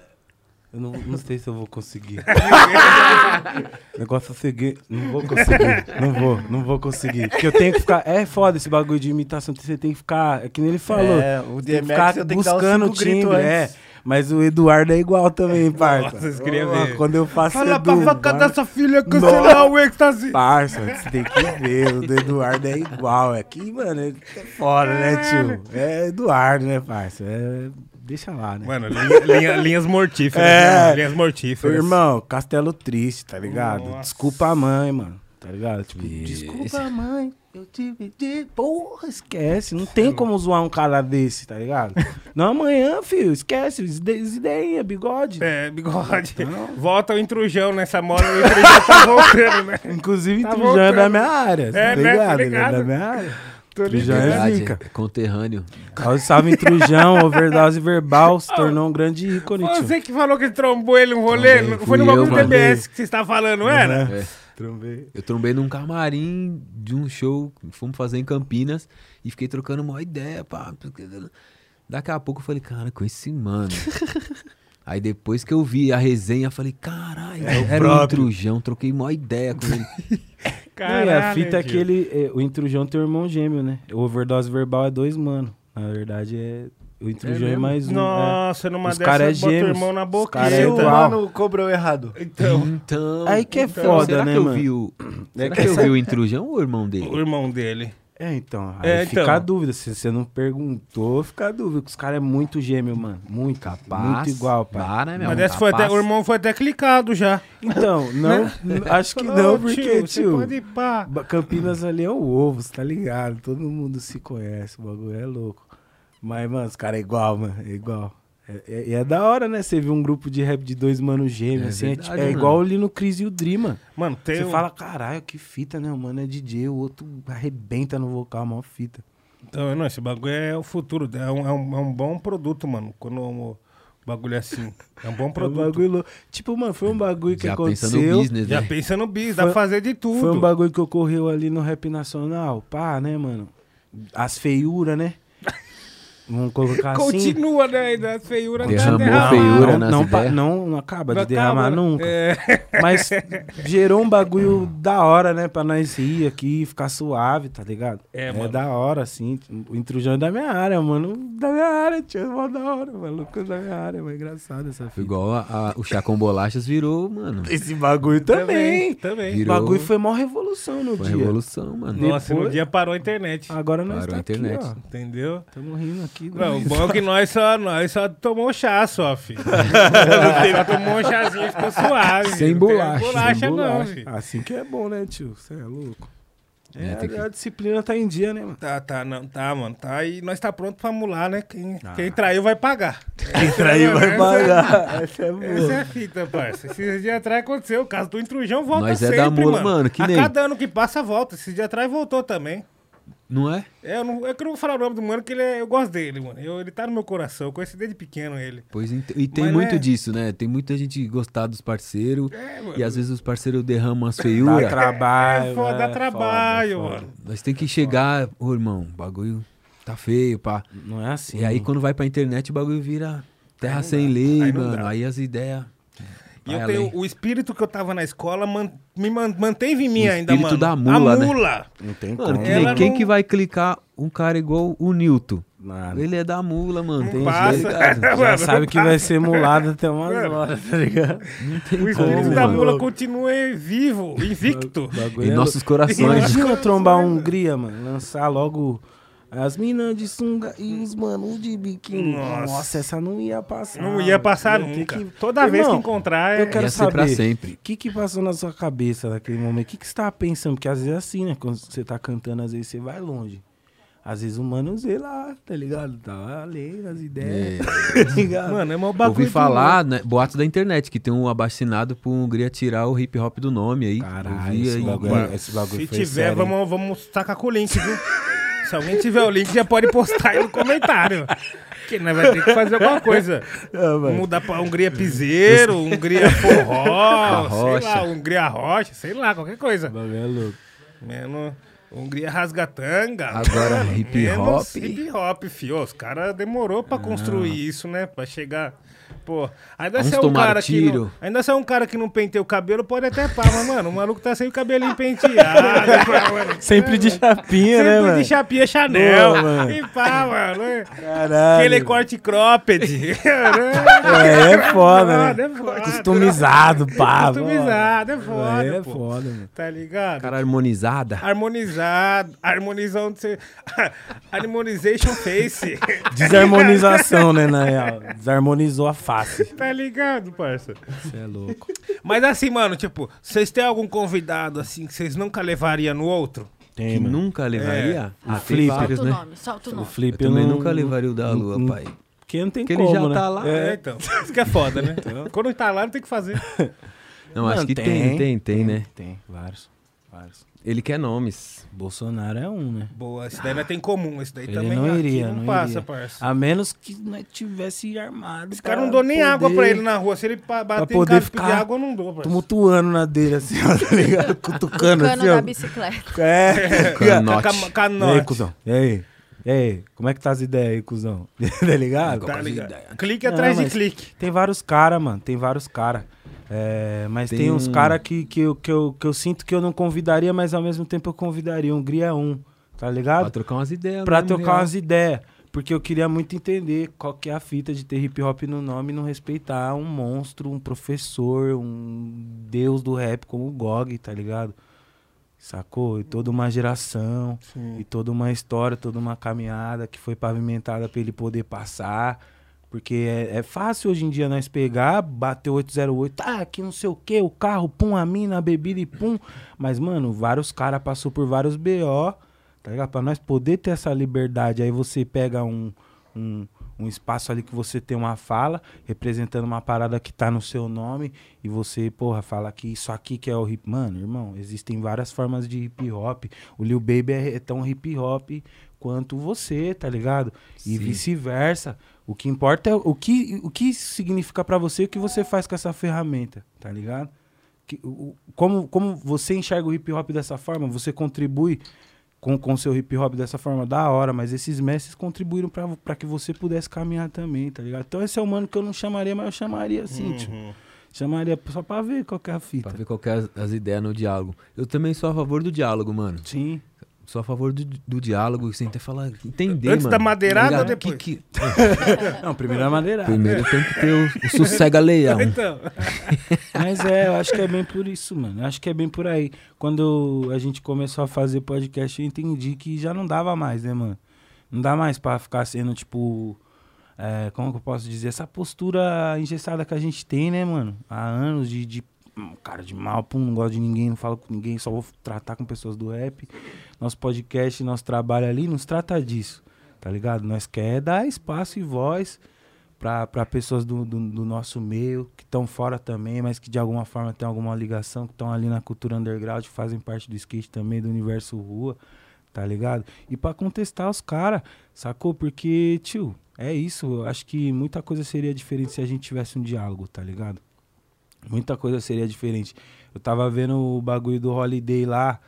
Eu não, não sei se eu vou conseguir. o negócio é seguir. Não vou conseguir. Não vou, não vou conseguir. Porque eu tenho que ficar. É foda esse bagulho de imitação. Você tem que ficar. É que nem ele falou. É, o tem DMX ficar eu tenho que buscando o timbre. É. Mas o Eduardo é igual também, parça. Nossa, eu queria Ó, ver. Quando eu faço Fala pra Edu, vaca parça, dessa filha cancelar o êxtase. Parça, você tem que ver. O do Eduardo é igual. É que, mano, ele é fora, né, tio? É Eduardo, né, parça? É. Deixa lá, né? Mano, linha- linha- linhas mortíferas. É. né? Linhas mortíferas. irmão, Castelo Triste, tá ligado? Nossa. Desculpa a mãe, mano. Tá ligado? Tipo, Isso. desculpa a mãe. Eu tive de. Porra, esquece. Não tem como zoar um cara desse, tá ligado? Não amanhã, filho. Esquece. Ideinha, bigode. É, bigode. Volta o intrujão nessa moda, o intrujão tá voltando, né? Inclusive, Tá Trujão é voltando. da minha área. É, tá né? Tô ligado? É ligado. da minha área. Tô Trujão é Verdade, zica. é conterrâneo. Salve, salve, Trujão. Overdose verbal se tornou um grande ícone, tio. Você que falou que trombou ele no rolê, foi no bagulho. TBS que você estava falando, não era? Uhum. É. Trombei. Eu trombei num camarim de um show que fomos fazer em Campinas e fiquei trocando uma ideia, pá. porque- Daqui a pouco eu falei, cara, com esse mano. Aí depois que eu vi a resenha, falei, caralho, É o era um próprio. intrujão, troquei uma ideia com ele. Não, e a fita é que ele. é, o Intrujão tem um irmão gêmeo, né? O overdose verbal é dois, mano. Na verdade, é. O Intrujão é, mesmo? mais um. Nossa, numa Os dessas é bota o gêmeos. irmão na boca. cara é E o igual. mano cobrou errado. Então, Então. Aí que é então, foda, será né, que eu mano? vi o. É Será que que eu vi o intrujão ou o irmão dele? o irmão dele. É, então. Aí É, fica então. a dúvida. Se você não perguntou, fica a dúvida. Os caras é muito gêmeo, mano. Muito. Capaz. Muito igual, pai. Dá, né, meu? Mas essa foi até, o irmão foi até clicado já. Então, não. n- Acho que não, "Ô, porque, você tio. pode ir pá. Campinas ali é o ovo, você tá ligado? Todo mundo se conhece, o bagulho é louco. Mas, mano, os caras é igual, mano, é igual. É, é- e é da hora, né? Você viu um grupo de rap de dois manos gêmeos, É assim, é, verdade, tipo- é igual ali no Cris e o Dri, mano. Mano, tem Você um- fala, caralho, que fita, né? O mano é DJ, o outro arrebenta no vocal, mó fita. Então, não, esse bagulho é o futuro. É um, é um, é um bom produto, mano. Quando o bagulho é assim. É um bom É um produto. bagulho. Tipo, mano, foi um bagulho que Já pensa no aconteceu. business, Já né? pensa no bis, dá Foi- pra fazer de tudo. Foi um bagulho que ocorreu ali no rap nacional. Pá, né, mano? As feiuras, né? Vamos colocar assim. Continua, né? ainda As feiuras tá Derramou derramando. feiura não, não, pa- não, não acaba Não de derramar acaba, né? nunca. É. Mas gerou um bagulho da hora, né? Pra nós ir aqui, ficar suave, tá ligado? É, mano. da hora, assim. O intrujão é da minha área, mano. Da minha área, tio. É mó da hora, maluco da minha área. É engraçado essa fita. igual a, a- o chá com bolachas virou, mano. Esse bagulho também. Também. O bagulho foi mó revolução no Foi dia. revolução, mano. Nossa, no Depois- dia parou a internet. Agora nós Parou tá a internet. aqui, ó. Entendeu? Tamo rindo aqui. Não, o bom é que nós só, nós só tomou chá só, filho. Só tomou um chazinho e ficou suave. Sem Não bolacha, bolacha Sem não, bolacha. filho. Assim que é bom, né, tio? Você é louco. É, É, tem que- a disciplina tá em dia, né, mano? Tá, tá, não, tá, mano. Tá, e nós tá pronto pra mular, né? Quem, Ah. quem traiu vai pagar. Quem traiu vai Essa- pagar. Essa é boa. Essa é a fita, parça. Esses dias atrás aconteceu. O caso do intrujão volta Nós é sempre, da mula, mano. mano, que a nem- cada ano que passa, volta. Esses dias atrás voltou também. Não é? É, eu não, é que eu não vou falar o nome do mano, que ele é- eu gosto dele, mano. Eu- ele tá no meu coração. Eu conheci desde pequeno ele. Pois ent- e tem Mas muito é- disso, né? Tem muita gente gostar dos parceiros É, mano. e às vezes os parceiros derramam as Dá feiuras. trabalho. É foda, dá né? trabalho, Foda, mano. Nós tem que chegar, ô irmão, o bagulho tá feio, pá. Não é assim. E aí quando vai pra internet o bagulho vira terra sem dá. lei, Aí mano. dá. Aí as ideias. E vai eu tenho além. o espírito que eu tava na escola man- me man- manteve em mim O ainda, espírito mano. da mula, a né? mula. Não tem Mano, como. que Ela nem quem não- que vai clicar um cara igual o Newton? Nada. Ele é da mula, mano. Não Tem passa. jeito, ligado? Já Mano, sabe que vai ser mulado até umas Mano. horas, tá ligado? Não tem O espírito como, da mano. mula continua vivo, invicto. Bagulho Em é nossos corações. Imagina trombar a Hungria, mano. Lançar logo as minas de sunga e os manos de biquíni. Nossa. Nossa, essa não ia passar. Não ia passar ter nunca. que- Toda vez que Irmão, encontrar, é... eu quero Ia ser pra saber. sempre. O que que passou na sua cabeça naquele momento? O que que você tava pensando? Porque às vezes é assim, né? Quando você tá cantando, às vezes você vai longe. Às vezes o mano vê lá, tá ligado? Tá além das ideias, tá ligado? Mano, é mó bagulho Ouvi falar, né, boatos da internet, que tem um abaixinado pro Hungria tirar o hip hop do nome aí. Caralho, esse aí. bagulho, Mano, esse bagulho Se foi tiver, sério, vamos, vamos tacar com o link, viu? Se alguém tiver o link, já pode postar aí no comentário. Que nós vai ter que fazer alguma coisa. Ah, mano. Mudar pra Hungria Piseiro, Hungria Forró, sei lá, Hungria Rocha, sei lá, qualquer coisa. O bagulho é louco. Menos Hungria Rasgatanga. Agora, hip menos hop. Hip hop, fio. Os caras demorou pra construir isso, né? Pra chegar. Pô, ainda se é um cara que. tiro. Não, ainda se é um cara que não penteia o cabelo, pode até pá, mas, mano, o maluco tá sem o cabelinho penteado. mano. Sempre de chapinha, Sempre né, mano? de chapinha Chanel. Pô, mano. e pá, mano. é. Caralho. Aquele corte cropped. É, é foda, né? É foda. Customizado, pá. Customizado, é foda. É pô. foda, mano. Tá ligado? Cara harmonizada. Harmonizado, harmonizão de ser. Harmonization face. Desarmonização, né, na real. Desarmonizou a face. tá ligado, parça? Você é louco. Mas assim, mano, tipo, vocês têm algum convidado assim que vocês nunca levariam no outro? Tem, Que mano. nunca levaria? Ah, tem Flipper. vários, Solta o né? nome, solta o O nome. Flip Eu também não- nunca levaria o da Lua, não- pai. Porque não tem Porque ele como, já né? tá lá. É, então. Isso que é foda, né? Quando tá lá, não tem o que fazer. Não, Mano, acho que tem, tem, tem, né? Tem, vários. Vários. Ele quer nomes. Bolsonaro é um, né? Boa, esse daí não tem comum. Esse daí Ele também não aqui iria, não, não passa, iria. parça. A menos que nós tivesse armado. Esse cara não dou nem água pra ele na rua. Se ele bater em poder casa e pedir água, eu não dou, parça. Tumultuando na dele, assim, ó, tá ligado? Cutucando, Cano assim, da ó. bicicleta. É. Canote. Ca- E aí, Canote. cuzão? E aí? E aí? Como é que tá as ideias aí, cuzão? tá ligado? Tá ligado? Clique Não, atrás de mas clique. Tem vários caras, mano. Tem vários caras. É, mas tem, Tem uns um- caras que, que, eu, que, eu, que eu sinto que eu não convidaria, mas ao mesmo tempo eu convidaria. Hungria é um, tá ligado? Pra trocar umas ideias. Pra mesmo, trocar real. umas ideias. Porque eu queria muito entender qual que é a fita de ter hip hop no nome e não respeitar um monstro, um professor, um deus do rap como o GOG, tá ligado? Sacou? E toda uma geração, e toda uma história, toda uma caminhada que foi pavimentada pra ele poder passar. Porque é, é fácil hoje em dia nós pegar, bater o 808, tá, aqui não sei o que, o carro, pum, a mina, a bebida e pum. Mas, mano, vários caras passou por vários BO, tá ligado? Pra nós poder ter essa liberdade. Aí você pega um, um, um espaço ali que você tem uma fala, representando uma parada que tá no seu nome, e você, porra, fala que isso aqui que é o hip. Mano, irmão, existem várias formas de hip hop. O Lil Baby é, é tão hip hop quanto você, tá ligado? E vice-versa. O que importa é o que, o que isso significa pra você o que você faz com essa ferramenta, tá ligado? Que, o- como, como você enxerga o hip hop dessa forma, você contribui com o seu hip hop dessa forma, da hora, mas esses mestres contribuíram pra pra que você pudesse caminhar também, tá ligado? Então esse é o mano que eu não chamaria, mas eu chamaria assim, tio. Chamaria só pra ver qual que é a fita. Pra ver qual que é as, as ideias no diálogo. Eu também sou a favor do diálogo, mano. Sim. Sou a favor do, do diálogo, sem ter falar, entender, Antes mano. da madeirada ou depois? Que- que- Não, primeiro é madeira. primeiro tem que ter o, o sossega-leão. Então, Mas é, eu acho que é bem por isso, mano. Eu acho que é bem por aí. Quando a gente começou a fazer podcast, eu entendi que já não dava mais, né, mano? Não dá mais pra ficar sendo, tipo. é, como que eu posso dizer? Essa postura engessada que a gente tem, né, mano? Há anos de. de hum, cara de mal, pum, não gosto de ninguém, não falo com ninguém, só vou tratar com pessoas do rap. Nosso podcast, nosso trabalho ali, nos trata disso, tá ligado? Nós quer dar espaço e voz para pessoas do, do, do nosso meio, que estão fora também, mas que de alguma forma têm alguma ligação, que estão ali na cultura underground, fazem parte do skate também, do universo rua, tá ligado? E para contestar os caras, sacou? Porque, tio, é isso. Eu acho que muita coisa seria diferente se a gente tivesse um diálogo, tá ligado? Muita coisa seria diferente. Eu tava vendo o bagulho do Holiday lá.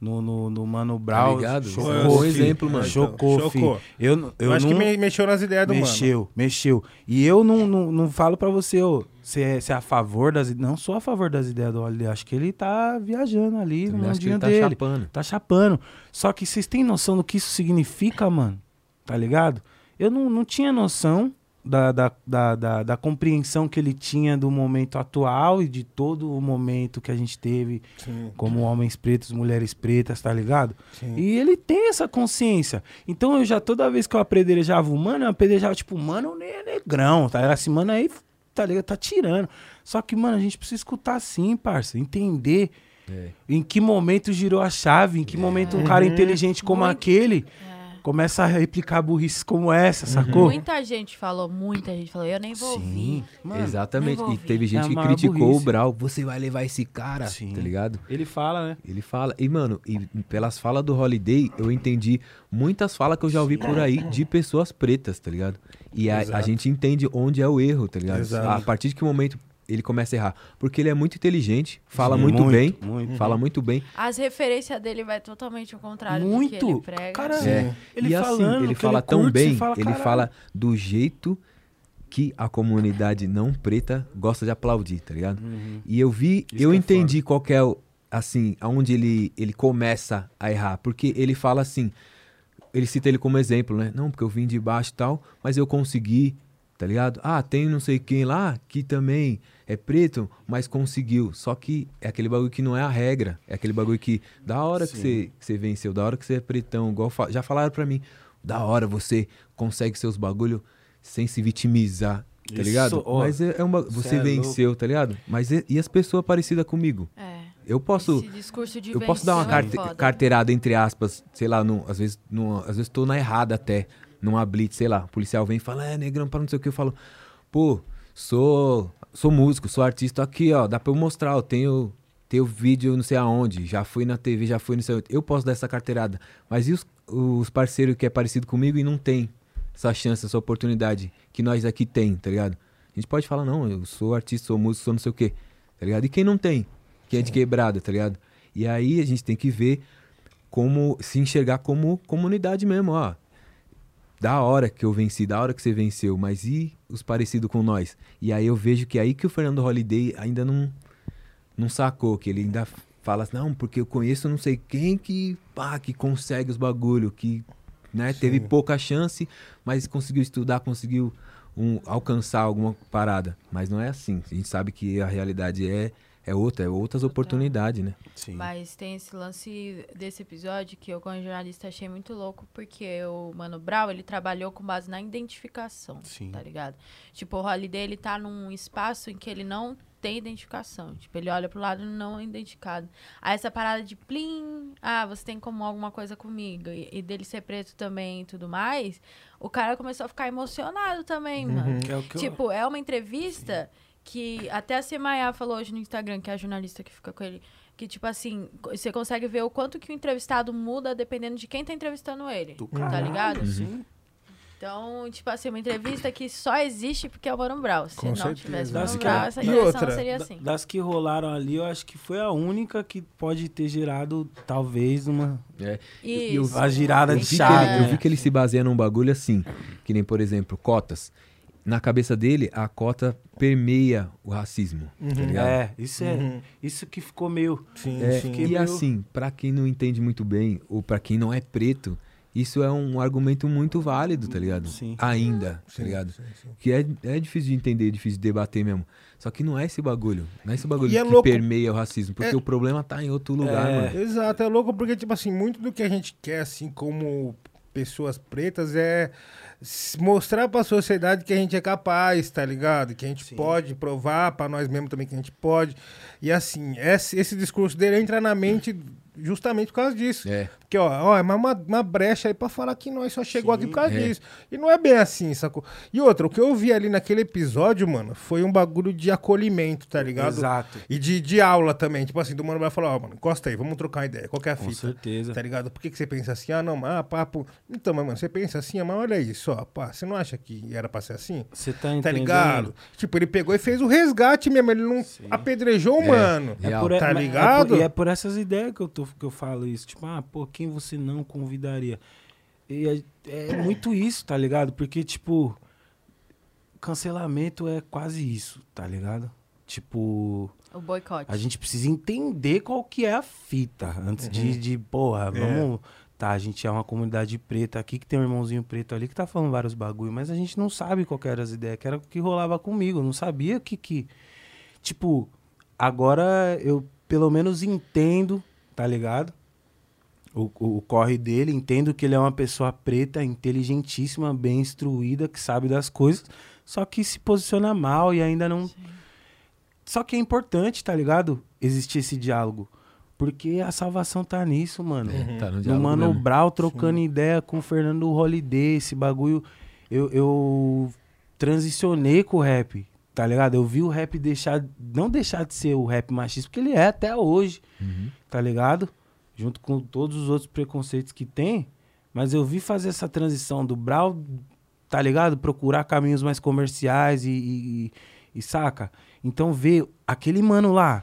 No, no, no Mano Brown. ligado? Chocou, É um exemplo, mano. Chocou, Então. Eu, eu, eu, acho não... que me- mexeu nas ideias do mano. Mexeu, mexeu. E eu não, não, não falo pra você, ô, você é, você é a favor das ideias. Não sou a favor das ideias do Holiday. Acho que ele tá viajando ali no mundinho ele tá dele. chapando. Tá chapando. Só que vocês têm noção do que isso significa, mano? Tá ligado? Eu não, não tinha noção da, da, da, da, da compreensão que ele tinha do momento atual e de todo o momento que a gente teve Sim, como homens pretos, mulheres pretas, tá ligado? sim. E ele tem essa consciência. Então eu já, toda vez que eu apedrejava o mano, eu apedrejava, tipo, mano, nem é negrão, tá ligado? Esse mano aí, tá ligado? Tá tirando. Só que, mano, a gente precisa escutar assim, parça, entender É. em que momento girou a chave, em que momento um cara inteligente como Muito. aquele É. começa a replicar burrice como essa, sacou? Muita gente falou, muita gente falou, eu nem vou ouvir. mano. Exatamente. E teve É gente a que maior criticou burrice. o Brau. Você vai levar esse cara, Sim. tá ligado? Ele fala, né? Ele fala. E, mano, e pelas falas do Holiday, eu entendi muitas falas que eu já ouvi por aí de pessoas pretas, tá ligado? E a, a Exato. gente entende onde é o erro, tá ligado? Exato. A partir de que momento ele começa a errar. Porque ele é muito inteligente, fala Sim, muito, muito, bem. muito. Fala muito bem. As referências dele vai totalmente ao contrário do que Muito. ele prega. Cara, É. ele e assim, ele fala ele tão curte, bem, fala, ele "Caralho". fala do jeito que a comunidade não preta gosta de aplaudir, tá ligado? E eu vi, Uhum. Isso eu é entendi qual que é o, assim, aonde ele, ele começa a errar, porque ele fala assim, ele cita ele como exemplo, né? Não, porque eu vim de baixo e tal, mas eu consegui, tá ligado? Ah, tem não sei quem lá que também é preto, mas conseguiu. Só que é aquele bagulho que não é a regra. É aquele bagulho que, da hora que Sim. você, que você venceu, da hora que você é pretão, igual fa- já falaram pra mim, da hora você consegue seus bagulho sem se vitimizar, tá Isso, ligado? ó, mas é, é uma, você é venceu, tá ligado? Mas e, e as pessoas parecidas comigo? É. Eu posso Esse discurso de eu posso dar uma é carte- carteirada, entre aspas, sei lá, num- às vezes num- às vezes tô na errada até, numa blitz, sei lá, o policial vem e fala, é, negrão, para não sei o que, eu falo, pô, sou, sou músico, sou artista aqui, ó, dá pra eu mostrar, eu tenho, tenho vídeo não sei aonde, já fui na TV, já fui não sei onde, eu posso dar essa carteirada, mas e os, os parceiros que é parecido comigo e não tem essa chance, essa oportunidade que nós aqui tem, tá ligado? A gente pode falar, não, eu sou artista, sou músico, sou não sei o que, tá ligado? E quem não tem? Quem é de quebrada, tá ligado? E aí a gente tem que ver como se enxergar como comunidade mesmo, ó. Da hora que eu venci, da hora que você venceu, mas e os parecidos com nós? E aí eu vejo que é aí que o Fernando Holiday ainda não, não sacou, que ele ainda fala assim, não, porque eu conheço não sei quem que, pá, que consegue os bagulho, que né, teve pouca chance, mas conseguiu estudar, conseguiu um, alcançar alguma parada. Mas não é assim. A gente sabe que a realidade é, é outra, é outras oportunidades, né? Sim. Mas tem esse lance desse episódio que eu, como jornalista, achei muito louco, porque o Mano Brown, ele trabalhou com base na identificação, Sim. tá ligado? Tipo, o Holiday, ele tá num espaço em que ele não tem identificação. Tipo, ele olha pro lado e não é identificado. Aí essa parada de plim, ah, você tem como alguma coisa comigo, e, e dele ser preto também e tudo mais, o cara começou a ficar emocionado também, mano. Que é o que eu- Tipo, é uma entrevista que até a Semaya falou hoje no Instagram, que é a jornalista que fica com ele, que, tipo assim, você consegue ver o quanto que o entrevistado muda dependendo de quem tá entrevistando ele. Do tá caralho, ligado? Sim. Então, tipo assim, uma entrevista que só existe porque é o Mano Brown. Se Com não certeza. tivesse Das Mano que- Brown, essa E outra, não seria assim. Das que rolaram ali, eu acho que foi a única que pode ter gerado, talvez, uma. É. Isso. a girada de chave, eu vi que ele se baseia num bagulho assim, que nem, por exemplo, cotas. Na cabeça dele, a cota permeia o racismo, tá ligado? É, isso é. Uhum. Isso que ficou meio. Sim, É, sim. e meio- assim, pra quem não entende muito bem, ou pra quem não é preto, isso é um argumento muito válido, tá ligado? Sim. Ainda, tá Sim, ligado? sim, sim. Que é, é difícil de entender, difícil de debater mesmo. Só que não é esse bagulho. Não é esse bagulho é que louco. permeia o racismo. Porque É- o problema tá em outro lugar, É. mano. Exato, é louco porque, tipo assim, muito do que a gente quer, assim, como pessoas pretas, é mostrar pra sociedade que a gente é capaz, tá ligado? Que a gente pode provar pra nós mesmos também que a gente pode. E assim, esse, esse discurso dele entra na mente justamente por causa disso. É. Porque, ó, ó é uma, uma, brecha aí pra falar que nós só chegou aqui por causa é. disso. E não é bem assim, sacou? E outra, o que eu vi ali naquele episódio, mano, foi um bagulho de acolhimento, tá ligado? Exato. E de, de aula também. Tipo assim, do mano vai falar, ó, mano, encosta aí, vamos trocar uma ideia. Qual que é a Com fita? certeza. Tá ligado? Por que, que você pensa assim? Ah, não, ah, papo. Então, mas, mano, você pensa assim, ah, mas olha isso, ó, pá, você não acha que era pra ser assim? Você tá Tá entendendo? ligado? Tipo, ele pegou e fez o resgate mesmo, ele não apedrejou o mano. É, Real. por, Tá mas é ligado? por- e é por essas ideias que eu, tô, que eu falo isso. Tipo, ah, pô, quem você não convidaria? E é, é muito isso, tá ligado? Porque, tipo, cancelamento é quase isso, tá ligado? Tipo, O boicote. a gente precisa entender qual que é a fita antes de, de, porra, vamos. Tá, a gente é uma comunidade preta aqui que tem um irmãozinho preto ali que tá falando vários bagulho, mas a gente não sabe qual que eram as ideias, que era o que rolava comigo. Eu não sabia que que. Tipo, agora eu pelo menos entendo, tá ligado? O, o, o corre dele, entendo que ele é uma pessoa preta, inteligentíssima, bem instruída, que sabe das coisas, só que se posiciona mal e ainda não. Só que é importante, tá ligado? Existir esse diálogo. Porque a salvação tá nisso, mano. É, tá no No diálogo Mano mesmo. Brown trocando ideia com o Fernando Holiday, esse bagulho. Eu, eu transicionei com o rap, tá ligado? Eu vi o rap deixar. Não deixar de ser o rap machista, porque ele é até hoje, Uhum. tá ligado? Junto com todos os outros preconceitos que tem. Mas eu vi fazer essa transição do Brown, tá ligado? Procurar caminhos mais comerciais e, e, e saca? Então ver aquele mano lá,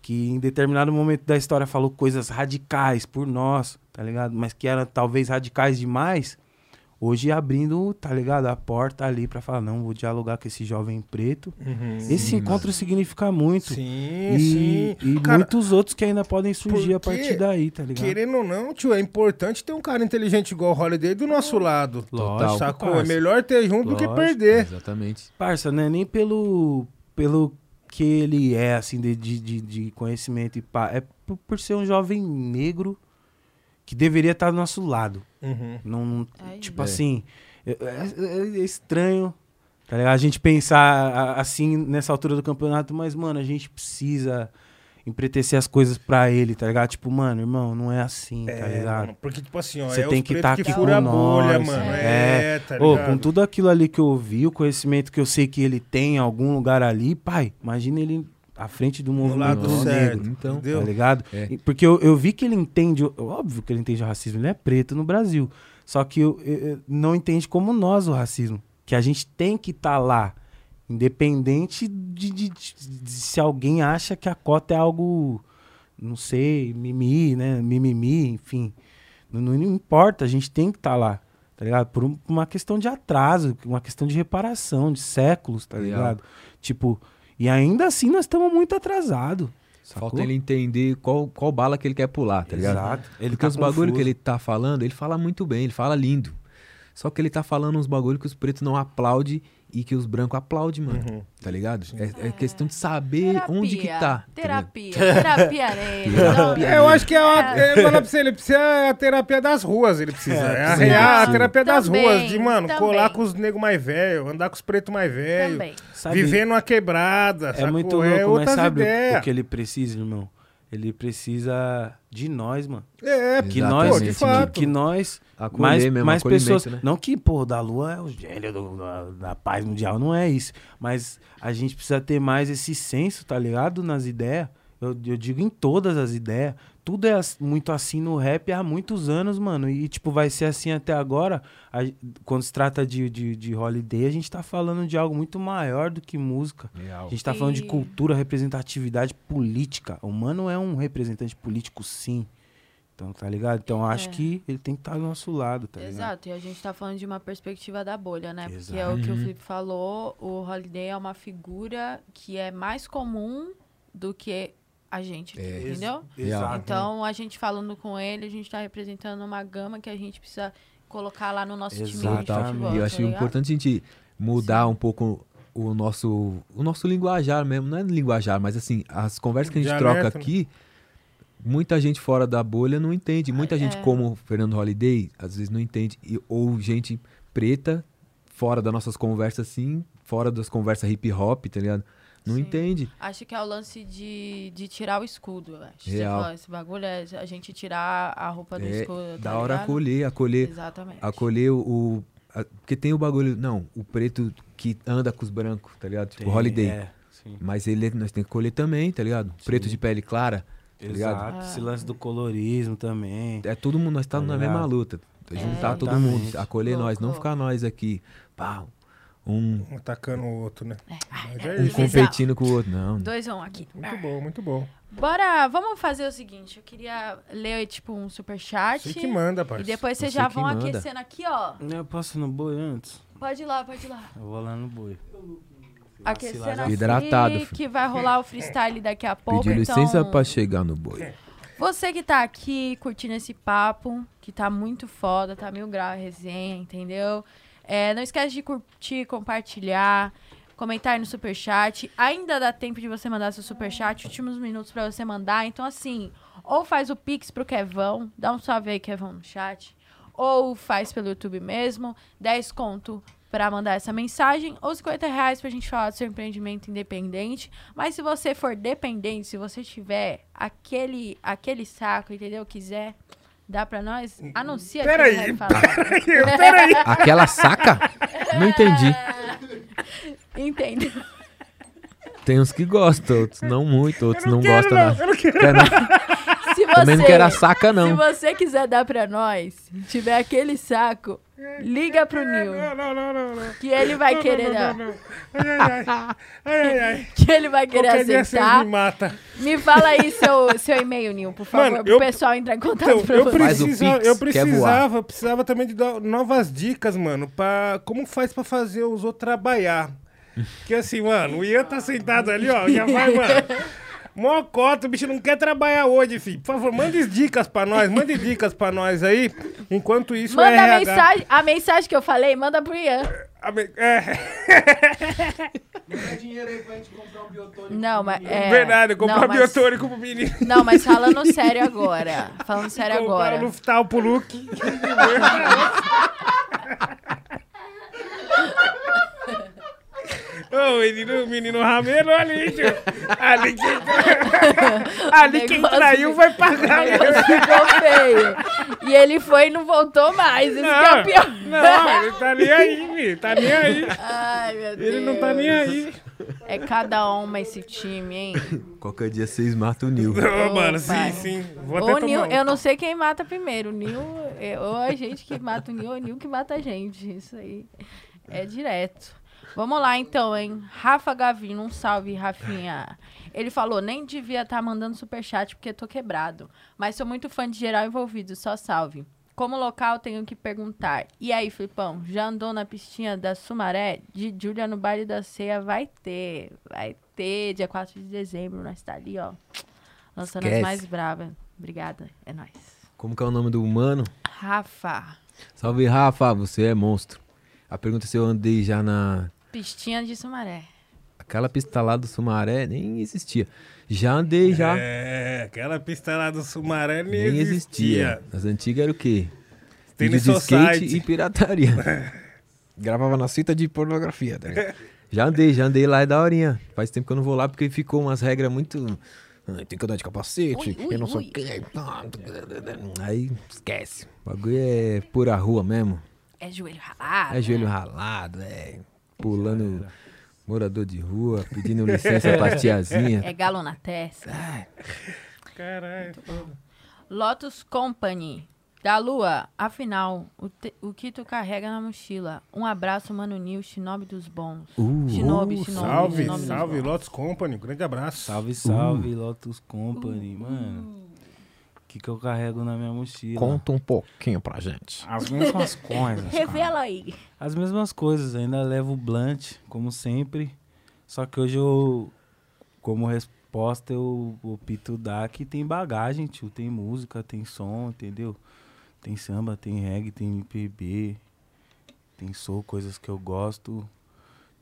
que em determinado momento da história falou coisas radicais por nós, tá ligado? Mas que eram talvez radicais demais. Hoje abrindo, tá ligado? A porta ali pra falar, não, vou dialogar com esse jovem preto. esse encontro significa muito. Sim, e sim. e Cara, muitos outros que ainda podem surgir a partir daí, tá ligado? Querendo ou não, tio, é importante ter um cara inteligente igual o Holiday do nosso lado. Lógico, Sacou? É parça. melhor ter junto do que Lógico. perder. Exatamente. Parça, não é nem pelo, pelo que ele é, assim, de, de, de- de conhecimento e pá. É por, por ser um jovem negro que deveria estar do nosso lado. Uhum. Não, tipo É. assim, é, é- é estranho, tá ligado? A gente pensar assim nessa altura do campeonato, mas, mano, a gente precisa empretecer as coisas pra ele, tá ligado? Tipo, mano, irmão, não é assim, tá É, ligado? mano, porque, tipo assim, ó, Você é tem os que pretos tá aqui fura a com bolha, nós. mano. É. É, tá Ô, ligado? com tudo aquilo ali que eu ouvi, o conhecimento que eu sei que ele tem em algum lugar ali, pai, imagina ele à frente do movimento lado certo, negro, então, entendeu? tá ligado? É. Porque eu, eu vi que ele entende, óbvio que ele entende o racismo, ele é preto no Brasil. Só que eu, eu- não entende como nós o racismo. Que a gente tem que estar lá, independente de, de- de- de se alguém acha que a cota é algo, não sei, mimi, né? Mimimi, enfim. Não, não importa, a gente tem que estar lá, tá ligado? Por um- uma questão de atraso, uma questão de reparação, de séculos, tá ligado? Tipo, e ainda assim nós estamos muito atrasados. Falta ele entender qual, qual bala que ele quer pular, tá ligado? Exato. Ele Porque tá os bagulho confuso. que ele tá falando, ele fala muito bem, ele fala lindo. Só que ele tá falando uns bagulho que os pretos não aplaudem e que os brancos aplaudem, mano. Uhum. Tá ligado? É, é questão de saber onde que tá. tá? Terapia, terapia nele. Terapia. É, eu acho que é a, vou falar pra você, ele precisa é a terapia das ruas, ele precisa. É, a, sim, real, a sim. terapia das Também, ruas, de, mano, também. colar com os negros mais velhos, andar com os pretos mais velhos, viver numa quebrada, É sacou? muito é louco, mas outras sabe o que ele precisa, irmão? Ele precisa de nós, mano. É, Que Exatamente, nós, de que, fato. que nós, Acolher mais, mesmo, mais pessoas. né? Não que, pô, da lua é o gênio do- da, da paz mundial, não é isso. Mas a gente precisa ter mais esse senso, tá ligado? Nas ideias. Eu, eu digo em todas as ideias. Tudo é muito assim no rap há muitos anos, mano. E, tipo, vai ser assim até agora. A- quando se trata de, de, de holiday, a gente tá falando de algo muito maior do que música. Real. A gente tá falando de cultura, representatividade política. O mano é um representante político, sim. Então, tá ligado? Então, acho É. que ele tem que estar do nosso lado, tá ligado? Exato, e a gente tá falando de uma perspectiva da bolha, né? Porque Exato. é o que o. Felipe falou, o Holiday é uma figura que é mais comum do que a gente, É. entendeu? Real. Então, a gente falando com ele, a gente tá representando uma gama que a gente precisa colocar lá no nosso time de Exatamente. futebol, E eu tá acho ligado? importante a gente mudar um pouco o nosso, o nosso linguajar mesmo. Não é linguajar, mas assim, as conversas que a gente Dialeto, troca né? aqui, muita gente fora da bolha não entende. Muita gente é. como o Fernando Holiday, às vezes não entende. E- ou gente preta, fora das nossas conversas assim, fora das conversas hip hop, tá ligado? Não Sim. entende. Acho que é o lance de, de tirar o escudo, eu acho. Você Real. falou, esse bagulho é a gente tirar a roupa do É, escudo, da tá hora ligado? acolher, acolher, Exatamente. acolher o. o- a- porque tem o bagulho. Não, o preto que anda com os brancos, tá ligado? Tipo, Tem, Holiday. É, sim. Mas ele, nós temos que colher também, tá ligado? Preto Sim. de pele clara, tá ligado? Exato. Ah. Esse lance do colorismo também. É todo mundo, nós estamos Tá na mesma luta. É. Juntar todo mundo, acolher nós, não Louco. ficar nós aqui, pá, um, Um atacando o outro, né? Mas é um isso. competindo com o outro. Não. Dois um aqui. Muito bom, muito bom. Bora, vamos fazer o seguinte. Eu queria ler, tipo, um superchat. Você que manda, E parceiro. depois vocês Você já vão manda. aquecendo aqui, ó. Eu posso no boi antes? Pode ir lá, pode ir lá. Eu vou lá no boi. Aquecendo aqui, Hidratado, filho. que vai rolar o freestyle daqui a pouco. Pediu então, licença pra chegar no boi. Você que tá aqui curtindo esse papo, que tá muito foda, tá mil grau a resenha, entendeu? É, não esquece de curtir, compartilhar, comentar no superchat. Ainda dá tempo de você mandar seu superchat, últimos minutos pra você mandar. Então, assim, ou faz o pix pro Kevão, dá um salve aí, Kevão, no chat. Ou faz pelo YouTube mesmo, 10 conto pra mandar essa mensagem, ou 50 reais pra gente falar do seu empreendimento independente. Mas se você for dependente, se você tiver aquele, aquele saco, entendeu? Quiser dar pra nós, anuncia aqui Peraí, Rap Falado. Peraí. Aquela saca? Não entendi. Entendeu? Tem uns que gostam, outros não muito, outros não, quero, gostam. não, nada. eu não quero. Quer não? Se Também não você, quero a saca, se não. você quiser dar pra nós, tiver aquele saco, liga pro Nil, Não, não, não, não, não. que ele vai Não, querer não, dar. não, não. Ai, ai, ai. Ai, ai, ai. Que ele vai querer Qualquer aceitar. me matam. Me fala aí seu, seu e-mail, Nil, por favor, Mano, pro eu- pessoal entrar em contato Então, pra eu, você. O precisa, eu precisava, eu precisava também de dar novas dicas, mano, pra como faz pra fazer os outros trabalhar. Porque assim, mano, o Ian tá sentado ali, ó, já vai, mano. Mó cota, o bicho não quer trabalhar hoje, filho. Por favor, mande dicas pra nós, mande dicas pra nós aí. Enquanto isso, Manda o a RH... mensagem, a mensagem que eu falei, manda pro Ian. a me- É, Dá dinheiro aí pra gente comprar um biotônico. Não, mas é. verdade, comprar não, mas- biotônico pro menino. Não, mas falando sério agora. Falando sério Comprar agora. o Luftal pro Luke. Ô, menino, menino rameiro ali, tio. Ali quem, ali quem Negócio traiu vai O pagar. negócio ficou feio. E ele foi e não voltou mais. Isso que é o pior. Não, ele tá nem aí, filho. Tá nem aí. Ai, meu Deus. Ele não tá nem aí. É cada uma esse time, hein? Qualquer dia vocês matam o Nil. Ô, mano, pai. sim, sim. Vou até O Nil, tomar um. eu não sei quem mata primeiro. O Nil, é- ou a gente que mata o Nil, ou o Nil que mata a gente. Isso aí é direto. Vamos lá então, hein? Rafa Gavino, um salve, Rafinha. Ele falou: nem devia estar mandando superchat porque tô quebrado. Mas sou muito fã de geral envolvido, só salve. Como local, tenho que perguntar. E aí, Flipão, já andou na pistinha da Sumaré? De Júlia no baile da ceia? Vai ter. Vai ter, dia 4 de dezembro. Nós tá ali, ó. Lançando Esquece. as mais bravas. Obrigada, é nóis. Como que é o nome do humano? Rafa. Salve, Rafa, você é monstro. A pergunta é se eu andei já na. Pistinha de Sumaré. Aquela pista lá do Sumaré nem existia. Já andei, já. É, aquela pista lá do Sumaré nem, nem existia. existia. As antigas era o quê? Tênis de skate e pirataria. Gravava na fita de pornografia, tá ligado? Já andei, já andei lá, é daorinha. Faz tempo que eu não vou lá porque ficou umas regras muito. "Ah, Tem que andar de capacete, Ui, ui, eu não sei ui. Aí esquece. O bagulho é pura rua mesmo. É joelho ralado. É joelho ralado, é. Pulando morador de rua, pedindo licença pra tiazinha. É galo na testa. Caralho. Lotus Company. Da Lua, afinal, o, te- o que tu carrega na mochila? Um abraço, Mano Nil, Shinobi dos bons. Uh, Shinobi, Uh, Shinobi, salve, Shinobi salve. Lotus Company. Um grande abraço. Salve, salve, Lotus Company, mano. Que, que eu carrego na minha mochila? Conta um pouquinho pra gente. As mesmas coisas. Revela aí. As mesmas coisas, ainda levo o blunt, como sempre. Só que hoje eu, como resposta, eu opto dar que tem bagagem, tio. Tem música, tem som, entendeu? Tem samba, tem reggae, tem MPB, tem soul, coisas que eu gosto.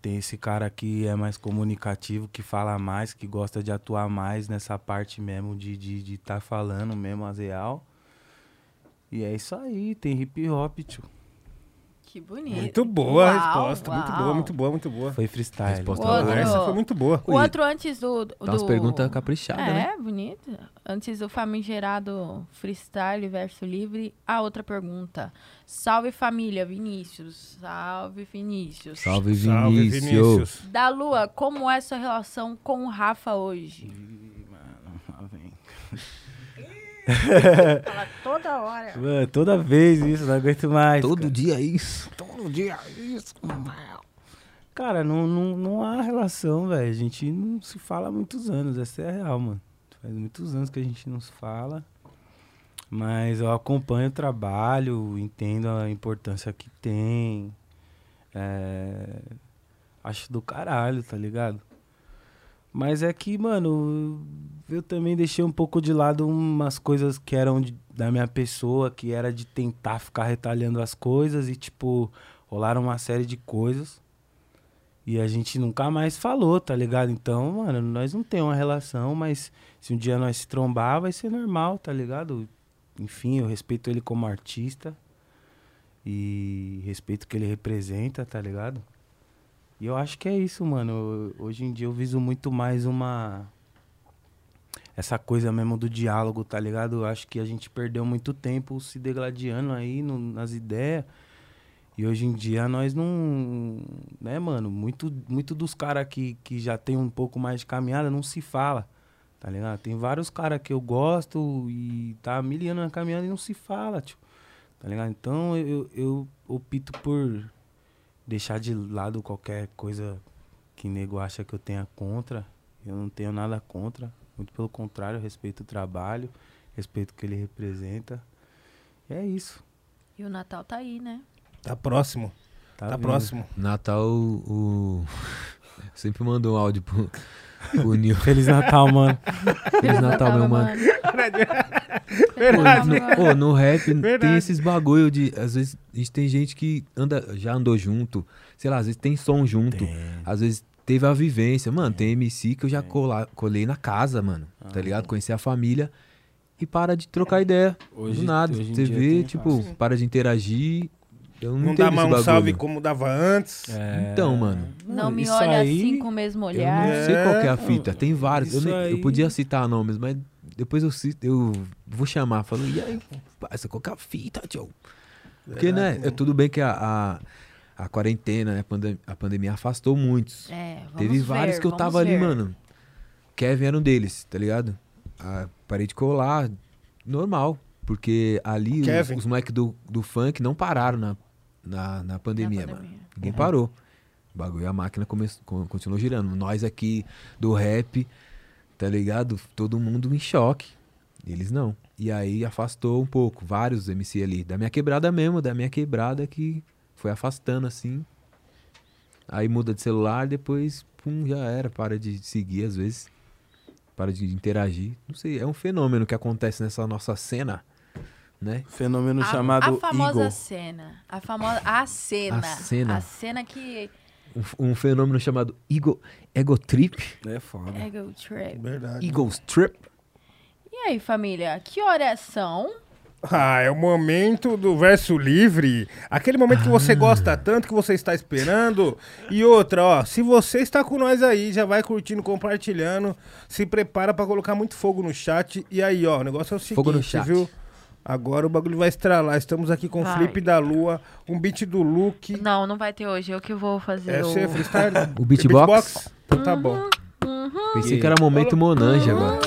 Tem esse cara que é mais comunicativo, que fala mais, que gosta de atuar mais nessa parte mesmo de estar de, de tá falando mesmo as real. E é isso aí, tem hip hop, tio. Que bonito. Muito boa a Uau, resposta. Muito uau. boa, muito boa, muito boa. Foi freestyle. Resposta Outro. Essa foi muito boa. O outro antes do. do Dá umas perguntas caprichadas, é, né? bonito. Antes do famigerado freestyle verso livre, a outra pergunta. Salve família, Vinícius. Salve Vinícius. Salve, Salve, Vinícius. Vinícius. Da Lua, como é sua relação com o Rafa hoje? Ih, mano, lá vem. Fala toda hora. Mano, toda vez isso, não aguento mais. Todo cara. dia isso. todo dia isso. Cara, não, não, não há relação, velho. A gente não se fala há muitos anos, essa é a real, mano. Faz muitos anos que a gente não se fala. Mas eu acompanho o trabalho, entendo a importância que tem. É, acho do caralho, tá ligado? Mas é que, mano, eu também deixei um pouco de lado umas coisas que eram de- da minha pessoa, que era de tentar ficar retalhando as coisas e, tipo, rolaram uma série de coisas. E a gente nunca mais falou, tá ligado? Então, mano, nós não temos uma relação, mas se um dia nós se trombar, vai ser normal, tá ligado? Enfim, eu respeito ele como artista. E respeito o que ele representa, tá ligado? E eu acho que é isso, mano. Hoje em dia eu viso muito mais uma. Essa coisa mesmo do diálogo, tá ligado? Eu acho que a gente perdeu muito tempo se degladiando aí no- nas ideias. E hoje em dia nós não. Né, mano? Muito, muito dos caras que, que já tem um pouco mais de caminhada não se fala. Tá ligado? Tem vários caras que eu gosto e tá mil anos na caminhada e não se fala, tio. Tá ligado? Então eu, eu opto por deixar de lado qualquer coisa que nego acha que eu tenha contra. Eu não tenho nada contra. Muito pelo contrário, eu respeito o trabalho, respeito o que ele representa. E é isso. E o Natal tá aí, né? Tá próximo. Tá, Tá próximo. Natal, o. Sempre mandou um áudio pro, Feliz Natal, mano. Feliz Natal, meu mano. Natal, meu mano. Pô, no rap tem Verdade. esses bagulho de. Às vezes a gente tem gente que anda, já andou junto. Sei lá, às vezes tem som junto. Às vezes teve a vivência. Mano, tem MC que eu já cola- colei na casa, mano. Tá ligado? Conhecer a família e para de trocar ideia. Hoje- do nada. hoje Você vê, tem tipo, fácil. para de interagir. Eu não, Não dá mais um bagulho. salve como dava antes. É. Então, mano. Não me olha aí- assim com o mesmo Eu olhar. não sei qual que é a fita. Tem vários. Eu, nem- eu aí- podia citar nomes, mas depois eu, cito, eu vou chamar. Falo, e aí, parça, qual que é a fita, tio? Porque, né, é tudo bem que a, a, a quarentena, né, a, pandem- a pandemia afastou muitos. É, vamos Teve vários ver, que eu tava ali, ver. mano. Kevin era um deles, tá ligado? Ah, parei de colar, normal. Porque ali os, os moleques do, do funk não pararam na, na, na pandemia, Na mano. pandemia. Ninguém parou. O bagulho, a máquina con- continuou girando. Nós aqui do rap, tá ligado? Todo mundo em choque. Eles não. E aí afastou um pouco, vários MC ali. Da minha quebrada mesmo, da minha quebrada que foi afastando assim. Aí muda de celular, depois, pum, já era. Para de seguir às vezes. Para de interagir. Não sei, é um fenômeno que acontece nessa nossa cena né? Fenômeno A- chamado a famosa Eagle. cena. A famosa. A cena. A cena. A cena que. Um, um fenômeno chamado ego, ego trip. É foda. Ego Trip. Verdade. Eagles trip. E aí, família? Que horas são? Ah, é o momento do verso livre. Aquele momento que Ah. você gosta tanto, que você está esperando. E outra, ó, se você está com nós aí, já vai curtindo, compartilhando. Se prepara pra colocar muito fogo no chat. E aí, ó, o negócio é o seguinte, Fogo no chat. viu? Agora o bagulho vai estralar. Estamos aqui com o. Felipe da Lua, um beat do Luke. Não, não vai ter hoje. Eu que vou fazer É o... você, freestyle? O beatbox? Então tá bom. Pensei que era momento Monange agora.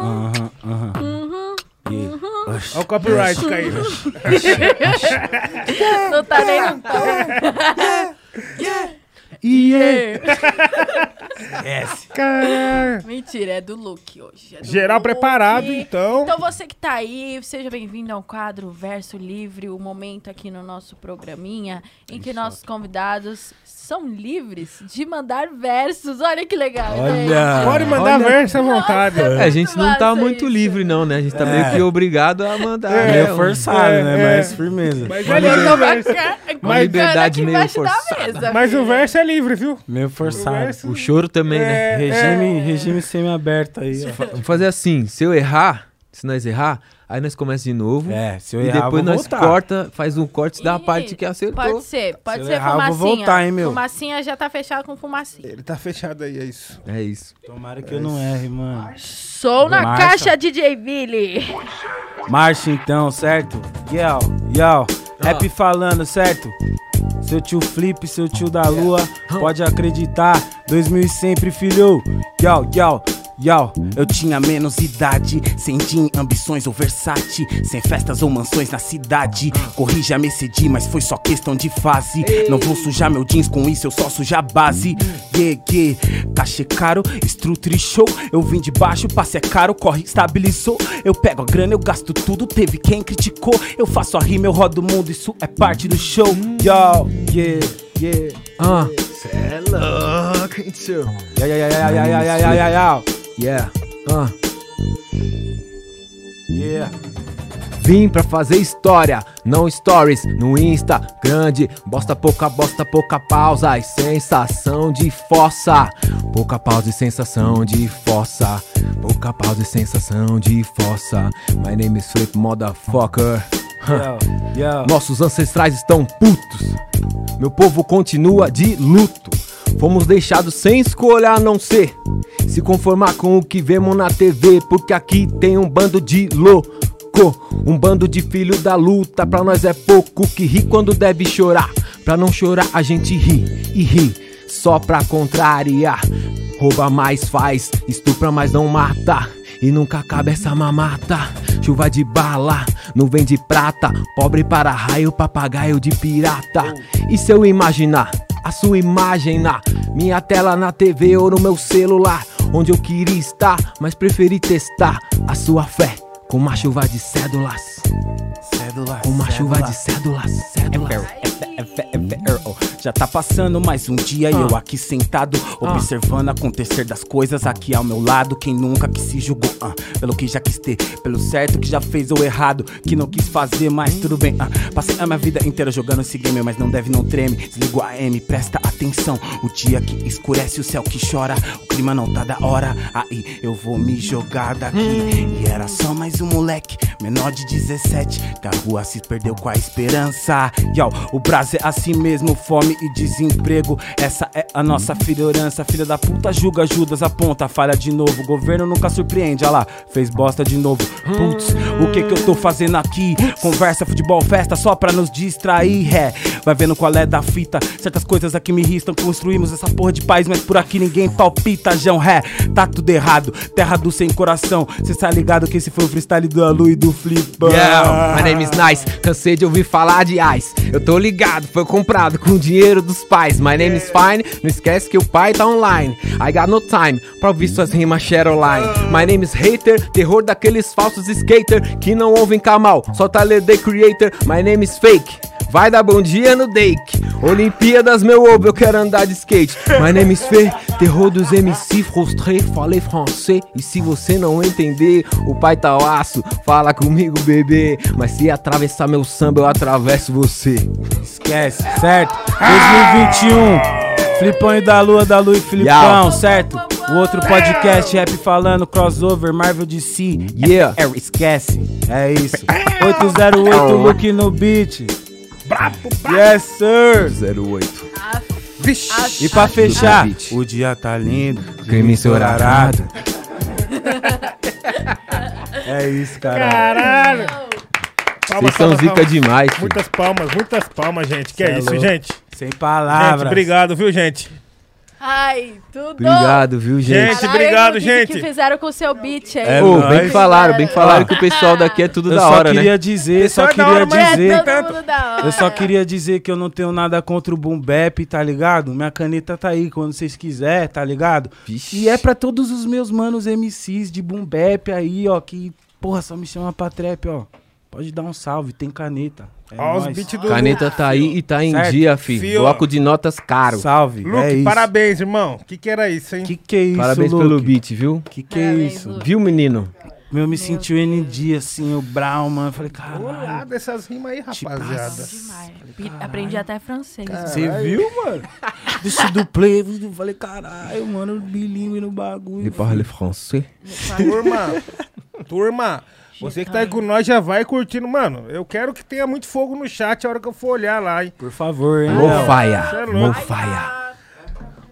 Aham, aham. Yeah. Olha o copyright caindo. Não tá nem no tom. Caralho. Mentira, é do Luke hoje. é do Geral Luke. preparado, então. Então você que tá aí, seja bem-vindo ao quadro Verso Livre, o momento aqui no nosso programinha em que nossos convidados são livres de mandar versos. Olha que legal. gente. Olha. Pode mandar Olha. verso à vontade. É, a gente não tá muito isso. livre, não, né? A gente tá É. meio que obrigado a mandar. É, né? Meio forçado, é, né? é. Mas firmeza. Mas é livre o verso. Mas liberdade meio forçada. Mas o verso é livre, viu? Meio O forçado. verso- O choro também, né? É, Regime, é. regime semi-aberto aí, ó. Vamos fazer assim, se eu errar, se nós errar, aí nós começamos de novo. É, se eu e errar, depois eu vou nós voltar. corta, faz um corte da Ih, parte que acertou. Pode ser, pode Se eu ser errar, eu vou fumacinha. voltar, hein, meu? Fumacinha já tá fechado com fumacinha. Ele tá fechado aí, é isso. É isso. Tomara que eu não erre, mano. Sou na Marcha. caixa, DJ Billy. Marcha então, certo? Yo, yo. Rap falando, certo? Seu tio Flip, seu tio da lua, pode acreditar. 2000 e sempre, filho. Yo, yo. Yo, eu tinha menos idade, sem jean, ambições ou Versace, sem festas ou mansões na cidade. Corrija, me cedi, mas foi só questão de fase. Não vou sujar meu jeans com isso, eu só sujar a base. Yeah, yeah, cachê caro, estruture show. Eu vim de baixo, passe é caro, corre, estabilizou. Eu pego a grana, eu gasto tudo, teve quem criticou. Eu faço a rima, eu rodo o mundo, isso é parte do show. Yo, yeah, yeah. Ah, cê é louco, tio? Yeah, yeah, yeah, yeah, yeah, yeah, yeah, yeah, yeah. Yeah. Ah. Yeah. Vim pra fazer história, não stories no Insta grande. Bosta pouca, bosta pouca pausa e sensação de fossa. Pouca pausa e sensação de fossa. Pouca pausa e sensação de fossa. My name is Flip Motherfucker. Nossos ancestrais estão putos. Meu povo continua de luto. Fomos deixados sem escolha a não ser se conformar com o que vemos na TV, porque aqui tem um bando de louco. Um bando de filho da luta, pra nós é pouco que ri quando deve chorar. Pra não chorar, a gente ri e ri, só pra contrariar. Rouba mais faz, estupra mas não mata. E nunca acaba essa mamata. Chuva de bala, nuvem de prata. Pobre para raio, papagaio de pirata. E se eu imaginar a sua imagem na minha tela na TV ou no meu celular? Onde eu queria estar, mas preferi testar a sua fé com uma chuva de cédulas. Cédula, uma chuva cédula. de cédulas, cédulas. Já tá passando mais um dia e eu aqui sentado, observando acontecer das coisas aqui ao meu lado. Quem nunca que se julgou, ah, pelo que já quis ter, pelo certo que já fez ou errado, que não quis fazer, mas tudo bem. ah. Passei a minha vida inteira jogando esse game, mas não deve, não treme. Desligo a M, presta atenção. O dia que escurece, o céu que chora, o clima não tá da hora. Aí eu vou me jogar daqui. E era só mais um moleque, menor de 17, que a rua se perdeu com a esperança. Yo, o Brasil é assim mesmo, fome e desemprego. Essa é a nossa filhorança. Filha da puta julga Judas, aponta, falha de novo. Governo nunca surpreende, olha lá, fez bosta de novo. Putz, o que que eu tô fazendo aqui? Conversa, futebol, festa só pra nos distrair, é. Vai vendo qual é da fita. Certas coisas aqui me irritam. Construímos essa porra de paz, mas por aqui ninguém palpita, Jão, ré. Tá tudo errado, terra do sem coração. Cê tá ligado que esse foi o freestyle do Alu e do Flipa. Yeah, my name is Nice. Cansei de ouvir falar de ice. Eu tô ligado, foi comprado com dinheiro dinheiro dos pais. My name is Fine, não esquece que o pai tá online. I got no time pra ouvir suas rimas Shareline. My name is Hater, terror daqueles falsos skater que não ouvem Kamal, só tá The Creator. My name is Fake. Vai dar bom dia no Dake. Olimpíadas, meu ovo, eu quero andar de skate. My name is Fê, terror dos MC, frustré, falei francês. E se você não entender, o pai tá laço, fala comigo, bebê. Mas se atravessar meu samba, eu atravesso você. Esquece, certo? 2021. Flipão e da Lua, da Lua e Flipão, certo? O outro podcast, rap falando, crossover, Marvel DC. Yeah. É, esquece. É isso. 808 Luke no beat. Yes, sir. 08. Vixe. E pra fechar, o dia tá lindo. Crime ensolarado. É isso, cara. Caralho. Vocês são zica demais, filho. Muitas palmas, muitas palmas, gente. Que Cê é é isso, gente? Sem Gente, palavras. obrigado, viu, gente? Ai, tudo. Obrigado, viu, gente? Gente, obrigado, o que gente. que fizeram com o seu beat aí? É nóis. bem que falaram, bem que falaram que o pessoal daqui é tudo Eu da só hora, queria né? dizer, Pessoal só é queria dizer. É todo mundo da hora. Eu só queria dizer que eu não tenho nada contra o Boom Bap, tá ligado? Minha caneta tá aí quando vocês quiserem, tá ligado? Vixe. E é pra todos os meus manos MCs de Boom Bap aí, ó, que, porra, só me chama pra trap, ó. Pode dar um salve, tem caneta. É Ó, os beats do Caneta tá aí e tá em Certo. dia, filho. Fio, Bloco de notas caro. Salve, Luke, é isso. parabéns, irmão. O que, que era isso, hein? Que que é isso, Parabéns Luke? pelo beat, viu? Que que é Parabéns, isso? Luke. Viu, menino? Meu, me sentiu ND, assim, o Brown, mano. Eu falei, caralho. dessas rimas aí, rapaziada. Demais. Pi- Aprendi até francês. Você viu, mano? Deixa do play, eu falei, caralho, mano, bilíngue no bagulho. De parler français. Turma, turma, você que tá aí com nós já vai curtindo. Mano, eu quero que tenha muito fogo no chat a hora que eu for olhar lá, hein? Por favor, hein? É Mofaia. louco. Mofaia.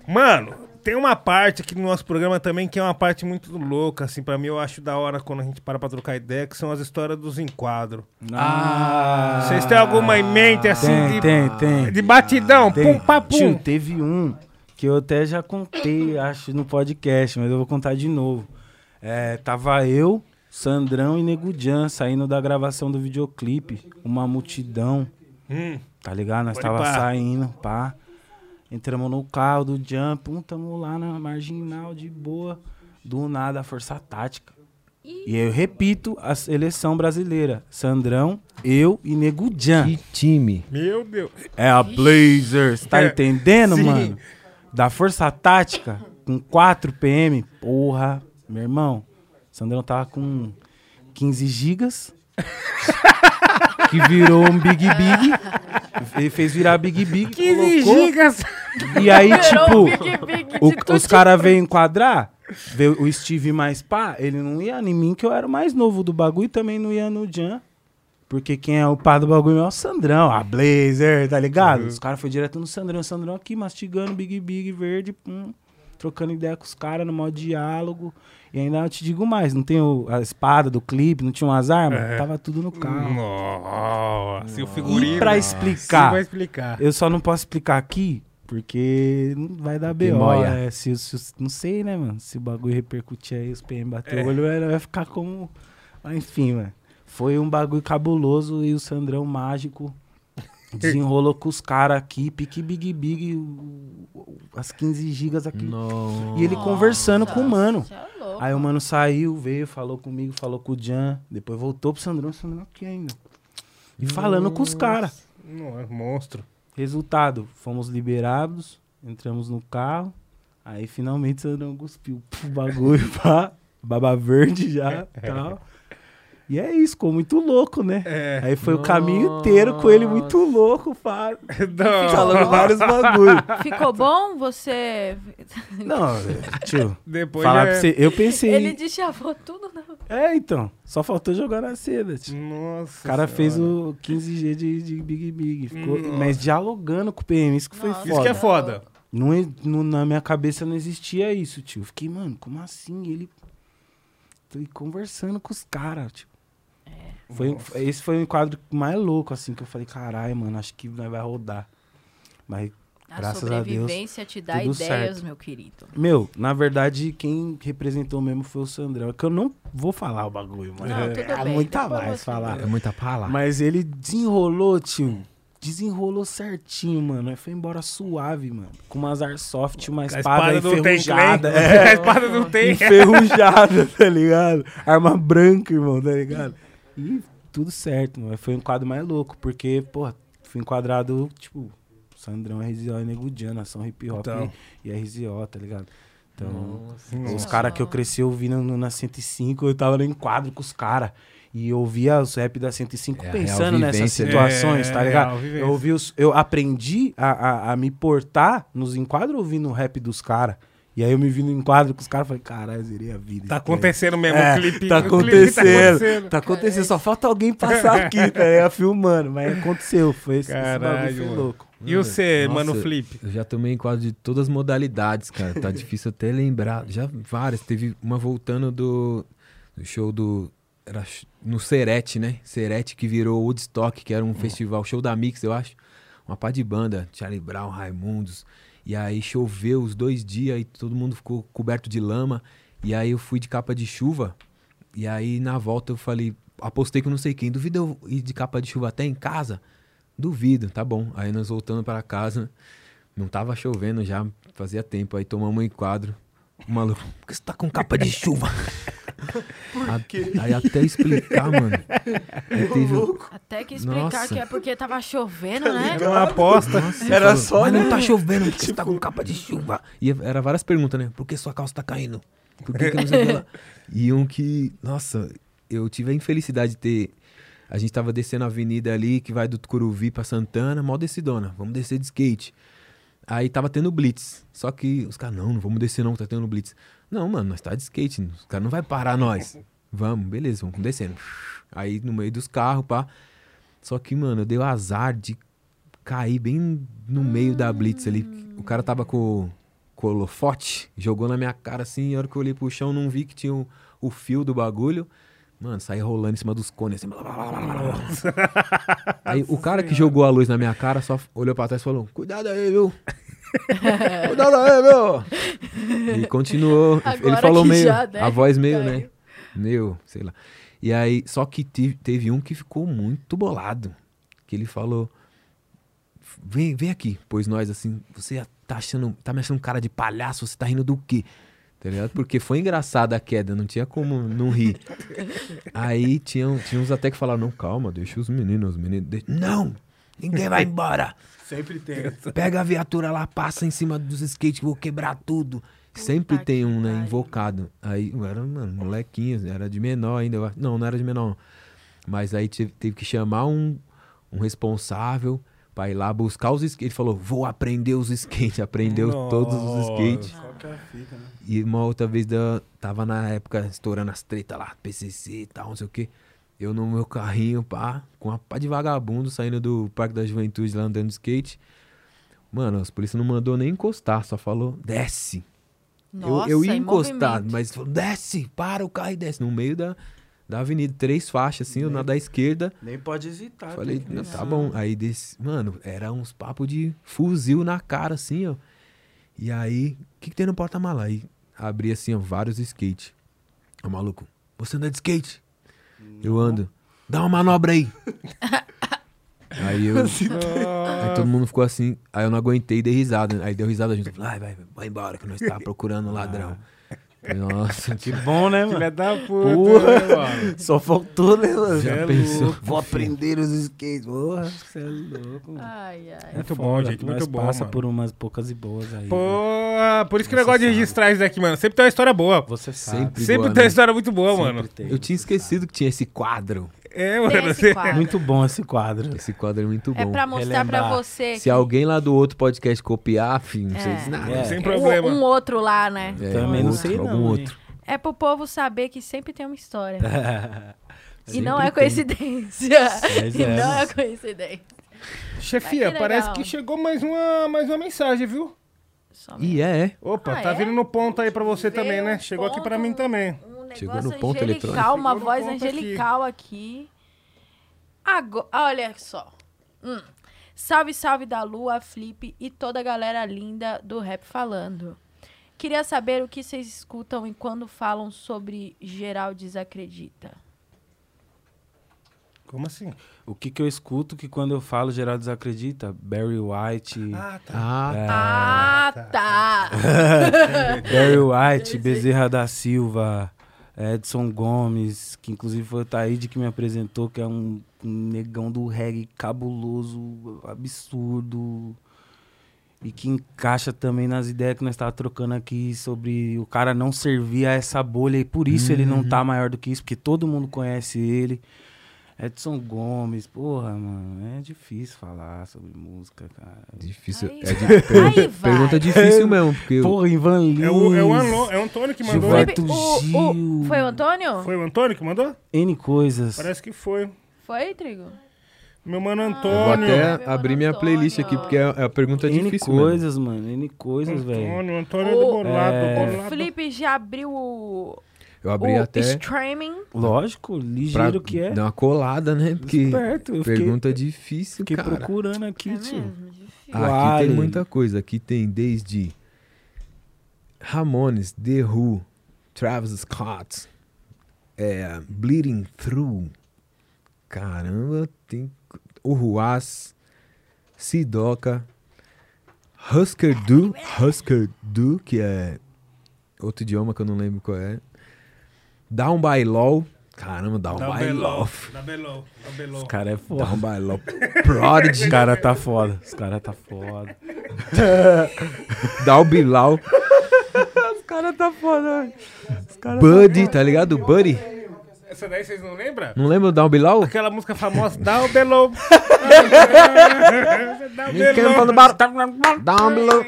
Mano, tem uma parte aqui no nosso programa também que é uma parte muito louca, assim, pra mim eu acho da hora quando a gente para pra trocar ideia, que são as histórias dos enquadros. Ah, Vocês têm alguma em mente, assim, tem, de, tem, tem. de batidão? Tem. Pum, papum. Tio, teve um que eu até já contei, acho, no podcast, mas eu vou contar de novo. É, tava eu, Sandrão e Nego Jan saindo da gravação do videoclipe. Uma multidão, Hum, tá ligado? Nós Pode tava pá. saindo, pá. Entramos no carro do Jan, pum, tamo lá na marginal de boa. Do nada, a força tática. E eu repito a seleção brasileira. Sandrão, eu e Nego Jan. Que time. meu Deus. É a Blazers, tá É, entendendo, sim. mano? Da Força Tática, com 4 PM, porra, meu irmão. Sandrão tava com 15 gigas, que virou um Big Big. Ele fez virar Big Big, 15 colocou, gigas. E aí, tipo, Big, big o- os caras veio enquadrar, veio o Steve mais pá, ele não ia em mim, que eu era o mais novo do bagulho, e também não ia no Jan. Porque quem é o pá do bagulho é o Sandrão, a Blazer, tá ligado? Os caras foram direto no Sandrão, o Sandrão aqui mastigando Big Big verde, pum, trocando ideia com os caras no modo diálogo. E ainda eu te digo mais, não tem o- a espada do clipe, não tinha umas armas? É. Tava tudo no carro. Nossa, e o figurino. E pra explicar, vai explicar. eu só não posso explicar aqui, porque não vai dar B.O. É, se, se- não sei, né, mano? Se o bagulho repercutir aí, os PM bater É. o olho, vai, ficar como... Mas, enfim, mano. Foi um bagulho cabuloso e o Sandrão mágico desenrolou com os caras aqui, pique Big Big, as 15 gigas aqui. Nossa. E ele conversando com o mano. É louco. Aí o mano saiu, veio, falou comigo, falou com o Jan, depois voltou pro Sandrão, o Sandrão aqui ainda. E falando com os caras. Não, é monstro. Resultado, fomos liberados, entramos no carro, aí finalmente o Sandrão cuspiu o bagulho, pá, baba verde já, tal. E é isso, ficou muito louco, né? É. Aí foi o caminho inteiro com ele muito louco, pá, Não. falando vários bagulho. Ficou bom? Você. Não, tio, Depois falar já pra você, eu pensei... Ele deschavou tudo, não. É, então, só faltou jogar na seda, tio. Nossa. O cara fez Senhora. o 15G de, de Big Big, ficou, Nossa. mas dialogando com o PM, isso que foi Nossa. foda. Isso que é foda. Não, no- na minha cabeça não existia isso, tio. Eu Fiquei, mano, como assim? Ele. Tô conversando com os caras, tio. Foi, esse foi um quadro mais louco, assim, que eu falei, caralho, mano, acho que vai rodar. Mas, A graças a Deus. sobrevivência te dá ideias, certo. meu querido. Meu, na verdade, quem representou mesmo foi o Sandrão. É que eu não vou falar o bagulho, mano. Não, É, tudo é bem, muita mais falar. É muita pala. Mas ele desenrolou, tio. desenrolou certinho, mano. Aí foi embora suave, mano. Com umas airsoft, uma A espada, espada enferrujada. Clan. É, A espada do Tank. enferrujada, tá ligado? Arma branca, irmão, tá ligado? E tudo certo, mano. Foi um quadro mais louco, porque, porra, fui enquadrado, tipo, Sandrão, RZO e Nego Jan, nação hip hop Então. e RZO, tá ligado? Então, Nossa. os caras que eu cresci ouvindo na 105, eu tava no enquadro com os caras. E eu ouvia os rap da 105 É pensando nessas né? situações, É, tá é ligado? Eu, ouvi os, eu aprendi a, a, a me portar nos enquadros ouvindo o rap dos caras. E aí eu me vi no enquadro com os caras e falei, caralho, zerei a vida. Tá acontecendo mesmo É, o clipe. Tá o clipe acontecendo. Tá acontecendo. Só falta alguém passar aqui, tá ligado? Filmando. Mas aconteceu. Foi esse, esse bagulho Caralho, foi mano. louco. E você, Nossa, mano, Flip? Eu já tomei em quadro de todas as modalidades, cara. Tá difícil até lembrar. Já várias. Teve uma voltando do, do show do. Era no Serete, né? Serete que virou Woodstock, que era um festival, show da Mix, eu acho. Uma pá de banda, Charlie Brown, Raimundos. E aí choveu os dois dias e todo mundo ficou coberto de lama. E aí eu fui de capa de chuva. E aí na volta eu falei, apostei com não sei quem. Duvido eu ir de capa de chuva até em casa? Duvido, tá bom. Aí nós voltando para casa, não tava chovendo já, fazia tempo. Aí tomamos um enquadro. O maluco, por que você tá com capa de chuva? A- aí até explicar, mano. Aí teve, Até que explicar Nossa. que é porque tava chovendo, né? Era uma aposta. Era falou, só, Mas né? não tá chovendo, porque você tá com capa de chuva. E era várias perguntas, né? Por que sua calça tá caindo? Por que, que não sei lá? E um que, nossa, eu tive a infelicidade de ter. A gente tava descendo a avenida ali, que vai do Tucuruvi pra Santana, mal descidona. Vamos descer de skate. Aí tava tendo blitz. Só que os caras, não, não vamos descer não, tá tendo blitz. Não, mano, nós tá de skate. Os caras não vai parar nós. Vamos, beleza, vamos descendo. Aí no meio dos carros, pá. Só que, mano, eu dei o azar de cair bem no meio da blitz ali. O cara tava com, com o holofote, jogou na minha cara assim, e a hora que eu olhei pro chão, não vi que tinha o, o fio do bagulho. Mano, saí rolando em cima dos cones assim. blá, blá, blá, blá, blá. Aí o cara que jogou a luz na minha cara só olhou pra trás e falou: Cuidado aí, viu? Cuidado aí, meu! E continuou. Ele Agora falou que meio. já A deve voz meio, cair. né? Meio, sei lá. E aí, só que te- teve um que ficou muito bolado. Que ele falou: Vem, vem aqui, pois nós assim, você tá achando, tá me achando cara de palhaço, você tá rindo do quê? Tá ligado? Porque foi engraçada a queda, não tinha como não rir. Aí tinha, tinha uns até que falaram, não, calma, deixa os meninos, os meninos. deixa- Não! Ninguém vai embora! Sempre tem. Pega a viatura lá, passa em cima dos skates vou quebrar tudo. Sempre Puta tem um, né, invocado. Aí, eu era, mano, molequinho, era de menor ainda. eu acho. Não, não era de menor, não. Mas aí teve, teve que chamar um, um responsável pra ir lá buscar os skates. Ele falou, vou aprender os skates. Aprendeu todos os skates. Qual que é a fita, né? E uma outra vez da, tava na época estourando as tretas lá, PCC e tal, não sei o que. Eu no meu carrinho, pá, com uma pá de vagabundo saindo do Parque da Juventude lá andando de skate. Mano, as polícias não mandou nem encostar, só falou, desce. Nossa, eu, eu ia encostar, movimento. mas falou, desce, para o carro e desce. No meio da, da avenida, três faixas assim, na da esquerda. Nem pode hesitar. Falei, não, tá bom. Aí desse, mano, era uns papos de fuzil na cara, assim, ó. E aí, o que, que tem no porta-mala? Aí abri assim, ó, vários skate. Ô, maluco, você anda de skate? Eu ando. Dá uma manobra aí. aí eu. Aí todo mundo ficou assim. Aí eu não aguentei e dei risada. Aí deu risada junto. Vai, vai, vai embora, que nós tá procurando um ladrão. Nossa, Que bom, né, mano? Filha da puta, Porra. né, mano? Só faltou, né, mano? Já é pensou? louco. Vou aprender os skates. Porra, você é louco, mano. Ai, ai. Muito É bom, foda, gente, nós muito bom, passa mano. por umas poucas e boas aí. né? Pô, por isso que eu Você gosto de sabe. registrar isso daqui, mano. Sempre tem uma história boa. Você sabe. Sempre Sempre boa, tem uma né? história muito boa, Sempre mano. tem, Eu tinha esquecido que tinha esse quadro. É, mano. esse quadro. Muito bom esse quadro. Esse quadro é muito bom. É pra mostrar pra Relembrar. você. Se que- alguém lá do outro podcast copiar, filho, não É. sei dizer nada. É. Sem um- problema. Um, outro lá, né? É, Também não outro, sei não, algum hein? outro. É pro povo saber que sempre tem uma história. e Sempre não é tem. coincidência. E é, não é coincidência. Chefia, que parece que chegou mais uma, mais uma mensagem, viu? E é, é. Opa, Ah, tá é? vindo no ponto aí pra você Veio também, né? um Chegou aqui ponto, pra mim também. Chegou negócio no ponto angelical, eletrônico. uma Chegou voz ponto aqui. angelical aqui. Agora, olha só. Hum. Salve, salve da Lua, Flip e toda a galera linda do Rap Falando. Queria saber o que vocês escutam e quando falam sobre geral desacredita. Como assim? O que que eu escuto que quando eu falo geral desacredita? Barry White, Ah, tá. Ah, Ah, tá. Barry White, Bezerra da Silva, Edson Gomes, que inclusive foi o Taíde que me apresentou, que é um, negão do reggae cabuloso, absurdo. E que encaixa também nas ideias que nós estávamos trocando aqui sobre o cara não servir a essa bolha e por isso ele não tá maior do que isso, porque todo mundo conhece ele. Edson Gomes, porra, mano, é difícil falar sobre música, cara. difícil. Aí É de- vai. pergunta, Aí vai. pergunta difícil mesmo, porque Porra, Ivan Lins. É o, é, o Anlo- é o Antônio que mandou. Gilberto o- Gil. o- foi o Antônio? Foi o Antônio que mandou? N coisas. Parece que foi. Foi, Trigo? Meu mano eu vou Antônio. até meu abrir minha Antônio. playlist aqui, porque é, é a pergunta N difícil mesmo. coisas, mano. N coisas, velho. Antônio, Antônio do bolado, É. O. Felipe já abriu o, Eu abri o até streaming. Lógico, pra ligeiro que é. dar uma colada, né? Porque Esperto, fiquei- pergunta difícil, Fiquei cara. procurando aqui, É tio. mesmo, aqui Vale. tem muita coisa. Aqui tem desde Ramones, The Who, Travis Scott, é, Bleeding Through. Caramba, tem o Ruas, Sidoca, Husker Du, Husker Du, que é outro idioma que eu não lembro qual é. Down by Law. Caramba, Down, Da by. Law. Da Belol. Da Belol. Os cara é foda. Down by Law. Prodigy. Os cara tá foda. Os cara tá foda. Down by Law. Os cara tá foda, cara Buddy, tá ligado? Buddy. Essa daí vocês não lembram? Não lembra do Down Below? Aquela música famosa. Dá o You came from the bottom, down below.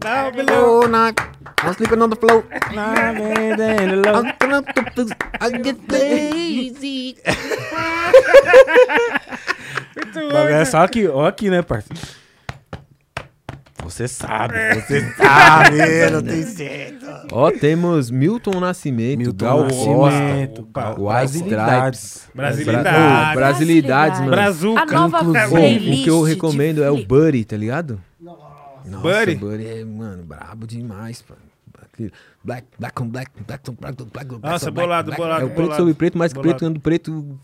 Belol. Oh, not. I'm sleeping on the floor. I'm gonna I get lazy. Bagulho É só aqui, ó aqui, né, parceiro? Você sabe, você sabe, não tem jeito. Ó, temos Milton Nascimento, Milton Gal Nascimento, Costa, White Brasilidades. Stripes. Brasilidades. Bra- Brasilidades, mano. Brazuca. A nova Inclusive, o que eu recomendo é o. Buddy, tá ligado? Nossa, Buddy? Buddy é, mano, brabo demais. Aquele Black, black on black, black on black, black on black. Nossa, bolado, black. bolado, É o preto bolado. sobre preto, mais preto, ando preto,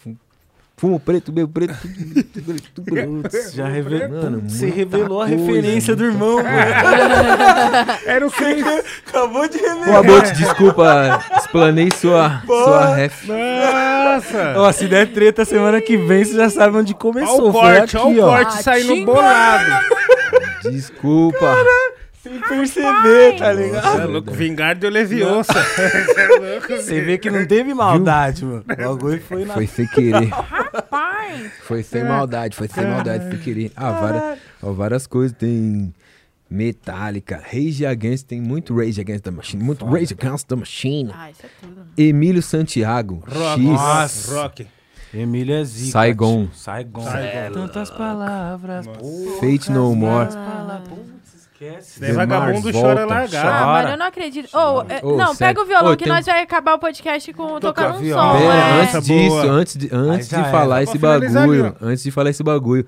fumo preto, bebo preto, tudo, tudo, tudo preto. Putz, já revelou. Mano, Você revelou a coisa, referência do irmão, mano. Era o Cris. Acabou de revelar. Pô, Abote, desculpa, explanei sua, sua ref. Nossa. Ó, se der treta semana que vem, você já sabe onde Olha começou. o Foi corte, aqui, olha o ó. corte saindo bolado. Desculpa. Sem perceber, tá ligado? Você é louco, vingar de Leviosa. Você é louco, Você vê que não teve maldade, mano. O bagulho foi na... Foi sem querer. Pai. Foi sem maldade, foi sem maldade, sem querer. Ah, várias, ó, várias coisas. Tem Metallica, Rage Against, tem muito Rage Against the Machine, muito Rage Against the Machine. Ah, isso é tudo. né? Emílio Santiago, Rock. X, Nossa. Rock. Emílio é zica. Saigon. Saigon. Saigon. Tantas palavras. Fate No More. Esquece. The vagabundo chora largado. Ah, Chora. mano, eu não acredito. É, Ô, não, sério. pega o violão Ô, que tem- nós vai acabar o podcast com tocando um som. É. Essa antes disso, antes de, antes de falar esse bagulho, antes de falar esse bagulho,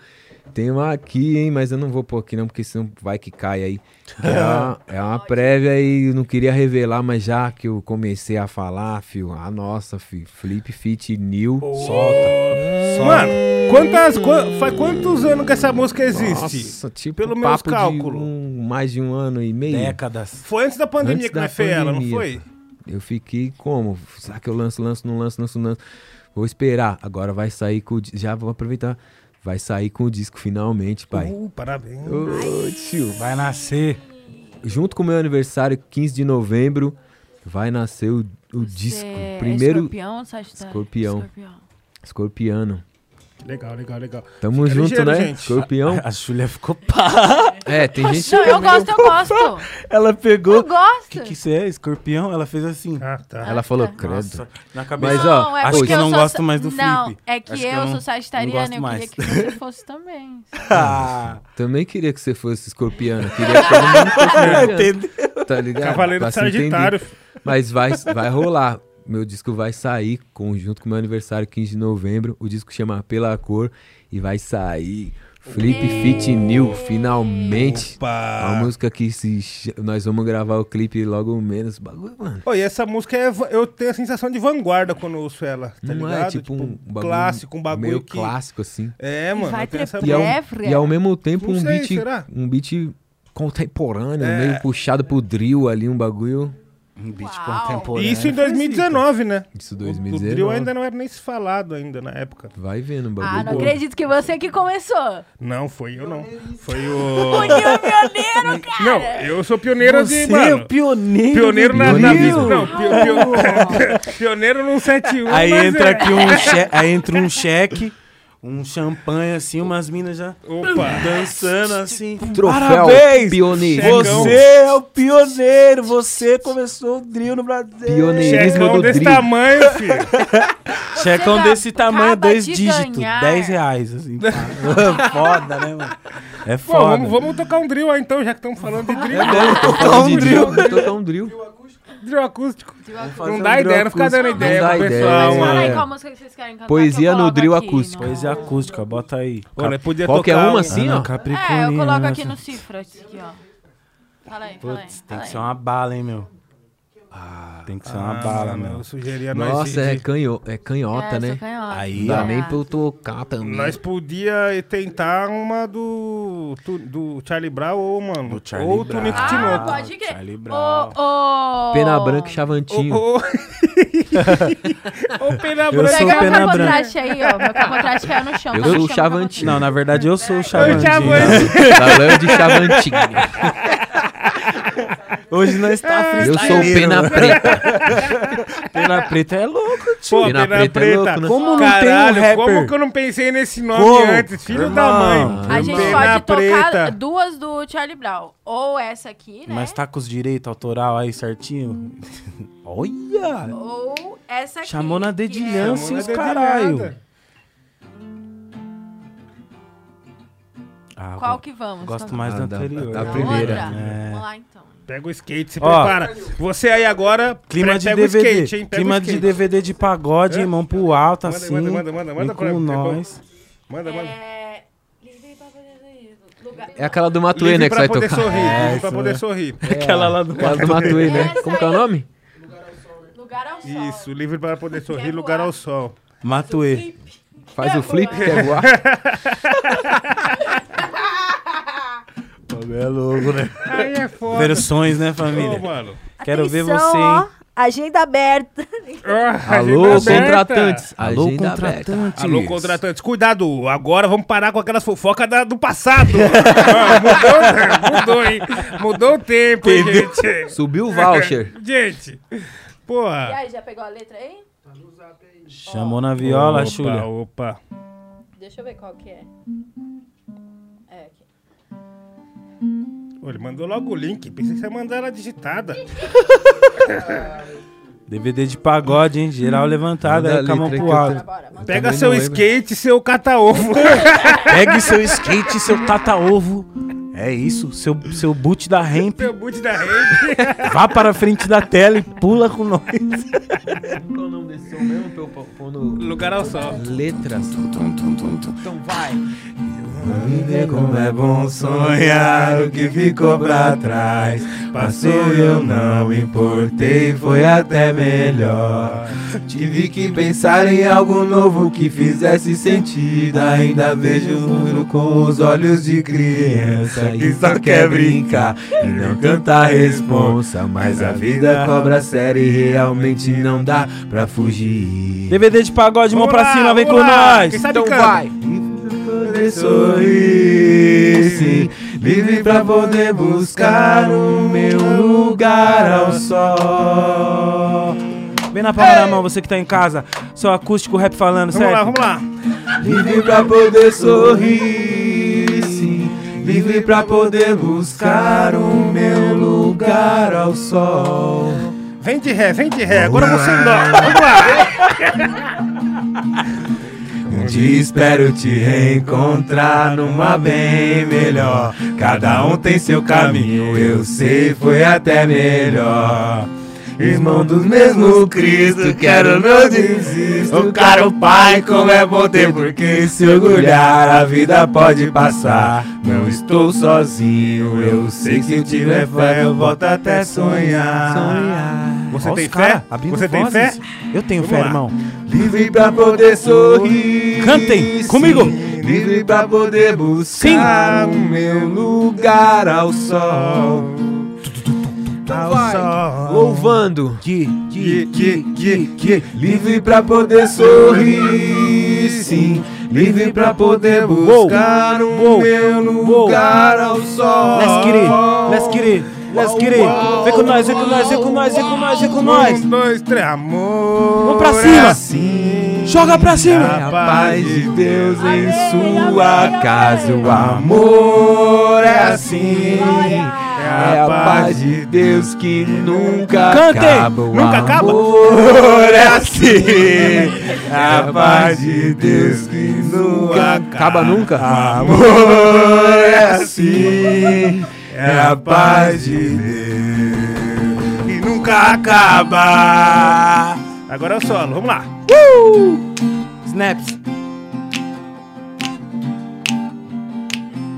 tem uma aqui, hein, mas eu não vou pôr aqui não, porque senão vai que cai aí. Que é, uma, é uma prévia e eu não queria revelar, mas já que eu comecei a falar, fio, a nossa, fio, Flip Fit New. Solta. Mano, quantas, qua- faz quantos anos que essa música existe? Nossa, tipo, Pelo de cálculos. um- mais de um ano e meio. Décadas. Foi antes da pandemia Antes que da nós fez ela, não foi? Eu fiquei como? Será que eu lanço, lanço, não lanço, lanço, lanço? Vou esperar. Agora vai sair com Já vou aproveitar. Vai sair com o disco finalmente, pai. Uh, parabéns. Ô, tio. Vai nascer. Junto com o meu aniversário, 15 de novembro, vai nascer o, o disco. Você Primeiro. É escorpião, Sagitário? Escorpião. Escorpião. Escorpiano. Legal, legal, legal. Tamo Fica junto, ligeiro, né? gente. Escorpião. A Julia ficou pá. É, tem gente. Não, eu gosto, eu gosto. Ela pegou. Eu gosto. O que, que isso é? Escorpião? Ela fez assim. Ah, tá. Ela falou, tá. credo. Nossa, na cabeça. Mas, ó, Não, é acho que eu não sou gosto mais do Não, Felipe. é que Acho que eu, eu não- sou não sagitariana, gosto eu mais. queria que você fosse também. Ah, Também queria que você fosse escorpiano. Queria que todo mundo fosse entendeu? Tá ligado? Cavaleiro. Sagitário. Mas vai, vai rolar. Meu disco vai sair com, junto com o meu aniversário, 15 de novembro. O disco chama Pela Cor e vai sair Flip Fit New, finalmente. Opa! Uma música que se nós vamos gravar o clipe logo menos. Bagulho, mano. Pô, e essa música é. Eu tenho a sensação de vanguarda quando eu ouço ela, tá não ligado? é tipo, um bagulho clássico, um bagulho meio que. clássico assim. É, mano. vai tenho essa E, ao, e ao mesmo tempo Não um sei, beat, será? um beat contemporâneo, É. meio puxado pro drill ali, um bagulho. Um beat Uau. contemporâneo. Isso em foi 2019, né? Isso O- 2019. O drill ainda não era nem se falado ainda na época. Vai vendo, um bagulho. Ah, não bom. acredito que você que começou. Não, foi eu não. Foi O o. Nil Pioneiro, cara. Não, eu sou pioneiro Você de. é Mano, o pioneiro. pioneiro na, na. Não, pio- pio- pioneiro no 71. Aí entra é. aqui um cheque, aí entra um cheque, um champanhe assim, umas minas já Opa! dançando assim. Troféu Parabéns! pioneiro. Você é o pioneiro, você começou o drill no Brasil. Pioneirismo Checão do desse drill. tamanho, filho. Checão Você desse tamanho, acaba dois de dígitos, ganhar. 10 reais, assim. pá. foda, né, mano? É Pô, foda. vamos, vamos tocar um drill aí então, já que estamos falando de drill. Tocar um drill. Tocar um drill. Drill acústico. Não dá ideia, não fica dando ideia pro pessoal, Fala aí qual música que vocês querem cantar. Poesia que eu no coloco drill aqui acústico. no- Poesia acústica, bota aí. Né, podia Qualquer tocar uma um- assim, ó. É, eu coloco aqui no cifra, aqui, ó. Fala aí, fala aí. Putz, tem fala que aí. ser uma bala, hein, meu. Tem que ser uma bala, Ah, meu. Eu sugeria nós Nossa, é, de- canho, é canhota, É, né? canhota. Aí, dá nem pra eu tocar também. Nós podia tentar uma do, do Charlie Brown ou, mano, Do ou do Brown. Tunico Ah, Tinoco. pode crer. Charlie Brown. Ô, ô... Pena branca e chavantinho. Ô. Ô, Pena Eu Branca. sou Pega o pena branca. capotraste aí, ó. Meu capotraste caiu no chão. Eu tá sou o chavantinho. Não, na verdade eu sou o Ô, Chavandinho. Chavantinho. De chavantinho. Hoje nós tá Eu sou o pena preta. Pena preta é louco, tio. Pô, Pena Pena, Preta é Preta. louco, né? Como não Caralho, tem um rapper? como que eu não pensei nesse nome Como? antes? Filho Irmão, da mãe. A gente Pena pode tocar Preta. duas do Charlie Brown. Ou essa aqui, né? Mas tá com os direitos autoral aí certinho? Olha! Ou essa aqui. Chamou na é- Chamou na os caralho. Ah, Qual que vamos? Gosto mais Ah, da da- anterior. da Da primeira. outra? É. Vamos lá, então. Pega o skate, se Ó. prepara. Você aí agora, Clima de pega DVD. o skate, hein? Pega clima o de skate. DVD de pagode, É? hein, mão pro alto, Manda, assim. manda, manda, manda, manda pra- nós. Manda, manda. É... livre pra poder- Lugar... É aquela do Matuê, Livre né, que vai poder tocar. sorrir, É, pra poder é. sorrir. Aquela lá do Aquela do Matuê, né? Essa Como que é o nome? Lugar ao sol. Isso, livre para poder sorrir, Quer lugar voar. ao sol. Matuê. Faz o flip, quer voar? É louco, né? Aí é foda. Versões, né, Ô, família? mano. Quero ver Atenção, você, ó, hein? agenda aberta. Ah, Alô, agenda aberta. contratantes. Alô, Agenda aberta. contratantes. Alô, contratantes. Cuidado, agora vamos parar com aquelas fofocas da- do passado. Ó, mudou, mudou, hein? Mudou o tempo, hein, gente. Subiu o voucher. Gente, E porra. aí, já pegou a letra aí? Chamou na viola, opa, Xúlia. Opa, Deixa eu ver qual que é. Ele mandou logo o link. Pensei que você ia mandar ela digitada. DVD de pagode, hein? Geral levantado Manda aí com a mão pro alto. Pega seu skate e seu cata-ovo. Pegue seu skate, seu tata-ovo. É isso, seu, seu boot da ramp. seu boot da rede. Vá para a frente da tela e pula com nós. Qual o nome desse som mesmo. Lugar ao sol. Letras. Então vai. Viver como é bom sonhar o que ficou pra trás. Passou e eu não me importei, foi até melhor. Tive que pensar em algo novo que fizesse sentido. Ainda vejo o mundo com os olhos de criança que só quer brincar e não cantar responsa. Mas a vida cobra sério e realmente não dá pra fugir. DVD de pagode, mão pra cima, vem com nós. Quem sabe Então canta. vai. Poder sorrir, sim. Livre pra poder buscar o meu lugar ao sol. Vem na palma da mão, você que tá em casa. Seu acústico rap falando, Vamos certo? lá, vamos lá. Livre pra poder sorrir, sim. Livre pra poder buscar o meu lugar ao sol. Vem de ré, vem de ré. Agora você dó. Vamos lá. Espero te reencontrar numa bem melhor. Cada um tem seu caminho, eu sei, foi até melhor. Irmão do mesmo Cristo, quero não desisto. Caro pai, como é bom ter por que se orgulhar. A vida pode passar, não estou sozinho. Eu sei que se tiver fé, eu volto até sonhar. Você tem fé? Você tem vozes. fé? Eu tenho Vamos fé, lá. irmão. Livre pra poder sorrir. Cantem sim. comigo. Livre pra poder buscar o meu lugar ao sol. Ao sol. Louvando. Que, Que, que, que, que. Livre pra poder sorrir, sim. Livre pra poder buscar o meu lugar ao sol. Let's get it, let's get it, let's get it. Vem com nós, vem com nós, vem com nós, vem com nós, vem com nós. Um, dois, três, amor. Vamos pra é cima. Assim, Joga pra cima. é a paz de Deus em sua casa. O amor é assim. É a paz de Deus que nunca Cantem. acaba. O Nunca acaba? amor é assim. É a paz de Deus que nunca Acaba nunca? Amor é assim, é a paz de Deus que nunca acaba. Agora é o solo, vamos lá. Snaps.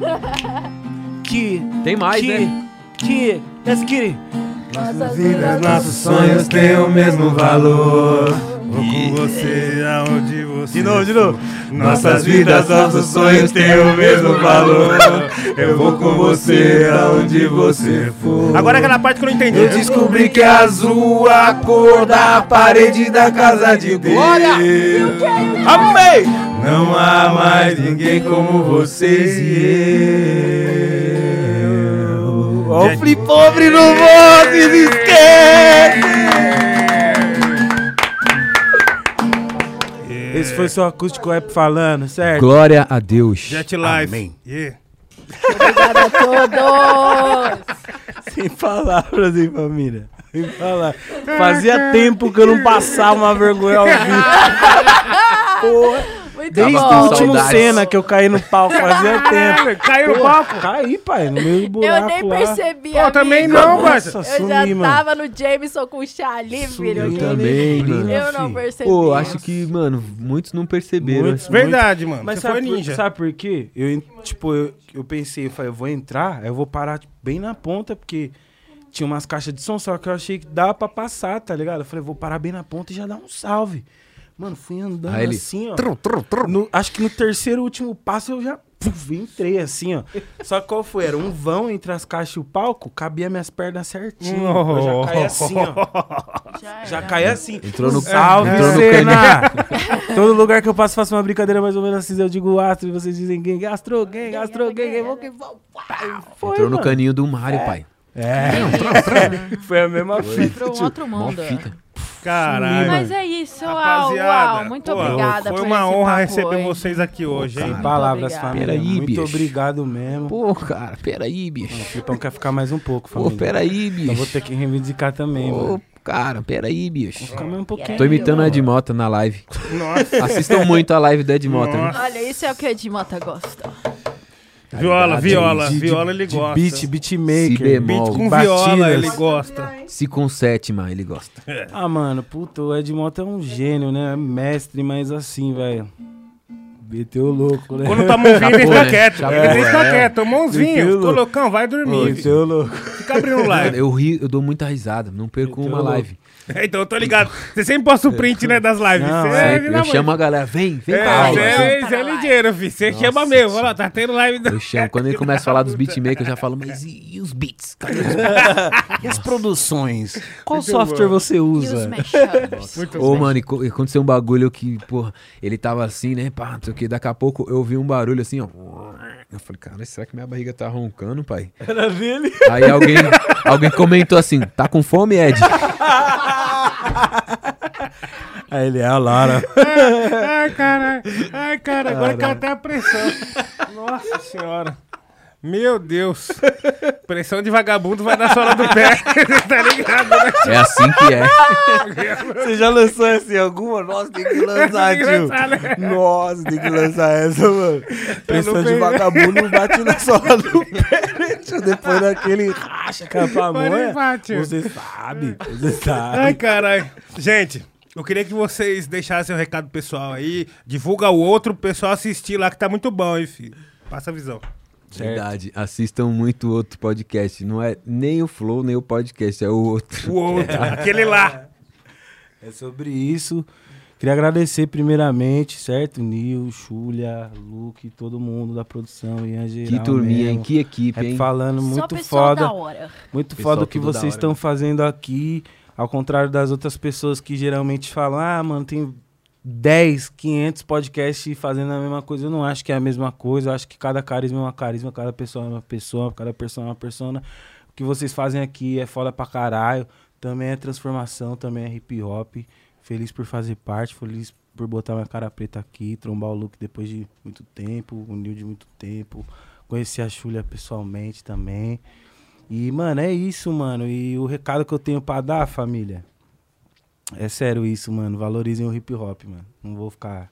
Que, Tem mais, que, né? que, let's get it. Nossas Vidas, nossos sonhos têm o mesmo valor. Vou com você aonde você. De novo, de novo. Nossas vidas, nossos sonhos têm o mesmo valor. Eu vou com você aonde você for. Agora aquela parte que eu não entendi. Eu descobri que é azul a cor da parede da casa de Deus. Amei! Não há mais ninguém como vocês e eu. Ó o flip pobre no Vozes, esquece! Esse foi seu acústico app falando, certo? Glória a Deus. Jet Life. Amém. Yeah. Obrigada a todos. Sem palavras, hein, família? Sem palavras. Fazia tempo que eu não passava uma vergonha ao vivo. Porra. Muito Desde bom. último saudades. cena que eu caí no palco, fazia tempo. Caiu no palco? Caí, pai, no meio do buraco Eu nem lá. percebi, Pô, também amigo. não, Nossa, mas. Eu já sumi, mano. tava no Jameson com o Charlie, filho. Eu também, mano. Eu não percebi. Pô, acho que, mano, muitos não perceberam. Muitos. Verdade, mano. Mas você sabe, foi por- ninja. sabe por quê? Eu, en- tipo, eu, eu pensei, eu falei, eu vou entrar, aí eu vou parar tipo, bem na ponta, porque tinha umas caixas de som, só que eu achei que dava pra passar, tá ligado? Eu falei, vou parar bem na ponta e já dar um salve. Mano, fui andando Aí ele, assim, ó. No- acho que no terceiro último passo eu já puf, entrei assim, ó. Só que qual foi? Era um vão entre as caixas e o palco, cabia minhas pernas certinho. Eu já caí assim, ó. Já, Já caí assim. Entrou no- Salve, entrou no cena! Todo lugar que eu passo, faço uma brincadeira mais ou menos assim. Eu digo astro e vocês dizem quem? Gastro, quem? Gastro, quem? Quem? Quem? Foi, Entrou no mano. caninho do Mário, pai. É. Foi a mesma fita. Foi pra um outro mundo. fita. Caralho. Mas é isso, uau, Rapaziada, uau. Muito pô, obrigada Foi por uma esse honra papo receber hoje. vocês aqui hoje, hein? Sem Muito palavras, família. Peraí, Muito bicho. obrigado mesmo. Pô, cara, peraí, bicho. O Filipão quer ficar mais um pouco, Pô, família. peraí, Então vou bicho. ter que reivindicar também, Pô, mano. cara, peraí, bicho. Ficar mais um pouquinho. Tô imitando o Ed Mota na live. Nossa. Assistam muito a live do Ed Mota, né? Olha, isso é o que o Edmota gosta. Viola, De- viola. De- viola ele de gosta. Beat, beatmaker. Si bemol. Beat com Batidas. viola ele gosta. Se com sétima, ele gosta. Ah, mano, puta, o Ed Mota é um gênio, né? Mestre, mas assim, velho. Meteu louco, né? Quando toma um vinho, ele Chapou, fica né? quieto. Chapou, Ele fica é. quieto. Tomou uns vinhos. Meteu Ficou louco. loucão, vai dormir. Meteu louco. Fica abrindo live. Eu ri, eu dou muita risada. Não perco Meteu uma live. Então, eu tô ligado. Você sempre posta o print, né, das lives. Não, é, é, Eu chamo a galera, vem, vem É, pra aula. você é, é ligeiro, filho. Você chama mesmo. Olha lá, tá tendo live. Eu chamo. Quando ele começa a falar dos beatmakers, eu já falo, mas e, e os beats? Cadê os beats? E as produções? Qual Muito software bom. você E os usa? mashups. Muito Ô, mano, e co- e aconteceu um bagulho que, porra, ele tava assim, né, pá, não sei o que. Daqui a pouco eu ouvi um barulho assim, ó. Eu falei, cara, será que minha barriga tá roncando, pai? Era dele? Aí alguém, alguém comentou assim, tá com fome, Ed? Aí ele é a Lara. Ai, caralho. Ai, cara, agora caiu até a pressão. Nossa senhora. Meu Deus. Pressão de vagabundo vai na sola do pé. tá ligado, né? É assim que é. Você já lançou essa em alguma? Nossa, tem que lançar, Tem que tio. né? Nossa, tem que lançar essa, mano. Pressão de vagabundo bate na sola do pé, né, tio? Depois daquele racha com a pamonha. bate. Você sabe, você Ai, sabe. caralho. Gente, eu queria que vocês deixassem o recado pessoal aí. Divulga o outro pessoal assistir lá, que tá muito bom, hein, filho. Passa a visão. Verdade. Assistam muito outro podcast. Não é nem o Flow, nem o podcast, é o outro. O outro, aquele lá. É sobre isso. Queria agradecer primeiramente, certo? Nil, Xulia, Luke, todo mundo da produção, Ian Que geral turminha, hein? mesmo. Que equipe, É hein? falando Só muito pessoal foda. da hora. Muito Pessoal foda o que vocês estão fazendo aqui. Ao contrário das outras pessoas que geralmente falam, ah, mano, tem 10, 500 podcasts fazendo a mesma coisa. Eu não acho que é a mesma coisa. Eu acho que cada carisma é uma carisma, cada pessoa é uma pessoa, cada pessoa é uma persona. O que vocês fazem aqui é foda pra caralho. Também é transformação, também é hip hop. Feliz por fazer parte, feliz por botar minha cara preta aqui, trombar o Luke depois de muito tempo, o Nil de muito tempo. Conhecer a Xulia pessoalmente também. E, mano, é isso, mano. E o recado que eu tenho pra dar, família. É sério isso, mano. Valorizem o hip hop, mano. Não vou ficar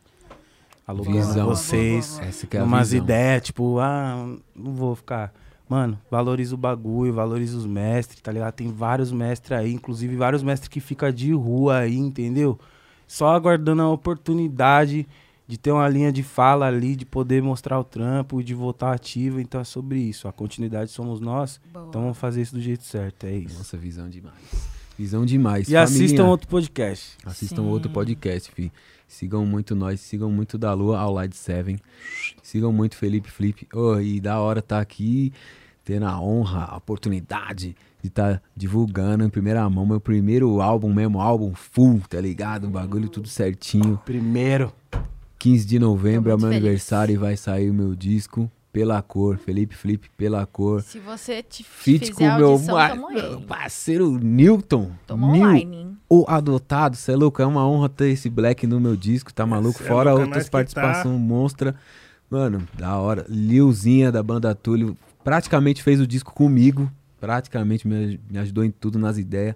alugando Visão. vocês. Essa que é umas ideias, tipo, ah, não vou ficar. Mano, valoriza o bagulho, valoriza os mestres, tá ligado? Tem vários mestres aí, inclusive vários mestres que ficam de rua aí, entendeu? Só aguardando a oportunidade de ter uma linha de fala ali, de poder mostrar o trampo, de voltar ativo. Então é sobre isso. A continuidade somos nós. Então vamos fazer isso do jeito certo. É isso. Nossa, visão demais. Visão demais. E assistam Família, outro podcast. Assistam Sim. outro podcast, fi. Sigam muito nós, sigam muito da Lua ao Light 7. Sigam muito Felipe Flip. Oh, e da hora tá aqui, tendo a honra, a oportunidade de estar divulgando em primeira mão meu primeiro álbum, mesmo álbum full, tá ligado? O bagulho tudo certinho. Primeiro. 15 de novembro é meu feliz. aniversário e vai sair o meu disco Pela Cor, Felipe Flip Pela Cor. Se você te fizer com o meu aí. parceiro Newton. Online, hein? o adotado, cê é louco, é uma honra ter esse Black no meu disco, tá maluco? Cê é Fora louco, é outras nós que participações monstra. Mano, da hora. Lilzinha da banda Túlio praticamente fez o disco comigo, praticamente me, me ajudou em tudo, nas ideias.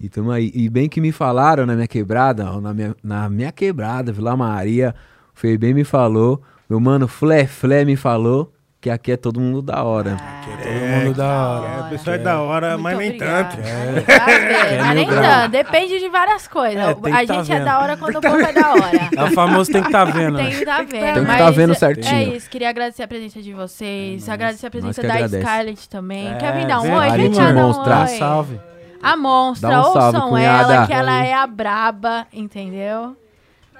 E tamo aí. E bem que me falaram na minha quebrada, na minha, na minha quebrada, Vila Maria, o Febem me falou, meu mano Flé Flé me falou que aqui é todo mundo da hora. Todo mundo da hora. É, o pessoal é da hora, Muito mas nem tanto. Tá vendo? Mas nem tanto. Depende de várias coisas. É, a tá gente é vendo. da hora quando o povo é da hora. É o famoso tem que estar tá vendo. Tem né? que estar vendo. Tem que mas tá vendo certinho. É isso. Queria agradecer a presença de vocês. agradecer a presença da agradece. Scarlett também. É, Quer vir dar um oi? aqui, Vem mano. cá dar um oi. Salve. A monstra, Dá um salve, ouçam cunhada. ela, que ela é a braba, entendeu?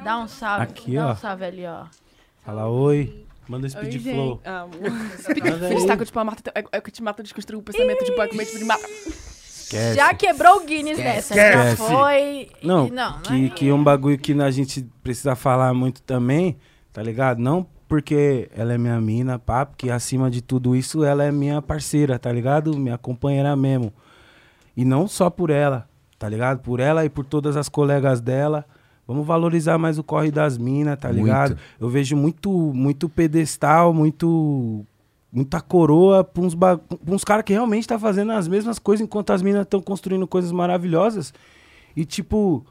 Dá um salve. Aqui, Dá ó. um salve ali, ó. Fala oi. Manda Oi, speed flow. Ah, Manda aí. Freestyle tipo, a mata, é, é o que te mata, desconstrui o pensamento de boy com mente de mata. Esquece. Já quebrou o Guinness dessa. Já Esquece. foi. Não, não, que, não é- que um bagulho que a gente precisa falar muito também, tá ligado? Não porque ela é minha mina, pá, porque acima de tudo isso ela é minha parceira, tá ligado? Minha companheira mesmo. E não só por ela, tá ligado? Por ela e por todas as colegas dela. Vamos valorizar mais o corre das minas, tá Muito. ligado? Eu vejo muito, muito pedestal, muito muita coroa pra uns, ba- pra uns caras que realmente tá fazendo as mesmas coisas enquanto as minas estão construindo coisas maravilhosas. E tipo,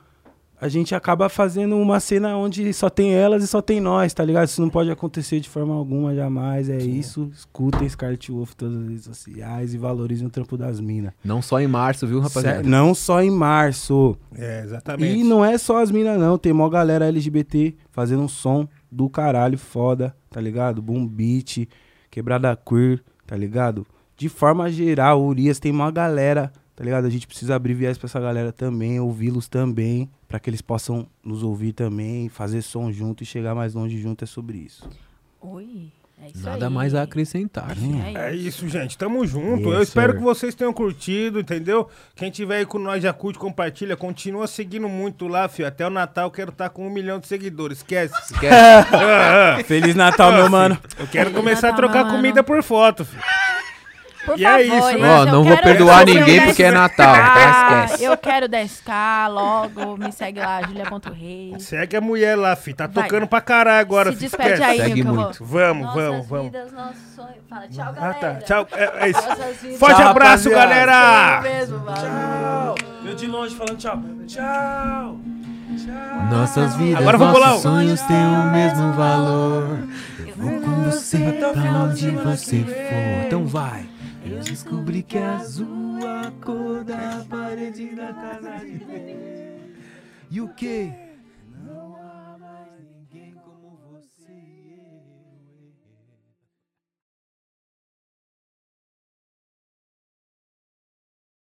a gente acaba fazendo uma cena onde só tem elas e só tem nós, tá ligado? Isso não pode acontecer de forma alguma, jamais. É isso. Escutem Scarlet Wolf todas as redes sociais e valorizem o trampo das minas. Não só em março, viu, rapaziada? Não só em março. É, exatamente. E não é só as minas, não. Tem mó galera LGBT fazendo um som do caralho foda, tá ligado? Boom beat, quebrada queer, tá ligado? De forma geral, o Urias tem uma galera, tá ligado? A gente precisa abrir viés pra essa galera também, ouvi-los também, pra que eles possam nos ouvir também, fazer som junto e chegar mais longe junto. É sobre isso. Oi. É isso Nada aí. mais a acrescentar. É É isso. gente. Tamo junto. Yes, Eu espero sir. que vocês tenham curtido, entendeu? Quem tiver aí com nós, já curte, compartilha. Continua seguindo muito lá, filho. Até o Natal eu quero estar com um milhão de seguidores. Esquece. Feliz Natal, meu mano. Eu quero começar a Natal, trocar mano. comida por foto, filho. Por E favor, é isso, né? Ó, não vou perdoar ninguém 10K. porque é Natal, tá? Esquece. Eu quero 10k logo. Me segue lá, Julia.reis. Segue a mulher lá, fi. Tá Vai. tocando pra caralho agora, Se fi. despede Esquece. aí, Segue meu muito. Vamos, Nossas vamos, vamos. vidas, nossos sonhos. Fala tchau, Ah, galera. tá. Tchau. É, é isso. Vidas. Forte Tchau, abraço, rapaziada. galera! Mesmo. Tchau. Eu de longe falando tchau. Tchau. Nossas vidas, Agora nossos sonhos têm o mesmo valor. Eu vou com você pra onde você for. Então vai. Eu descobri que é azul a cor da parede da casa de Deus. E o que? Não